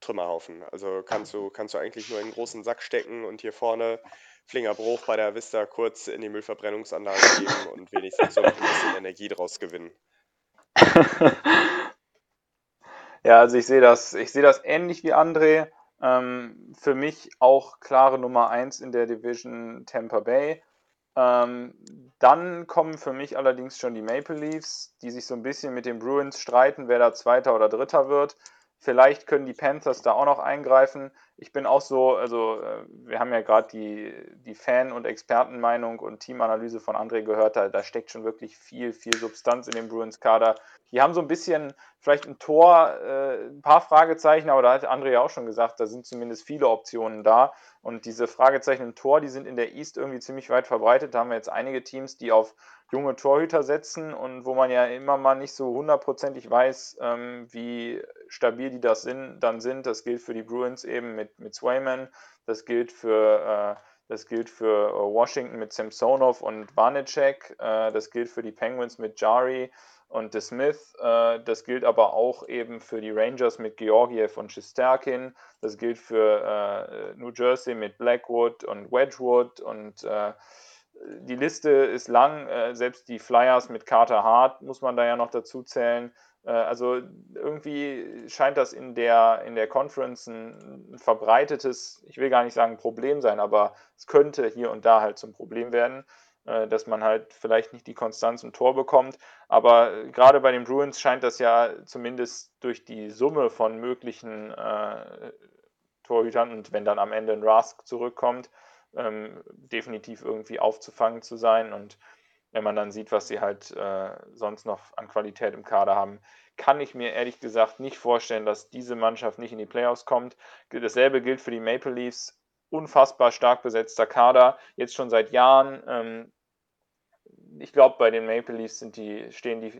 Trümmerhaufen. Also kannst du, kannst du eigentlich nur in einen großen Sack stecken und hier vorne Flingerbruch bei der Vista kurz in die Müllverbrennungsanlage geben und wenigstens so ein bisschen Energie draus gewinnen. Ja, also ich sehe das, ich sehe das ähnlich wie André. Ähm, für mich auch klare Nummer 1 in der Division Tampa Bay. Ähm, dann kommen für mich allerdings schon die Maple Leafs, die sich so ein bisschen mit den Bruins streiten, wer da Zweiter oder Dritter wird. Vielleicht können die Panthers da auch noch eingreifen. Ich bin auch so, also äh, wir haben ja gerade die, die Fan- und Expertenmeinung und Teamanalyse von André gehört, da, da steckt schon wirklich viel, viel Substanz in dem Bruins-Kader. Die haben so ein bisschen vielleicht ein Tor, äh, ein paar Fragezeichen, aber da hat André ja auch schon gesagt, da sind zumindest viele Optionen da. Und diese Fragezeichen im Tor, die sind in der East irgendwie ziemlich weit verbreitet. Da haben wir jetzt einige Teams, die auf junge Torhüter setzen und wo man ja immer mal nicht so hundertprozentig weiß, ähm, wie stabil die das sind, dann sind. Das gilt für die Bruins eben mit, mit Swayman, das gilt für, äh, das gilt für äh, Washington mit Samsonov und Vanecek, äh, das gilt für die Penguins mit Jari und De Smith. Äh, das gilt aber auch eben für die Rangers mit Georgiev und Shisterkin. Das gilt für äh, New Jersey mit Blackwood und Wedgwood und äh, die Liste ist lang. Äh, selbst die Flyers mit Carter Hart muss man da ja noch dazu zählen. Äh, also irgendwie scheint das in der, in der Conference ein verbreitetes, ich will gar nicht sagen Problem sein, aber es könnte hier und da halt zum Problem werden. Äh, dass man halt vielleicht nicht die Konstanz im Tor bekommt. Aber äh, gerade bei den Bruins scheint das ja zumindest durch die Summe von möglichen äh, Torhütern und wenn dann am Ende ein Rask zurückkommt, ähm, definitiv irgendwie aufzufangen zu sein. Und wenn man dann sieht, was sie halt äh, sonst noch an Qualität im Kader haben, kann ich mir ehrlich gesagt nicht vorstellen, dass diese Mannschaft nicht in die Playoffs kommt. Dasselbe gilt für die Maple Leafs. Unfassbar stark besetzter Kader, jetzt schon seit Jahren. Ähm, ich glaube, bei den Maple Leafs die, stehen die,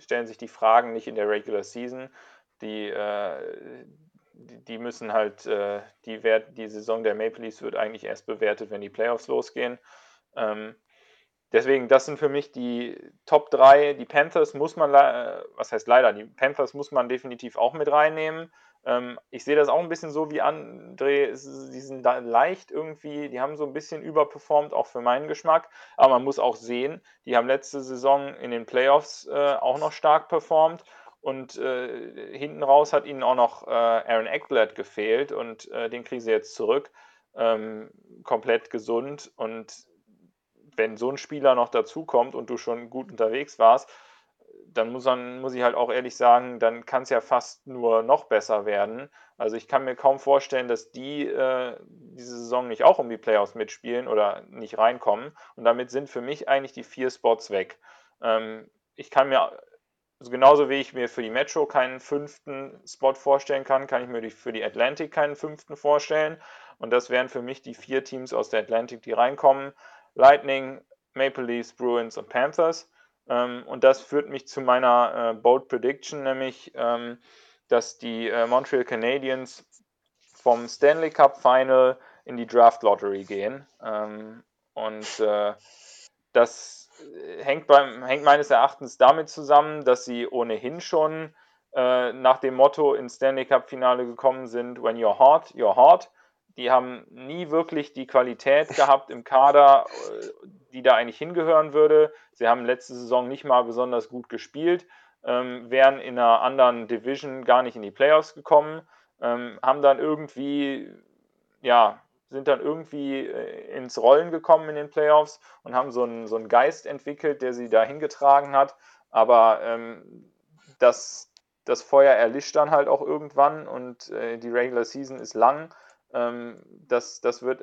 stellen sich die Fragen nicht in der Regular Season. Die, äh, die, müssen halt, äh, die, Wert, die Saison der Maple Leafs wird eigentlich erst bewertet, wenn die Playoffs losgehen. Ähm, deswegen, das sind für mich die Top 3. Die Panthers muss man, äh, was heißt leider, die Panthers muss man definitiv auch mit reinnehmen. Ähm, ich sehe das auch ein bisschen so wie André, die sind da leicht irgendwie, die haben so ein bisschen überperformt, auch für meinen Geschmack. Aber man muss auch sehen, die haben letzte Saison in den Playoffs äh, auch noch stark performt. Und äh, hinten raus hat ihnen auch noch äh, Aaron Eckblatt gefehlt und äh, den kriegen sie jetzt zurück. Ähm, komplett gesund. Und wenn so ein Spieler noch dazukommt und du schon gut unterwegs warst, dann muss, man, muss ich halt auch ehrlich sagen, dann kann es ja fast nur noch besser werden. Also ich kann mir kaum vorstellen, dass die äh, diese Saison nicht auch um die Playoffs mitspielen oder nicht reinkommen. Und damit sind für mich eigentlich die vier Spots weg. Ähm, ich kann mir, also genauso wie ich mir für die Metro keinen fünften Spot vorstellen kann, kann ich mir für die Atlantic keinen fünften vorstellen. Und das wären für mich die vier Teams aus der Atlantic, die reinkommen. Lightning, Maple Leafs, Bruins und Panthers. Ähm, und das führt mich zu meiner äh, Bold Prediction, nämlich, ähm, dass die äh, Montreal Canadiens vom Stanley Cup Final in die Draft Lottery gehen. Ähm, und äh, das hängt, beim, hängt meines Erachtens damit zusammen, dass sie ohnehin schon äh, nach dem Motto ins Stanley Cup Finale gekommen sind, when you're hot, you're hot. Die haben nie wirklich die Qualität gehabt im Kader, äh, die da eigentlich hingehören würde. Sie haben letzte Saison nicht mal besonders gut gespielt, ähm, wären in einer anderen Division gar nicht in die Playoffs gekommen, ähm, haben dann irgendwie, ja, sind dann irgendwie äh, ins Rollen gekommen in den Playoffs und haben so einen, so einen Geist entwickelt, der sie da hingetragen hat. Aber ähm, das, das Feuer erlischt dann halt auch irgendwann und äh, die Regular Season ist lang ähm, das das äh,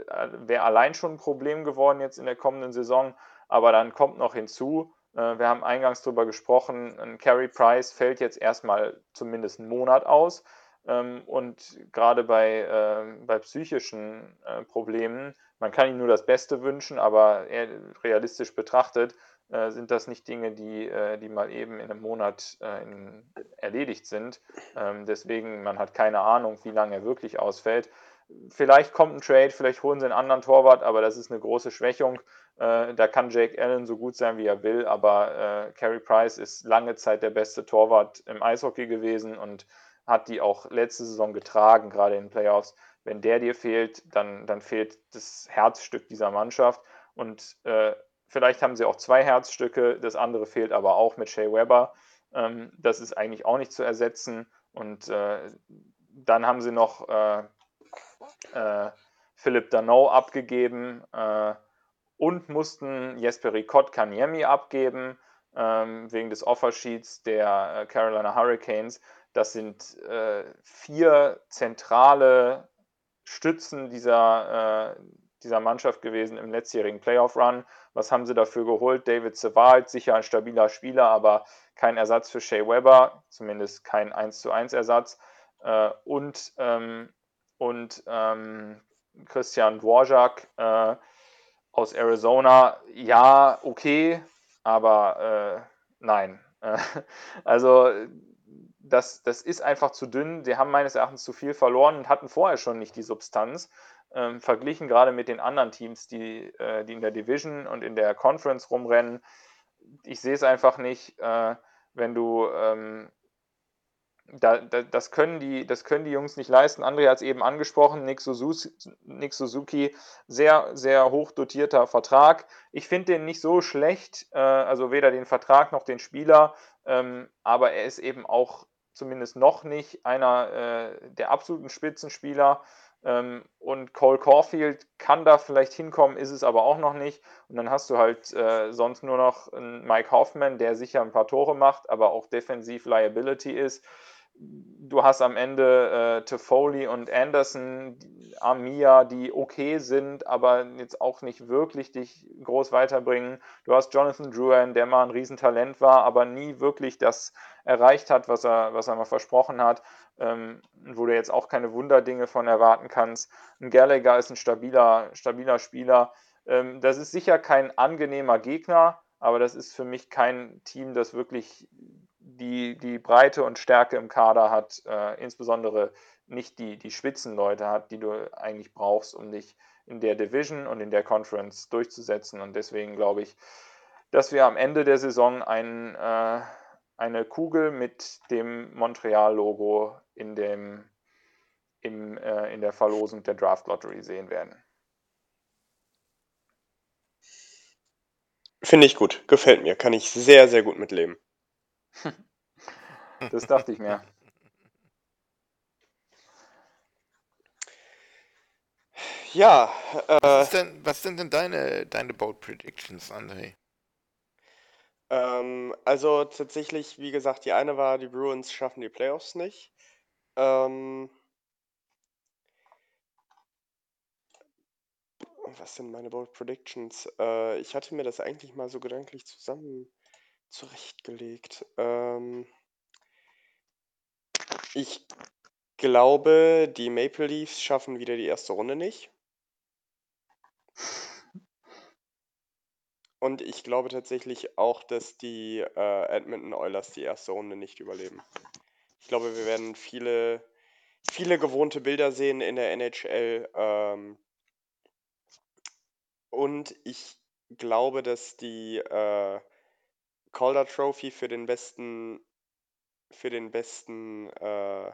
wäre allein schon ein Problem geworden jetzt in der kommenden Saison. Aber dann kommt noch hinzu, äh, wir haben eingangs darüber gesprochen, ein Carey Price fällt jetzt erstmal zumindest einen Monat aus. Ähm, und gerade bei, ähm, bei psychischen äh, Problemen, man kann ihm nur das Beste wünschen, aber realistisch betrachtet sind das nicht Dinge, die, die mal eben in einem Monat erledigt sind. deswegen, man hat keine Ahnung, wie lange er wirklich ausfällt. Vielleicht kommt ein Trade, vielleicht holen sie einen anderen Torwart, aber das ist eine große Schwächung. Äh, da kann Jake Allen so gut sein, wie er will, aber äh, Carey Price ist lange Zeit der beste Torwart im Eishockey gewesen und hat die auch letzte Saison getragen, gerade in den Playoffs. Wenn der dir fehlt, dann, dann fehlt das Herzstück dieser Mannschaft. Und äh, vielleicht haben sie auch zwei Herzstücke, das andere fehlt aber auch mit Shea Weber. Ähm, das ist eigentlich auch nicht zu ersetzen. Und äh, dann haben sie noch äh, äh, Philipp Dano abgegeben äh, und mussten Jesper Ricott Kaniemi abgeben ähm, wegen des Offersheets der äh, Carolina Hurricanes. Das sind äh, vier zentrale Stützen dieser, äh, dieser Mannschaft gewesen im letztjährigen Playoff-Run. Was haben sie dafür geholt? David Sevald, sicher ein stabiler Spieler, aber kein Ersatz für Shea Weber, zumindest kein 1 zu 1 Ersatz. Äh, und ähm, und ähm, Christian Dvorak äh, aus Arizona, ja, okay, aber äh, nein. also das, das ist einfach zu dünn. Sie haben meines Erachtens zu viel verloren und hatten vorher schon nicht die Substanz. Ähm, verglichen gerade mit den anderen Teams, die, äh, die in der Division und in der Conference rumrennen. Ich sehe es einfach nicht, äh, wenn du ähm, da, da, das, können die, das können die Jungs nicht leisten. André hat es eben angesprochen, Nick Suzuki, sehr, sehr hoch dotierter Vertrag. Ich finde den nicht so schlecht, äh, also weder den Vertrag noch den Spieler, ähm, aber er ist eben auch zumindest noch nicht einer äh, der absoluten Spitzenspieler. Ähm, und Cole Caulfield kann da vielleicht hinkommen, ist es aber auch noch nicht. Und dann hast du halt äh, sonst nur noch einen Mike Hoffman, der sicher ein paar Tore macht, aber auch defensiv Liability ist du hast am Ende äh, Toffoli und Anderson, Amia, die okay sind, aber jetzt auch nicht wirklich dich groß weiterbringen. Du hast Jonathan Druan, der mal ein Riesentalent war, aber nie wirklich das erreicht hat, was er, was er mal versprochen hat, ähm, wo du jetzt auch keine Wunderdinge von erwarten kannst. Ein Gallagher ist ein stabiler, stabiler Spieler. Ähm, das ist sicher kein angenehmer Gegner, aber das ist für mich kein Team, das wirklich die, die Breite und Stärke im Kader hat, äh, insbesondere nicht die, die Spitzenleute hat, die du eigentlich brauchst, um dich in der Division und in der Conference durchzusetzen. Und deswegen glaube ich, dass wir am Ende der Saison ein, äh, eine Kugel mit dem Montreal-Logo in, dem, im, äh, in der Verlosung der Draft Lottery sehen werden. Finde ich gut, gefällt mir, kann ich sehr, sehr gut mitleben. Das dachte ich mir. Ja, äh, Was, denn, was sind denn deine, deine Boat Predictions, André? Ähm, also tatsächlich, wie gesagt, die eine war, die Bruins schaffen die Playoffs nicht. Ähm, was sind meine Bold Predictions? Äh, ich hatte mir das eigentlich mal so gedanklich zusammen zurechtgelegt. Ähm, ich glaube, die Maple Leafs schaffen wieder die erste Runde nicht. Und ich glaube tatsächlich auch, dass die äh, Edmonton Oilers die erste Runde nicht überleben. Ich glaube, wir werden viele, viele gewohnte Bilder sehen in der NHL. Ähm, und ich glaube, dass die äh, Calder Trophy für den besten für den besten äh,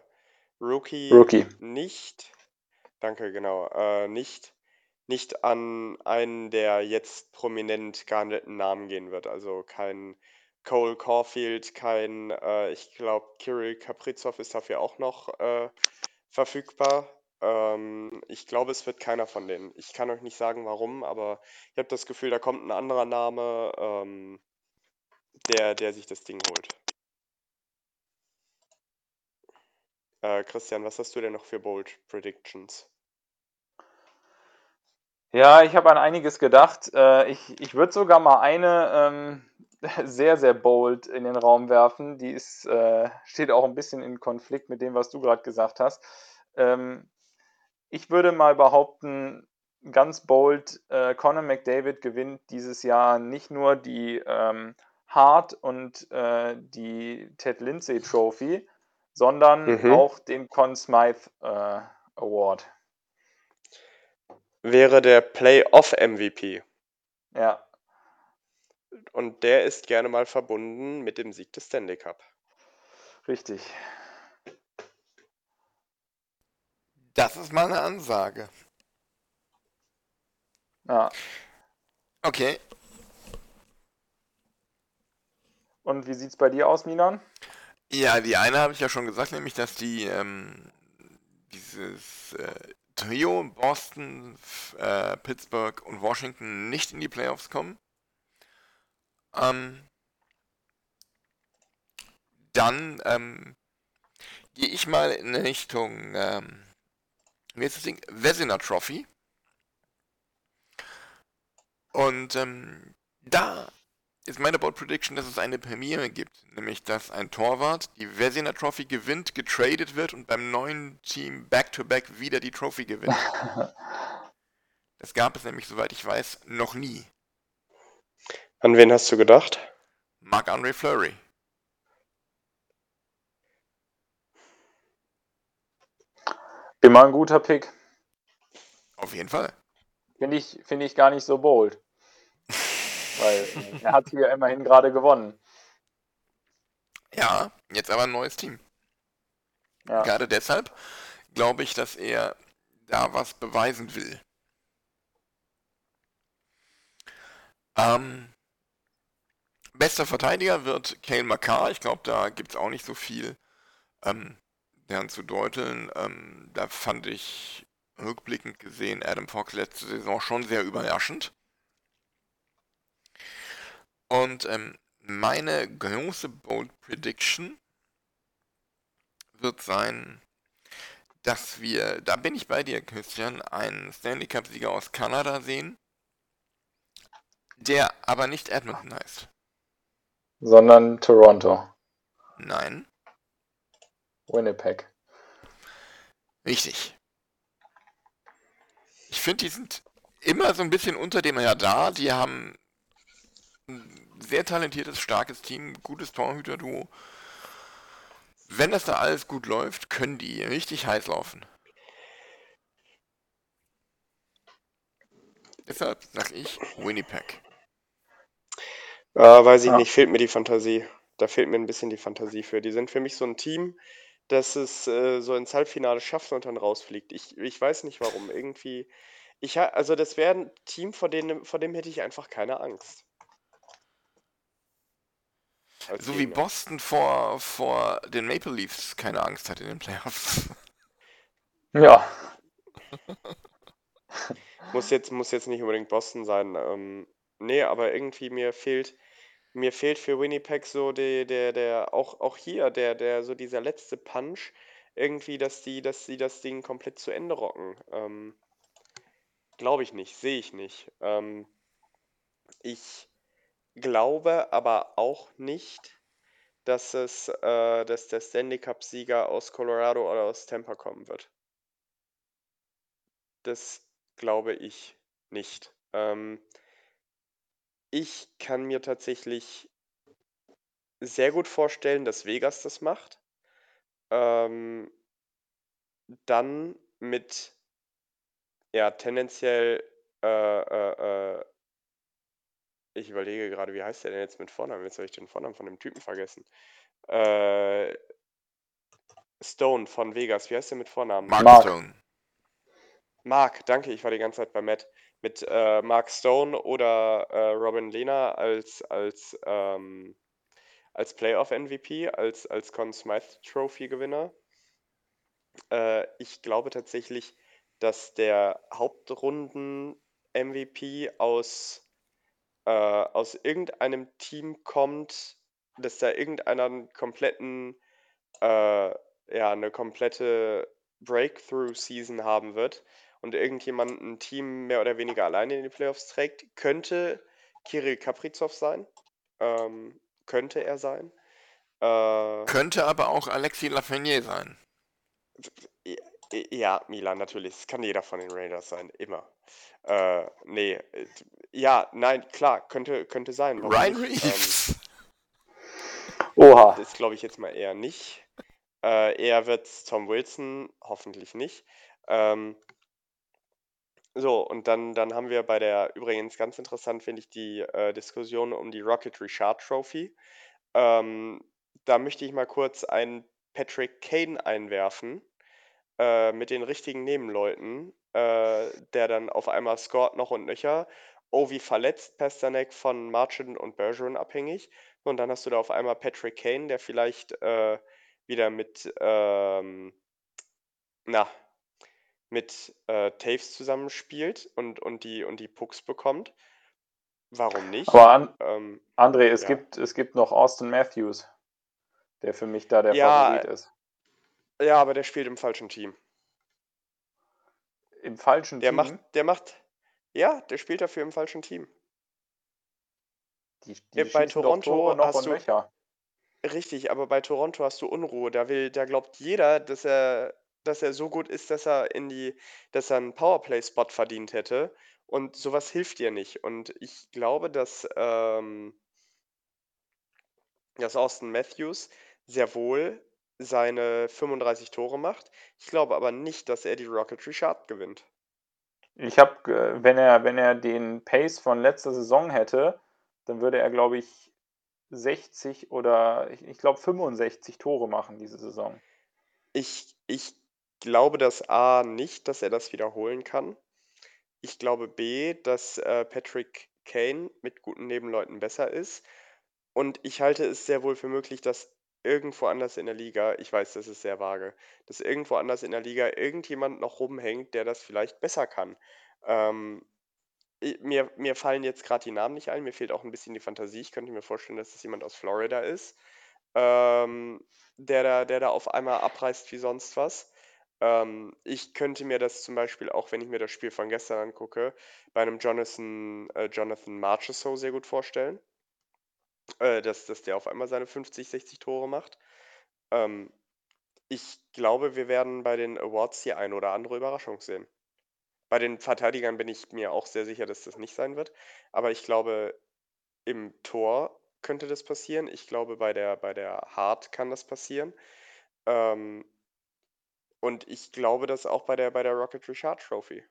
Rookie, Rookie. nicht, danke, genau, äh, nicht, nicht an einen der jetzt prominent gehandelten Namen gehen wird. Also kein Cole Caulfield, kein, äh, ich glaube, Kirill Kaprizov ist dafür auch noch äh, verfügbar. Ähm, ich glaube, es wird keiner von denen. Ich kann euch nicht sagen, warum, aber ich habe das Gefühl, da kommt ein anderer Name. Ähm, der, der sich das Ding holt. Äh, Christian, was hast du denn noch für Bold Predictions? Ja, ich habe an einiges gedacht. Äh, ich ich würde sogar mal eine ähm, sehr, sehr bold in den Raum werfen. Die ist, äh, steht auch ein bisschen in Konflikt mit dem, was du gerade gesagt hast. Ähm, ich würde mal behaupten, ganz bold, äh, Conor McDavid gewinnt dieses Jahr nicht nur die ähm, Hart und äh, die Ted Lindsay Trophy, sondern mhm. auch den Conn Smythe äh, Award. Wäre der Playoff MVP. Ja. Und der ist gerne mal verbunden mit dem Sieg des Stanley Cup. Richtig. Das ist mal eine Ansage. Ja. Okay, Und wie sieht es bei dir aus, Milan? Ja, die eine habe ich ja schon gesagt, nämlich dass die ähm, dieses äh, Trio Boston, äh, Pittsburgh und Washington nicht in die Playoffs kommen. Ähm, dann ähm, gehe ich mal in Richtung ähm, wie das Ding? Vesina Trophy. Und ähm, da ist meine Bold Prediction, dass es eine Premiere gibt. Nämlich, dass ein Torwart die Vezina Trophy gewinnt, getradet wird und beim neuen Team Back-to-Back -back wieder die Trophy gewinnt. das gab es nämlich, soweit ich weiß, noch nie. An wen hast du gedacht? Marc-André Fleury. Immer ein guter Pick. Auf jeden Fall. Finde ich, find ich gar nicht so bold. Weil er hat hier immerhin gerade gewonnen. Ja, jetzt aber ein neues Team. Ja. Gerade deshalb glaube ich, dass er da was beweisen will. Ähm, bester Verteidiger wird Kale McCarr. Ich glaube, da gibt es auch nicht so viel ähm, deren zu deuteln. Ähm, da fand ich rückblickend gesehen Adam Fox letzte Saison schon sehr überraschend. Und ähm, meine große Bold Prediction wird sein, dass wir, da bin ich bei dir, Christian, einen Stanley Cup-Sieger aus Kanada sehen, der aber nicht Edmonton heißt. Sondern Toronto. Nein, Winnipeg. richtig. Ich finde, die sind immer so ein bisschen unter dem Radar. Die haben ein sehr talentiertes, starkes Team, gutes Torhüter-Duo. Wenn das da alles gut läuft, können die richtig heiß laufen. Deshalb sag ich Winnipeg. Äh, weiß ich Ja. nicht, fehlt mir die Fantasie. Da fehlt mir ein bisschen die Fantasie für. Die sind für mich so ein Team, das es äh, so ins Halbfinale schafft und dann rausfliegt. Ich, ich weiß nicht warum. Irgendwie. Ich ha also das wäre ein Team, vor dem, vor dem hätte ich einfach keine Angst. Als So wie. Boston vor, vor den Maple Leafs keine Angst hat in den Playoffs. Ja. Muss jetzt, muss jetzt nicht unbedingt Boston sein. Ähm, nee, aber irgendwie mir fehlt, mir fehlt für Winnipeg so der, der, der, auch, auch hier, der, der, so dieser letzte Punch, irgendwie, dass die, dass sie das Ding komplett zu Ende rocken. Ähm, glaube ich nicht, sehe ich nicht. Ähm, ich glaube aber auch nicht, dass es, äh, dass der Stanley Cup-Sieger aus Colorado oder aus Tampa kommen wird. Das glaube ich nicht. Ähm, ich kann mir tatsächlich sehr gut vorstellen, dass Vegas das macht. Ähm, dann mit, ja, tendenziell, äh, äh, äh, ich überlege gerade, wie heißt der denn jetzt mit Vornamen? Jetzt habe ich den Vornamen von dem Typen vergessen. Äh, Stone von Vegas, wie heißt der mit Vornamen? Mark, Mark. Stone. Mark, danke, ich war die ganze Zeit bei Matt. Mit äh, Mark Stone oder äh, Robin Lehner als, als, ähm, als Playoff-MVP, als, als Conn Smythe Trophy-Gewinner. Äh, ich glaube tatsächlich, dass der Hauptrunden-MVP aus, äh, aus irgendeinem Team kommt, dass da irgendeiner einen kompletten, äh, ja, eine komplette Breakthrough-Season haben wird und irgendjemand ein Team mehr oder weniger alleine in die Playoffs trägt, könnte Kirill Kaprizov sein. Ähm, könnte er sein. Äh, Könnte aber auch Alexis Lafreniere sein. Ja, Milan, natürlich. Es kann jeder von den Raiders sein, immer. Äh, nee, äh, ja, nein, klar, könnte, könnte sein. warum Ryan nicht? Ähm, Reeves. Oha. Das glaube ich jetzt mal eher nicht. Äh, eher wird es Tom Wilson, hoffentlich nicht. Ähm, so, und dann, dann haben wir bei der, übrigens ganz interessant finde ich die äh, Diskussion um die Rocket Richard Trophy. Ähm, da möchte ich mal kurz einen Patrick Kane einwerfen, äh, mit den richtigen Nebenleuten, äh, der dann auf einmal scored noch und nöcher. Oh, wie verletzt Pasternak von Marchand und Bergeron abhängig. Und dann hast du da auf einmal Patrick Kane, der vielleicht äh, wieder mit, ähm, na, mit äh, Taves zusammenspielt und, und, die, und die Pucks bekommt. Warum nicht? Aber an, Ähm, André, es, Ja. gibt, es gibt noch Austin Matthews, der für mich da der Ja, Favorit ist. Ja, aber der spielt im falschen Team. Im falschen Der Team. macht, der macht, ja, der spielt dafür im falschen Team. die, äh, die bei Toronto noch hast du- nöcher. Richtig, aber bei Toronto hast du Unruhe. Da will, da glaubt jeder, dass er, dass er so gut ist, dass er in die, dass er einen Powerplay-Spot verdient hätte. Und sowas hilft dir nicht. Und ich glaube, dass, ähm, dass Austin Matthews sehr wohl seine 35 Tore macht. Ich glaube aber nicht, dass er die Rocket Richard gewinnt. Ich habe, wenn er, wenn er den Pace von letzter Saison hätte, dann würde er, glaube ich, 60 oder ich, glaube 65 Tore machen diese Saison. Ich, ich glaube das A nicht, dass er das wiederholen kann. Ich glaube B, dass äh, Patrick Kane mit guten Nebenleuten besser ist. Und ich halte es sehr wohl für möglich, dass irgendwo anders in der Liga, ich weiß, das ist sehr vage, dass irgendwo anders in der Liga irgendjemand noch rumhängt, der das vielleicht besser kann. Ähm, mir, mir fallen jetzt gerade die Namen nicht ein, mir fehlt auch ein bisschen die Fantasie. Ich könnte mir vorstellen, dass das jemand aus Florida ist, ähm, der, da, der da auf einmal abreißt wie sonst was. Ähm, ich könnte mir das zum Beispiel auch, wenn ich mir das Spiel von gestern angucke, bei einem Jonathan, äh, Jonathan Marchessault sehr gut vorstellen. Äh, dass, dass der auf einmal seine 50, 60 Tore macht. Ähm, ich glaube, wir werden bei den Awards die eine oder andere Überraschung sehen. Bei den Verteidigern bin ich mir auch sehr sicher, dass das nicht sein wird. Aber ich glaube, im Tor könnte das passieren. Ich glaube, bei der, bei der Hard kann das passieren. Ähm, und ich glaube das auch bei der, bei der Rocket Richard Trophy.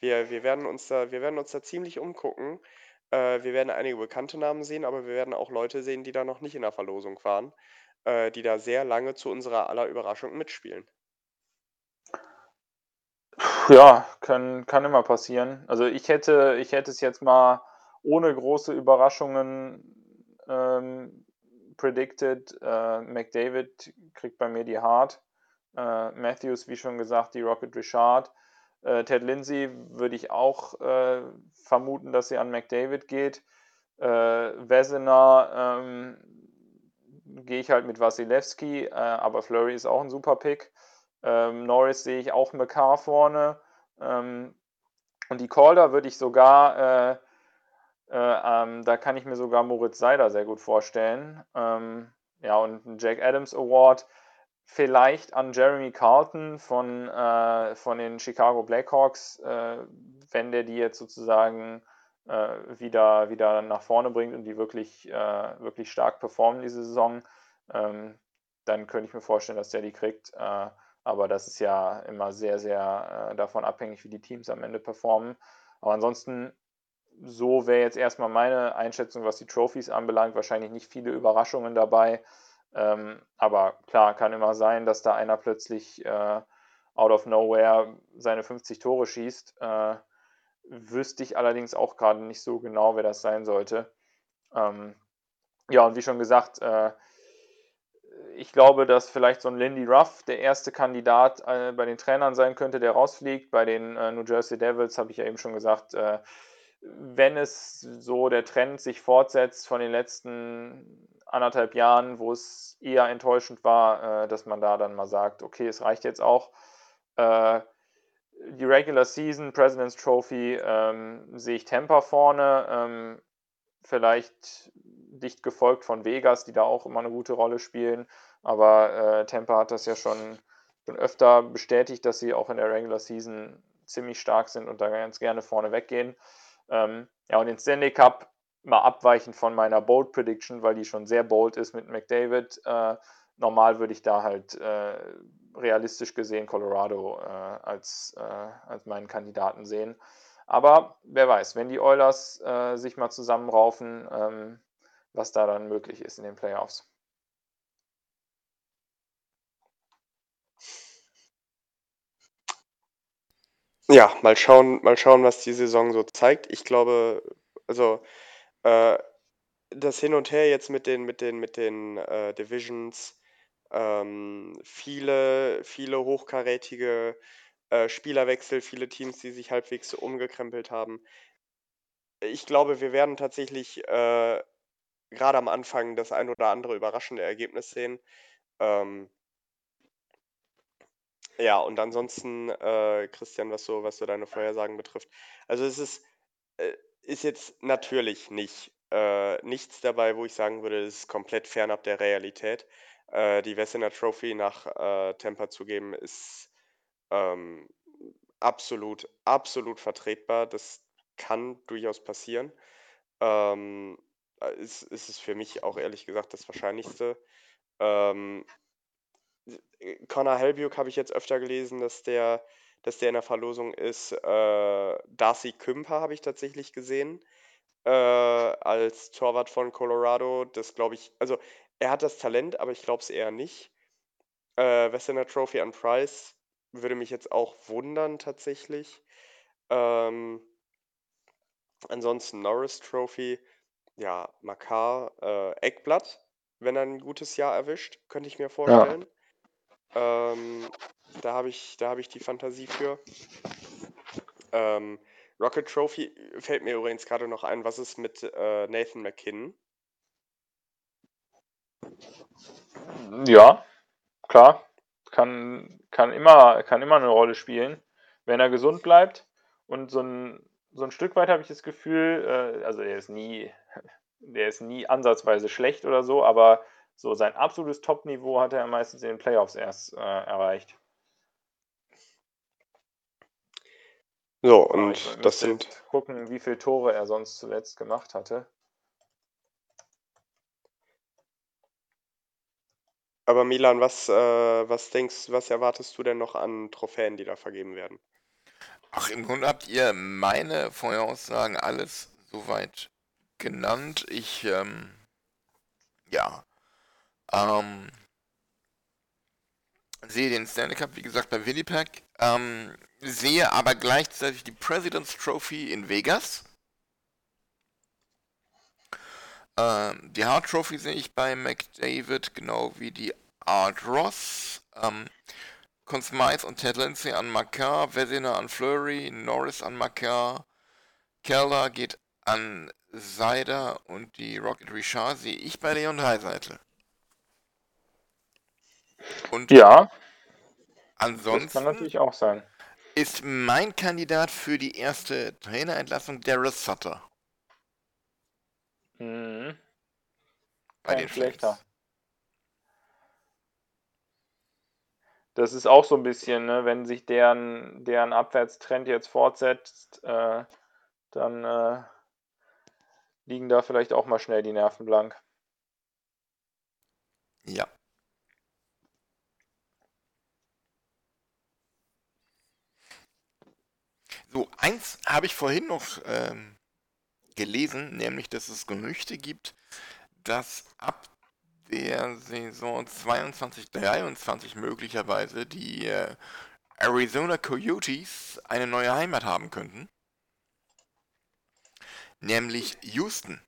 Wir, wir, werden uns da, wir werden uns da ziemlich umgucken. Äh, wir werden einige bekannte Namen sehen, aber wir werden auch Leute sehen, die da noch nicht in der Verlosung waren, äh, die da sehr lange zu unserer aller Überraschung mitspielen. Ja, kann, kann immer passieren. Also ich hätte, ich hätte es jetzt mal ohne große Überraschungen ähm, predicted. Äh, McDavid kriegt bei mir die Hard. Äh, Matthews, wie schon gesagt, die Rocket Richard. Äh, Ted Lindsay würde ich auch äh, vermuten, dass sie an McDavid geht. Äh, Wesener ähm, gehe ich halt mit Wasilewski, äh, aber Flurry ist auch ein super Pick. Ähm, Norris sehe ich auch McCarr vorne. Ähm, und die Calder würde ich sogar, äh, äh, ähm, da kann ich mir sogar Moritz Seider sehr gut vorstellen. Ähm, ja, und ein Jack Adams Award vielleicht an Jeremy Carlton von, äh, von den Chicago Blackhawks, äh, wenn der die jetzt sozusagen äh, wieder, wieder nach vorne bringt und die wirklich, äh, wirklich stark performen diese Saison, ähm, dann könnte ich mir vorstellen, dass der die kriegt. Äh, aber das ist ja immer sehr, sehr äh, davon abhängig, wie die Teams am Ende performen. Aber ansonsten, so wäre jetzt erstmal meine Einschätzung, was die Trophies anbelangt. Wahrscheinlich nicht viele Überraschungen dabei. Ähm, aber klar, kann immer sein, dass da einer plötzlich äh, out of nowhere seine 50 Tore schießt. Äh, wüsste ich allerdings auch gerade nicht so genau, wer das sein sollte. Ähm, ja, und wie schon gesagt, äh, ich glaube, dass vielleicht so ein Lindy Ruff der erste Kandidat äh, bei den Trainern sein könnte, der rausfliegt. Bei den äh, New Jersey Devils habe ich ja eben schon gesagt, äh, wenn es so der Trend sich fortsetzt von den letzten anderthalb Jahren, wo es eher enttäuschend war, äh, dass man da dann mal sagt, okay, es reicht jetzt auch. Äh, die Regular Season, President's Trophy, ähm, sehe ich Tampa vorne, ähm, vielleicht dicht gefolgt von Vegas, die da auch immer eine gute Rolle spielen. Aber äh, Tampa hat das ja schon, schon öfter bestätigt, dass sie auch in der Regular Season ziemlich stark sind und da ganz gerne vorne weggehen. Ähm, ja, und den Stanley Cup mal abweichend von meiner Bold Prediction, weil die schon sehr bold ist mit McDavid. Äh, normal würde ich da halt äh, realistisch gesehen Colorado äh, als, äh, als meinen Kandidaten sehen. Aber wer weiß, wenn die Oilers äh, sich mal zusammenraufen, ähm, was da dann möglich ist in den Playoffs. Ja, mal schauen, mal schauen, was die Saison so zeigt. Ich glaube, also äh, das Hin und Her jetzt mit den, mit den, mit den äh, Divisions, ähm, viele, viele hochkarätige äh, Spielerwechsel, viele Teams, die sich halbwegs umgekrempelt haben. Ich glaube, wir werden tatsächlich äh, gerade am Anfang das ein oder andere überraschende Ergebnis sehen. Ähm, ja, und ansonsten, äh, Christian, was so, was so deine Vorhersagen betrifft. Also es ist, äh, ist jetzt natürlich nicht äh, nichts dabei, wo ich sagen würde, es ist komplett fernab der Realität. Äh, die Wessener Trophy nach äh, Tampa zu geben, ist ähm, absolut, absolut vertretbar. Das kann durchaus passieren. Ähm, äh, ist, ist es für mich auch ehrlich gesagt das Wahrscheinlichste. Ähm, äh, Connor Helbuk habe ich jetzt öfter gelesen, dass der, dass der in der Verlosung ist. Äh, Darcy Kümper habe ich tatsächlich gesehen äh, als Torwart von Colorado. Das glaube ich, also er hat das Talent, aber ich glaube es eher nicht. Äh, Wessener Trophy an Price würde mich jetzt auch wundern tatsächlich. Ähm, ansonsten Norris Trophy, ja, Makar, äh, Eckblatt, wenn er ein gutes Jahr erwischt, könnte ich mir vorstellen. Ähm, da habe ich, hab ich die Fantasie für. Ähm, Rocket Trophy fällt mir übrigens gerade noch ein, was ist mit äh, Nathan McKinnon? Ja, klar. Kann, kann, immer, kann immer eine Rolle spielen, wenn er gesund bleibt. Und so ein, so ein Stück weit habe ich das Gefühl, äh, also er ist nie, der ist nie ansatzweise schlecht oder so, aber so sein absolutes Top-Niveau hat er meistens in den Playoffs erst äh, erreicht. So, und ich das sind. gucken, wie viele Tore er sonst zuletzt gemacht hatte. Aber Milan, was, äh, was denkst, was erwartest du denn noch an Trophäen, die da vergeben werden? Ach, im Grunde habt ihr meine Vorhersagen alles soweit genannt. Ich, ähm, ja, ähm, sehe den Stanley Cup, wie gesagt, bei Winnipeg. Ähm, sehe aber gleichzeitig die President's Trophy in Vegas. Ähm, die Hart Trophy sehe ich bei McDavid, genau wie die Art Ross. Ähm, Conn Smythe und Ted Lindsay an Makar, Vezina an Flurry, Norris an Makar, Keller geht an Seider und die Rocket Richard sehe ich bei Leon Dreiseitel. Und Ja, das kann ansonsten natürlich auch sein. ist mein Kandidat für die erste Trainerentlassung Darius Sutter Mhm. bei Kein den schlechter. Flames. Das ist auch so ein bisschen, ne, wenn sich deren, deren Abwärtstrend jetzt fortsetzt, äh, dann äh, liegen da vielleicht auch mal schnell die Nerven blank. Ja. So, eins habe ich vorhin noch ähm, gelesen, nämlich dass es Gerüchte gibt, dass ab der Saison 22-23 möglicherweise die äh, Arizona Coyotes eine neue Heimat haben könnten. Nämlich Houston.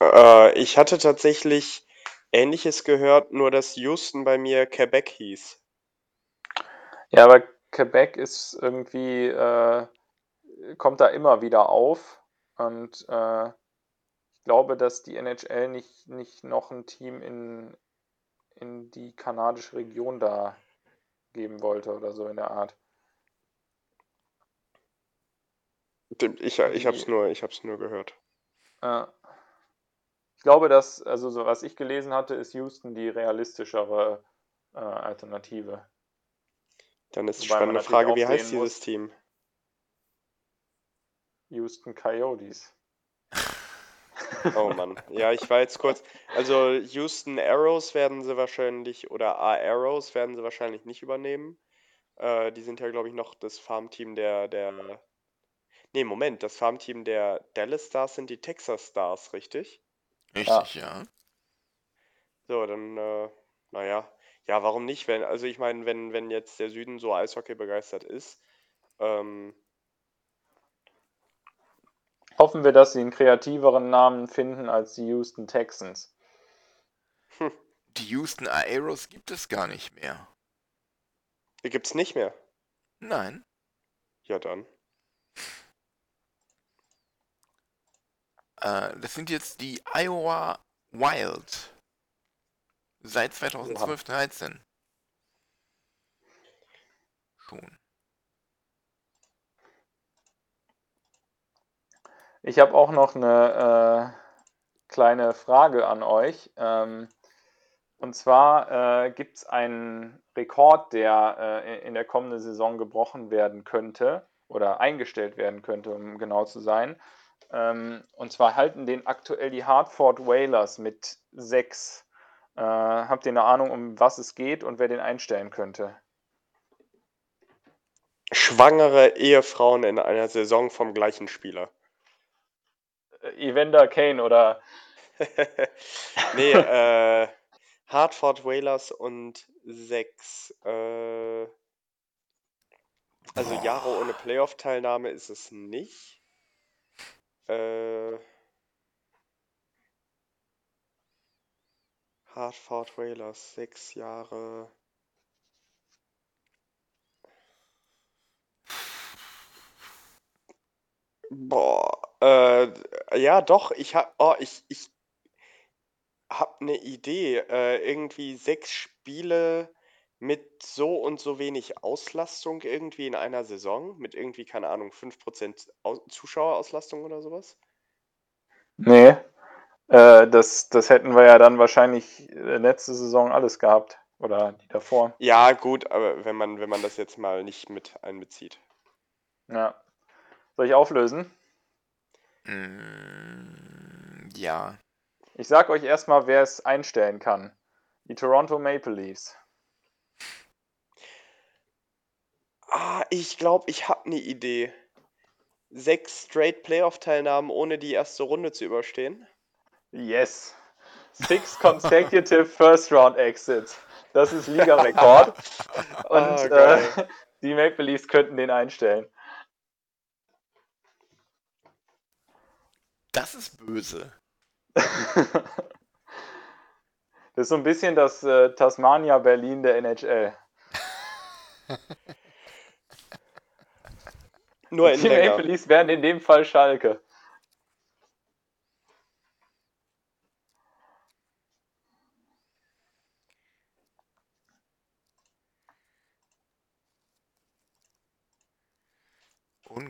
Äh, ich hatte tatsächlich Ähnliches gehört, nur dass Houston bei mir Quebec hieß. Ja, aber Quebec ist irgendwie, äh, kommt da immer wieder auf. Und äh, ich glaube, dass die NHL nicht, nicht noch ein Team in, in die kanadische Region da geben wollte oder so in der Art. Ich, ich hab's nur, ich hab's nur gehört. Äh, ich glaube, dass, also so was ich gelesen hatte, ist Houston die realistischere äh, Alternative. Dann ist die spannende Frage, wie heißt sehen muss- dieses Team? Houston Coyotes. Oh Mann. Ja, ich war jetzt kurz. Also Houston Arrows werden sie wahrscheinlich, oder A Arrows werden sie wahrscheinlich nicht übernehmen. Äh, die sind ja, glaube ich, noch das Farmteam der, der. Nee, Moment, das Farmteam der Dallas Stars sind die Texas Stars, richtig? Richtig, ja. So, dann, äh, naja. Ja, warum nicht? Wenn, also ich meine, wenn, wenn jetzt der Süden so Eishockey begeistert ist, ähm, Hoffen wir, dass sie einen kreativeren Namen finden als die Houston Texans. Die Houston Aeros gibt es gar nicht mehr. gibt's nicht mehr. Nein. Ja, dann. Äh, das sind jetzt die Iowa Wild. Seit 2012, 13. Schon. Ich habe auch noch eine äh, kleine Frage an euch. Ähm, Und zwar äh, gibt es einen Rekord, der äh, in der kommenden Saison gebrochen werden könnte oder eingestellt werden könnte, um genau zu sein. Ähm, und zwar halten den aktuell die Hartford Whalers mit sechs. Äh, habt ihr eine Ahnung, um was es geht und wer den einstellen könnte? Schwangere Ehefrauen in einer Saison vom gleichen Spieler. Äh, Evander Kane oder nee, äh, Hartford Whalers und sechs. Äh, also Jahre ohne Playoff-Teilnahme ist es nicht. Äh, Hartford Whalers, sechs Jahre. Boah, äh, ja, doch, ich hab, oh, ich, ich hab eine Idee. Äh, irgendwie sechs Spiele mit so und so wenig Auslastung irgendwie in einer Saison, mit irgendwie, keine Ahnung, 5% Aus Zuschauerauslastung oder sowas? Nee, äh, das, das hätten wir ja dann wahrscheinlich äh, letzte Saison alles gehabt. Oder die davor. Ja, gut, aber wenn man, wenn man das jetzt mal nicht mit einbezieht. Ja. Soll ich auflösen? Mm, ja. Ich sag euch erstmal, wer es einstellen kann. Die Toronto Maple Leafs. Ah, ich glaube, ich habe eine Idee. Sechs straight Playoff-Teilnahmen, ohne die erste Runde zu überstehen. Yes. Six consecutive First Round Exits. Das ist Liga-Rekord. Und Ah, äh, die Maple Leafs könnten den einstellen. Das ist böse. Das ist so ein bisschen das äh, Tasmania Berlin der NHL. Nur in Die Maple. Leafs wären in dem Fall Schalke.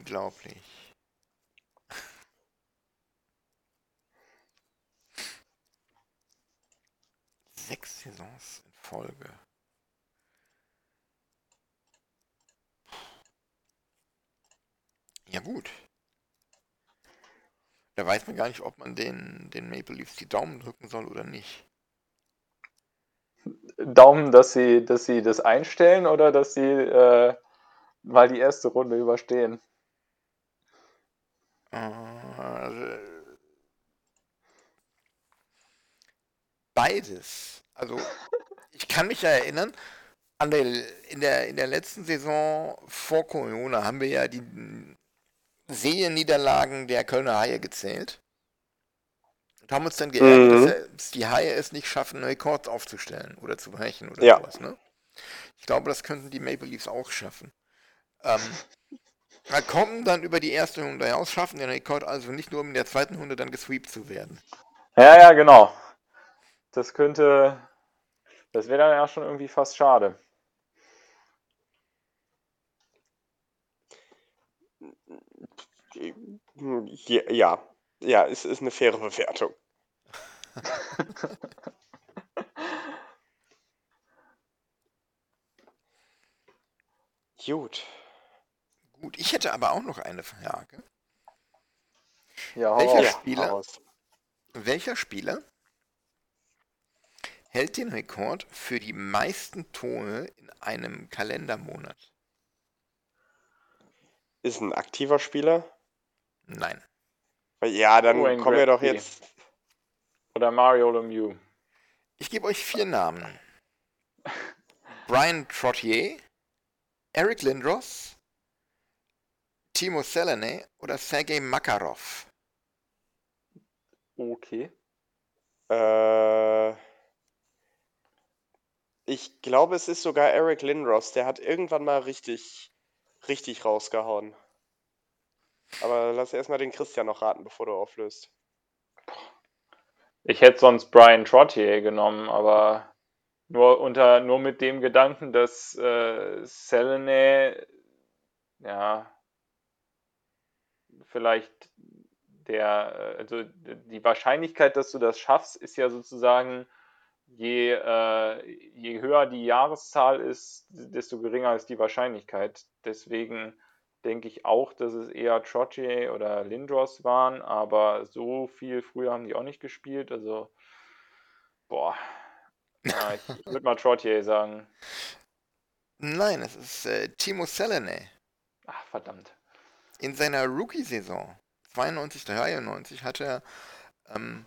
Unglaublich. Sechs Saisons in Folge. Ja gut. Da weiß man gar nicht, ob man den, den Maple Leafs die Daumen drücken soll oder nicht. Daumen, dass sie, dass sie das einstellen oder dass sie äh, mal die erste Runde überstehen. Äh, Beides. Also, ich kann mich ja erinnern, an der, in, der, in der letzten Saison vor Corona haben wir ja die Serienniederlagen der Kölner Haie gezählt. Und haben uns dann geärgert, Mhm. dass es die Haie es nicht schaffen, Rekords aufzustellen oder zu brechen oder Ja. sowas. Ne? Ich glaube, das könnten die Maple Leafs auch schaffen. Ähm, da kommen dann über die erste Runde hinaus, schaffen den Rekord also nicht nur um in der zweiten Runde dann gesweept zu werden. Ja, ja, genau. Das könnte. Das wäre dann ja schon irgendwie fast schade. Ja, ja, es ist eine faire Bewertung. Gut. Gut, ich hätte aber auch noch eine Frage. Ja, Welcher. Ja, Spieler? raus. Welcher Spieler hält den Rekord für die meisten Tore in einem Kalendermonat? Ist ein aktiver Spieler? Nein. Ja, dann Wayne kommen wir doch jetzt. Oder Mario Lemieux. Ich gebe euch vier Namen. Brian Trottier, Eric Lindros, Timo Selene oder Sergei Makarov. Okay. Äh, ich glaube, es ist sogar Eric Lindros. Der hat irgendwann mal richtig, richtig rausgehauen. Aber lass erstmal den Christian noch raten, bevor du auflöst. Ich hätte sonst Brian Trottier genommen, aber nur unter nur mit dem Gedanken, dass äh, Selene ja vielleicht der, äh, also die Wahrscheinlichkeit, dass du das schaffst, ist ja sozusagen je, äh, je höher die Jahreszahl ist, desto geringer ist die Wahrscheinlichkeit. Deswegen denke ich auch, dass es eher Trottier oder Lindros waren, aber so viel früher haben die auch nicht gespielt. Also, boah. Ich, ich würde mal Trottier sagen. Nein, es ist äh, Timo Selene. Ach, verdammt. In seiner Rookie-Saison 92, 93 hat er ähm,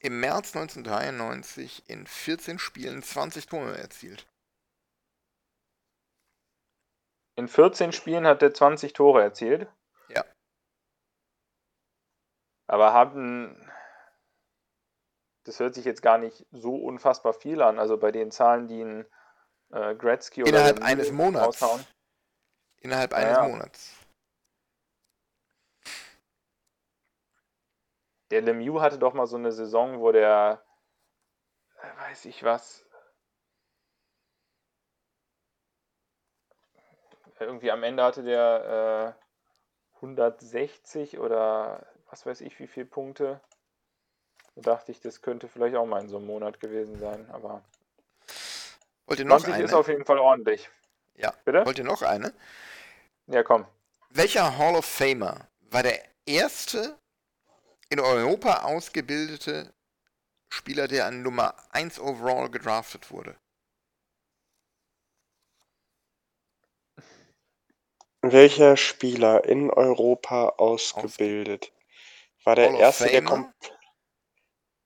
im März 1993 in 14 Spielen 20 Tore erzielt. In 14 Spielen hat er 20 Tore erzielt. Ja. Aber haben. Das hört sich jetzt gar nicht so unfassbar viel an. Also bei den Zahlen, die ein äh, Gretzky oder Innerhalb eines Monats. raushauen. Innerhalb eines Ja. Monats. Der Lemieux hatte doch mal so eine Saison, wo der, äh, weiß ich was, irgendwie am Ende hatte der äh, 160 oder was weiß ich wie viele Punkte. Da dachte ich, das könnte vielleicht auch mal in so einem Monat gewesen sein, aber Wollt ihr noch 20 eine? ist auf jeden Fall ordentlich. ja. Bitte? Wollt ihr noch eine? Ja, komm. Welcher Hall of Famer war der erste in Europa ausgebildete Spieler, der an Nummer 1 overall gedraftet wurde? Welcher Spieler in Europa ausgebildet? War der Hall erste, der kommt.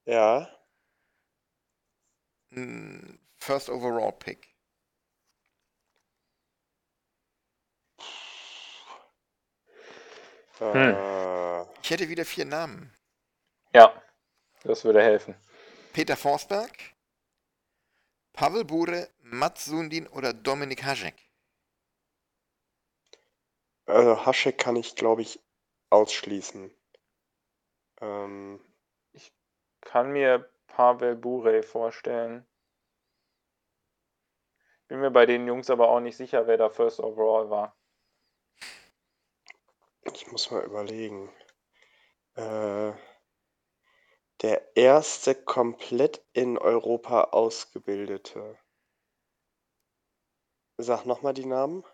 Ja. Ein First overall Pick. Äh, Ich hätte wieder vier Namen. Ja, das würde helfen. Peter Forsberg, Pavel Bure, Mats Sundin oder Dominik Hasek. also Haschek kann ich, glaube ich, ausschließen. Ähm, Kann mir Pavel Bure vorstellen. Bin mir bei den Jungs aber auch nicht sicher, wer da First Overall war. ich muss mal überlegen. Äh, der erste komplett in Europa ausgebildete. Sag nochmal die Namen.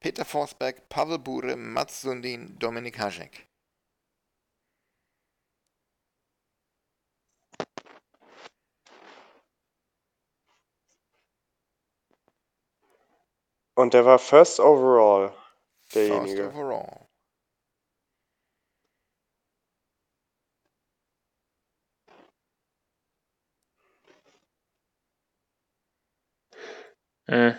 Peter Forsberg, Pavel Bure, Mats Sundin, Dominik Hasek. Und der war First Overall. First Derjenige. overall. Hm.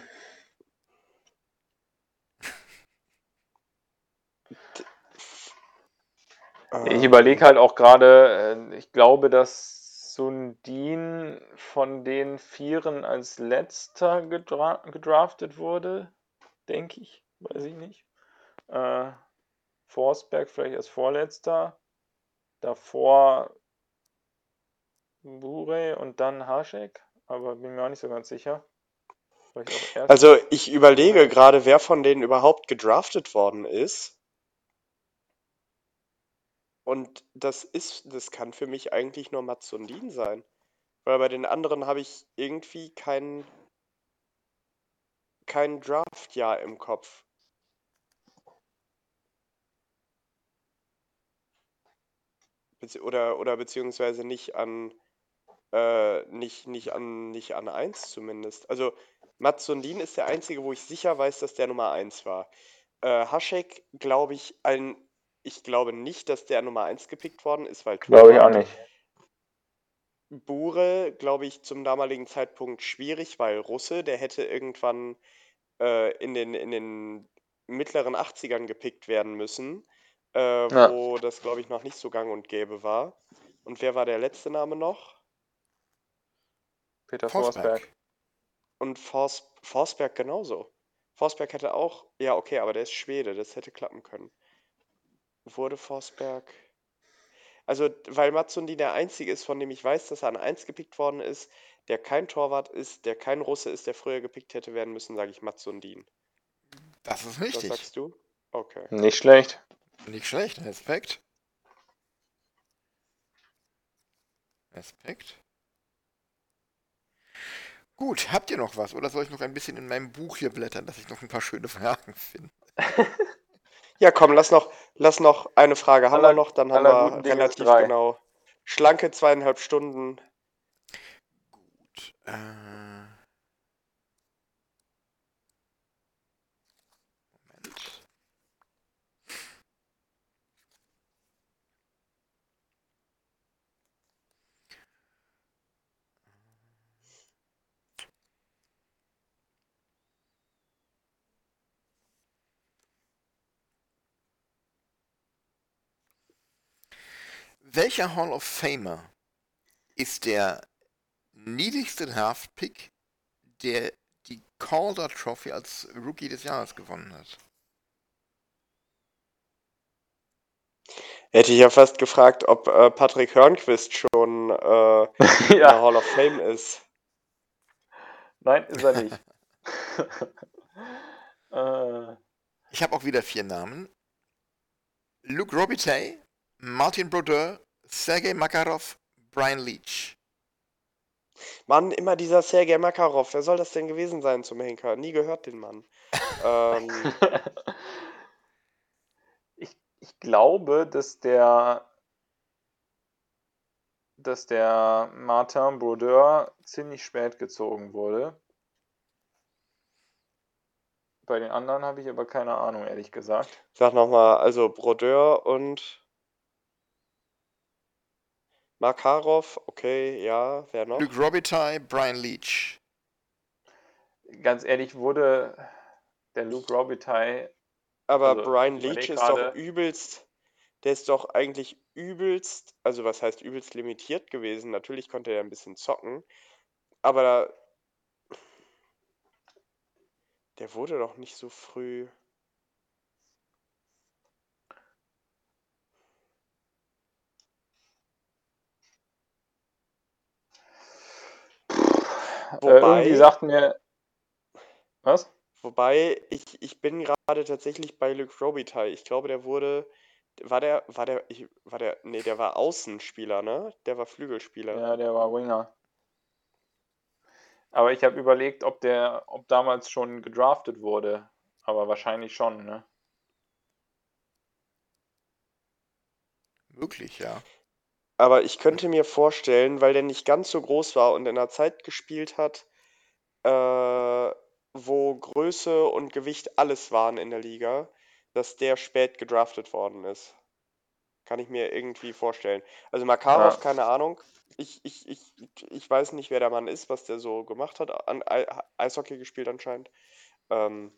Ich Äh, überlege halt auch gerade, äh, ich glaube, dass Sundin von den Vieren als letzter gedra gedraftet wurde, denke ich, weiß ich nicht. Äh, Forsberg vielleicht als vorletzter, davor Bure und dann Hašek, aber bin mir auch nicht so ganz sicher. Also ich überlege gerade, wer von denen überhaupt gedraftet worden ist. Und das ist, das kann für mich eigentlich nur Mats Sundin sein. Weil bei den anderen habe ich irgendwie kein, kein Draftjahr im Kopf. Bezieh oder, oder beziehungsweise nicht an, äh, nicht, nicht an, nicht an 1 zumindest. Also Mats Sundin ist der einzige, wo ich sicher weiß, dass der Nummer 1 war. Äh, Haschek, glaube ich, ein, ich glaube nicht, dass der Nummer 1 gepickt worden ist, weil Glaube ich auch nicht. Bure, glaube ich, zum damaligen Zeitpunkt schwierig, weil Russe, der hätte irgendwann äh, in den, in den mittleren 80ern gepickt werden müssen, äh, Ja. wo das, glaube ich, noch nicht so gang und gäbe war. Und wer war der letzte Name noch? Peter Forsberg. Forsberg. Und Fors Forsberg genauso. Forsberg hätte auch, ja, okay, aber der ist Schwede, das hätte klappen können. Wurde Forsberg. Also, weil Matsundi der einzige ist, von dem ich weiß, dass er an 1 gepickt worden ist, der kein Torwart ist, der kein Russe ist, der früher gepickt hätte werden müssen, sage ich Matsundin. Das ist Was richtig. sagst du? Okay. Nicht schlecht. Nicht schlecht. Respekt. Respekt. Gut, habt ihr noch was? Oder soll ich noch ein bisschen in meinem Buch hier blättern, dass ich noch ein paar schöne Fragen finde? Ja, komm, lass noch, lass noch eine Frage haben Aller- wir noch, dann haben wir relativ drei. genau. Schlanke zweieinhalb Stunden. Gut. Äh... Welcher Hall of Famer ist der niedrigste Draft-Pick, der die Calder Trophy als Rookie des Jahres gewonnen hat? Hätte ich ja fast gefragt, ob äh, Patrick Hörnquist schon äh, in der Hall of Fame ist. nein, ist er nicht. äh, Ich habe auch wieder vier Namen. Luke Robitaille, Martin Brodeur, Sergei Makarov, Brian Leach. Mann, immer dieser Sergei Makarov. Wer soll das denn gewesen sein zum Henker? Nie gehört den Mann. ähm, ich, ich glaube, dass der dass der Martin Brodeur ziemlich spät gezogen wurde. Bei den anderen habe ich aber keine Ahnung, ehrlich gesagt. sag nochmal, also Brodeur und Makarov, okay, ja, wer noch? Luke Robitaille, Brian Leach. Ganz ehrlich, wurde der Luke Robitaille Aber also, Brian Leach ist doch übelst, der ist doch eigentlich übelst, also was heißt übelst limitiert gewesen. Natürlich konnte er ein bisschen zocken, aber da, der wurde doch nicht so früh. Äh, irgendwie Wobei, sagt mir. Was? wobei ich, ich bin gerade tatsächlich bei Luke Robitaille. Ich glaube, der wurde, war der, war der, ich, war der, nee, der war Außenspieler, ne? Der war Flügelspieler. Ja, der war Winger. Aber ich habe überlegt, ob der, ob damals schon gedraftet wurde. Aber wahrscheinlich schon, ne? Möglich, ja. Aber ich könnte mir vorstellen, weil der nicht ganz so groß war und in einer Zeit gespielt hat, äh, wo Größe und Gewicht alles waren in der Liga, dass der spät gedraftet worden ist. Kann ich mir irgendwie vorstellen. Also Makarov, Ja. keine Ahnung. Ich, ich, ich, ich weiß nicht, wer der Mann ist, was der so gemacht hat. An Ei- Eishockey gespielt anscheinend. Ähm,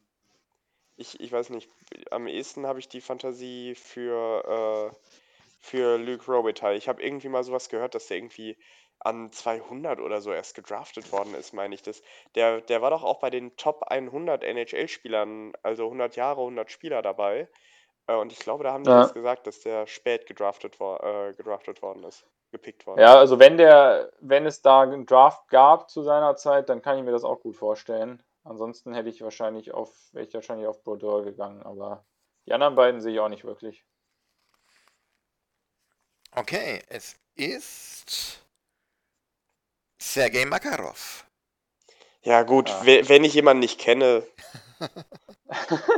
ich, ich weiß nicht. Am ehesten habe ich die Fantasie für, äh, für Luke Robitaille. Ich habe irgendwie mal sowas gehört, dass der irgendwie an 200 oder so erst gedraftet worden ist, meine ich das. Der, der war doch auch bei den Top 100 NHL-Spielern, also 100 Jahre, 100 Spieler dabei. Äh, Und ich glaube, da haben die Ja. das gesagt, dass der spät gedraftet, äh, gedraftet worden ist. Gepickt worden. Ja, also wenn der, wenn es da einen Draft gab zu seiner Zeit, dann kann ich mir das auch gut vorstellen. Ansonsten hätte ich wahrscheinlich auf, wäre ich wahrscheinlich auf Brodeur gegangen, aber die anderen beiden sehe ich auch nicht wirklich. Okay, es ist Sergei Makarov. Ja, gut, we- wenn ich jemanden nicht kenne,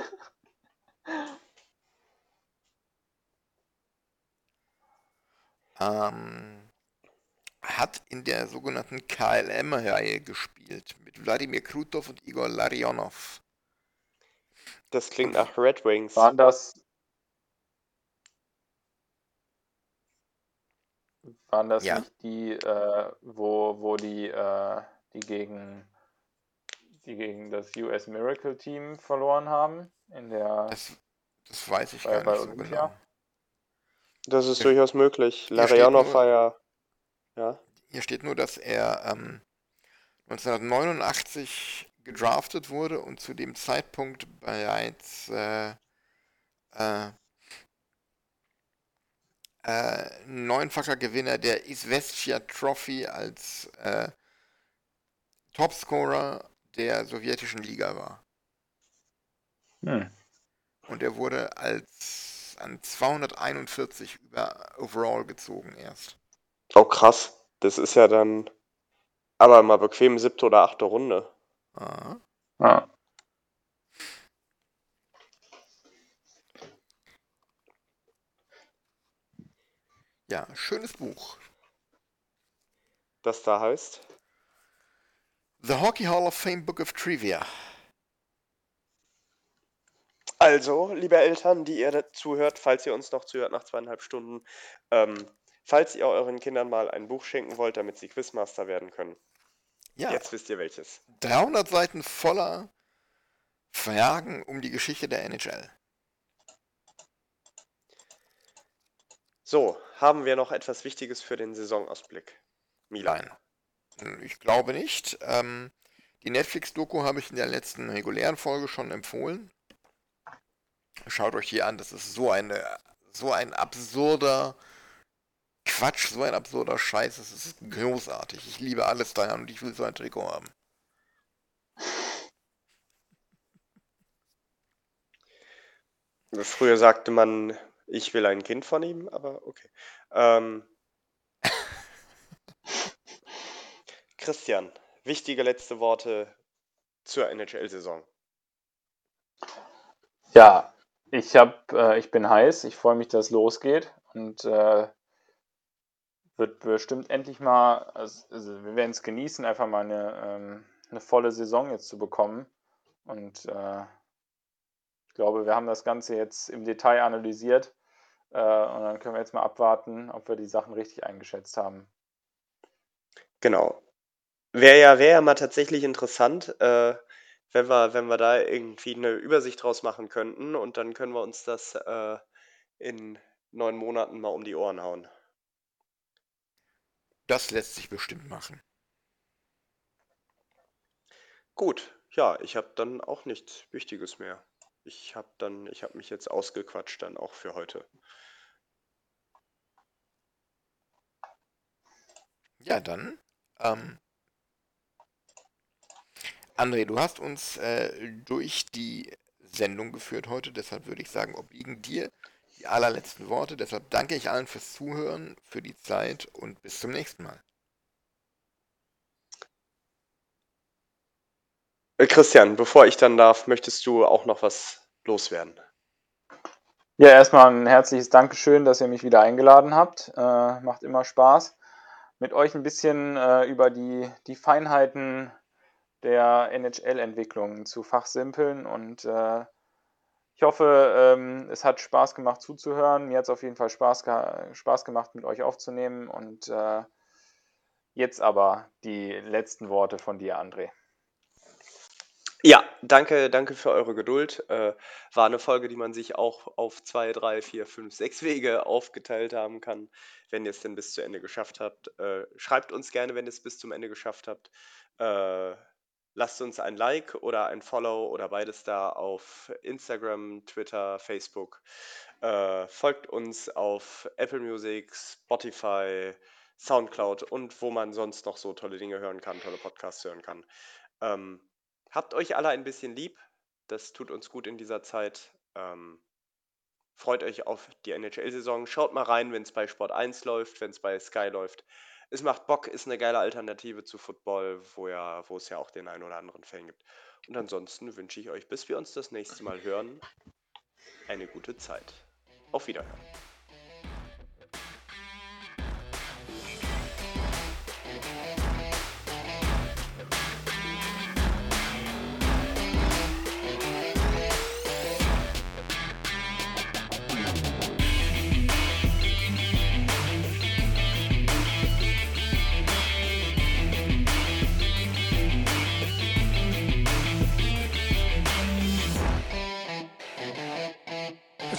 Ähm, hat in der sogenannten KLM-Reihe gespielt mit Wladimir Krutov und Igor Larionov. das klingt nach Red Wings. Waren das, waren das Ja. nicht die, äh, wo, wo die, äh, die gegen, die gegen das US Miracle Team verloren haben? In der, Das, das weiß ich Bei- gar bei nicht so genau. Das ist Ja. durchaus möglich. Hier steht Larionov nur- war ja. Ja. Hier steht nur, dass er ähm, 1989 gedraftet wurde und zu dem Zeitpunkt bereits äh, äh, äh, neunfacher Gewinner der Izvestia Trophy als äh, Topscorer der sowjetischen Liga war. hm. Und er wurde als an 241 über Overall gezogen erst. Oh, krass. Das ist ja dann. Aber mal bequem siebte oder achte Runde. Ah. Ja. Ja, schönes Buch. Das da heißt. The Hockey Hall of Fame Book of Trivia. Also, liebe Eltern, die ihr zuhört, falls ihr uns noch zuhört nach zweieinhalb Stunden, ähm, falls ihr euren Kindern mal ein Buch schenken wollt, damit sie Quizmaster werden können. Ja, Jetzt wisst ihr welches. 300 Seiten voller Fragen um die Geschichte der NHL. So, haben wir noch etwas Wichtiges für den Saisonausblick? Milan. Nein, ich glaube nicht. Ähm, die Netflix-Doku habe ich in der letzten regulären Folge schon empfohlen. Schaut euch die an, das ist so eine, so ein absurder Quatsch, so ein absurder Scheiß, das ist großartig. Ich liebe alles daran und ich will so ein Trikot haben. Früher sagte man, ich will ein Kind von ihm, aber okay. Ähm, Christian, wichtige letzte Worte zur NHL-Saison. Ja, ich hab, äh, ich bin heiß. Ich freue mich, dass es losgeht und äh, wird bestimmt endlich mal, also, also wir werden es genießen, einfach mal eine, ähm, eine volle Saison jetzt zu bekommen. Und äh, ich glaube, wir haben das Ganze jetzt im Detail analysiert äh, und dann können wir jetzt mal abwarten, ob wir die Sachen richtig eingeschätzt haben. Genau. Wäre ja, wär ja mal tatsächlich interessant, äh, wenn wir, wenn wir da irgendwie eine Übersicht draus machen könnten und dann können wir uns das äh, in neun Monaten mal um die Ohren hauen. Das lässt sich bestimmt machen. Gut, ja, ich habe dann auch nichts Wichtiges mehr. Ich habe dann, ich habe mich jetzt ausgequatscht dann auch für heute. Ja, dann. Ähm, André, du hast uns äh, durch die Sendung geführt heute, deshalb würde ich sagen, obliegen dir die allerletzten Worte. Deshalb danke ich allen fürs Zuhören, für die Zeit und bis zum nächsten Mal. Christian, bevor ich dann darf, möchtest du auch noch was loswerden? Ja, erstmal ein herzliches Dankeschön, dass ihr mich wieder eingeladen habt. Äh, macht immer Spaß, mit euch ein bisschen äh, über die, die Feinheiten der NHL-Entwicklung zu fachsimpeln und äh, ich hoffe, ähm, es hat Spaß gemacht zuzuhören. Mir hat es auf jeden Fall Spaß, ge Spaß gemacht, mit euch aufzunehmen. Und äh, jetzt aber die letzten Worte von dir, André. Ja, danke, danke für eure Geduld. Äh, war eine Folge, die man sich auch auf zwei, drei, vier, fünf, sechs Wege aufgeteilt haben kann, wenn ihr es denn bis zu Ende geschafft habt. Äh, schreibt uns gerne, wenn ihr es bis zum Ende geschafft habt. Äh, lasst uns ein Like oder ein Follow oder beides da auf Instagram, Twitter, Facebook. Äh, folgt uns auf Apple Music, Spotify, Soundcloud und wo man sonst noch so tolle Dinge hören kann, tolle Podcasts hören kann. Ähm, habt euch alle ein bisschen lieb. Das tut uns gut in dieser Zeit. Ähm, freut euch auf die NHL-Saison. Schaut mal rein, wenn es bei Sport 1 läuft, wenn es bei Sky läuft. Es macht Bock, ist eine geile Alternative zu Football, wo, ja, es ja auch den einen oder anderen Fan gibt. Und ansonsten wünsche ich euch, bis wir uns das nächste Mal hören, eine gute Zeit. Auf Wiederhören.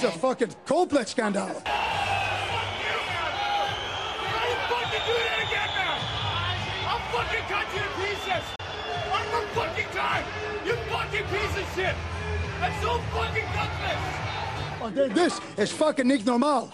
It's a fucking complex scandal. Are you fucking doing it again now? I'll fucking cut you to pieces! One more fucking time! You fucking piece of shit! That's so fucking gutless! Dit- This is fucking niet normaal.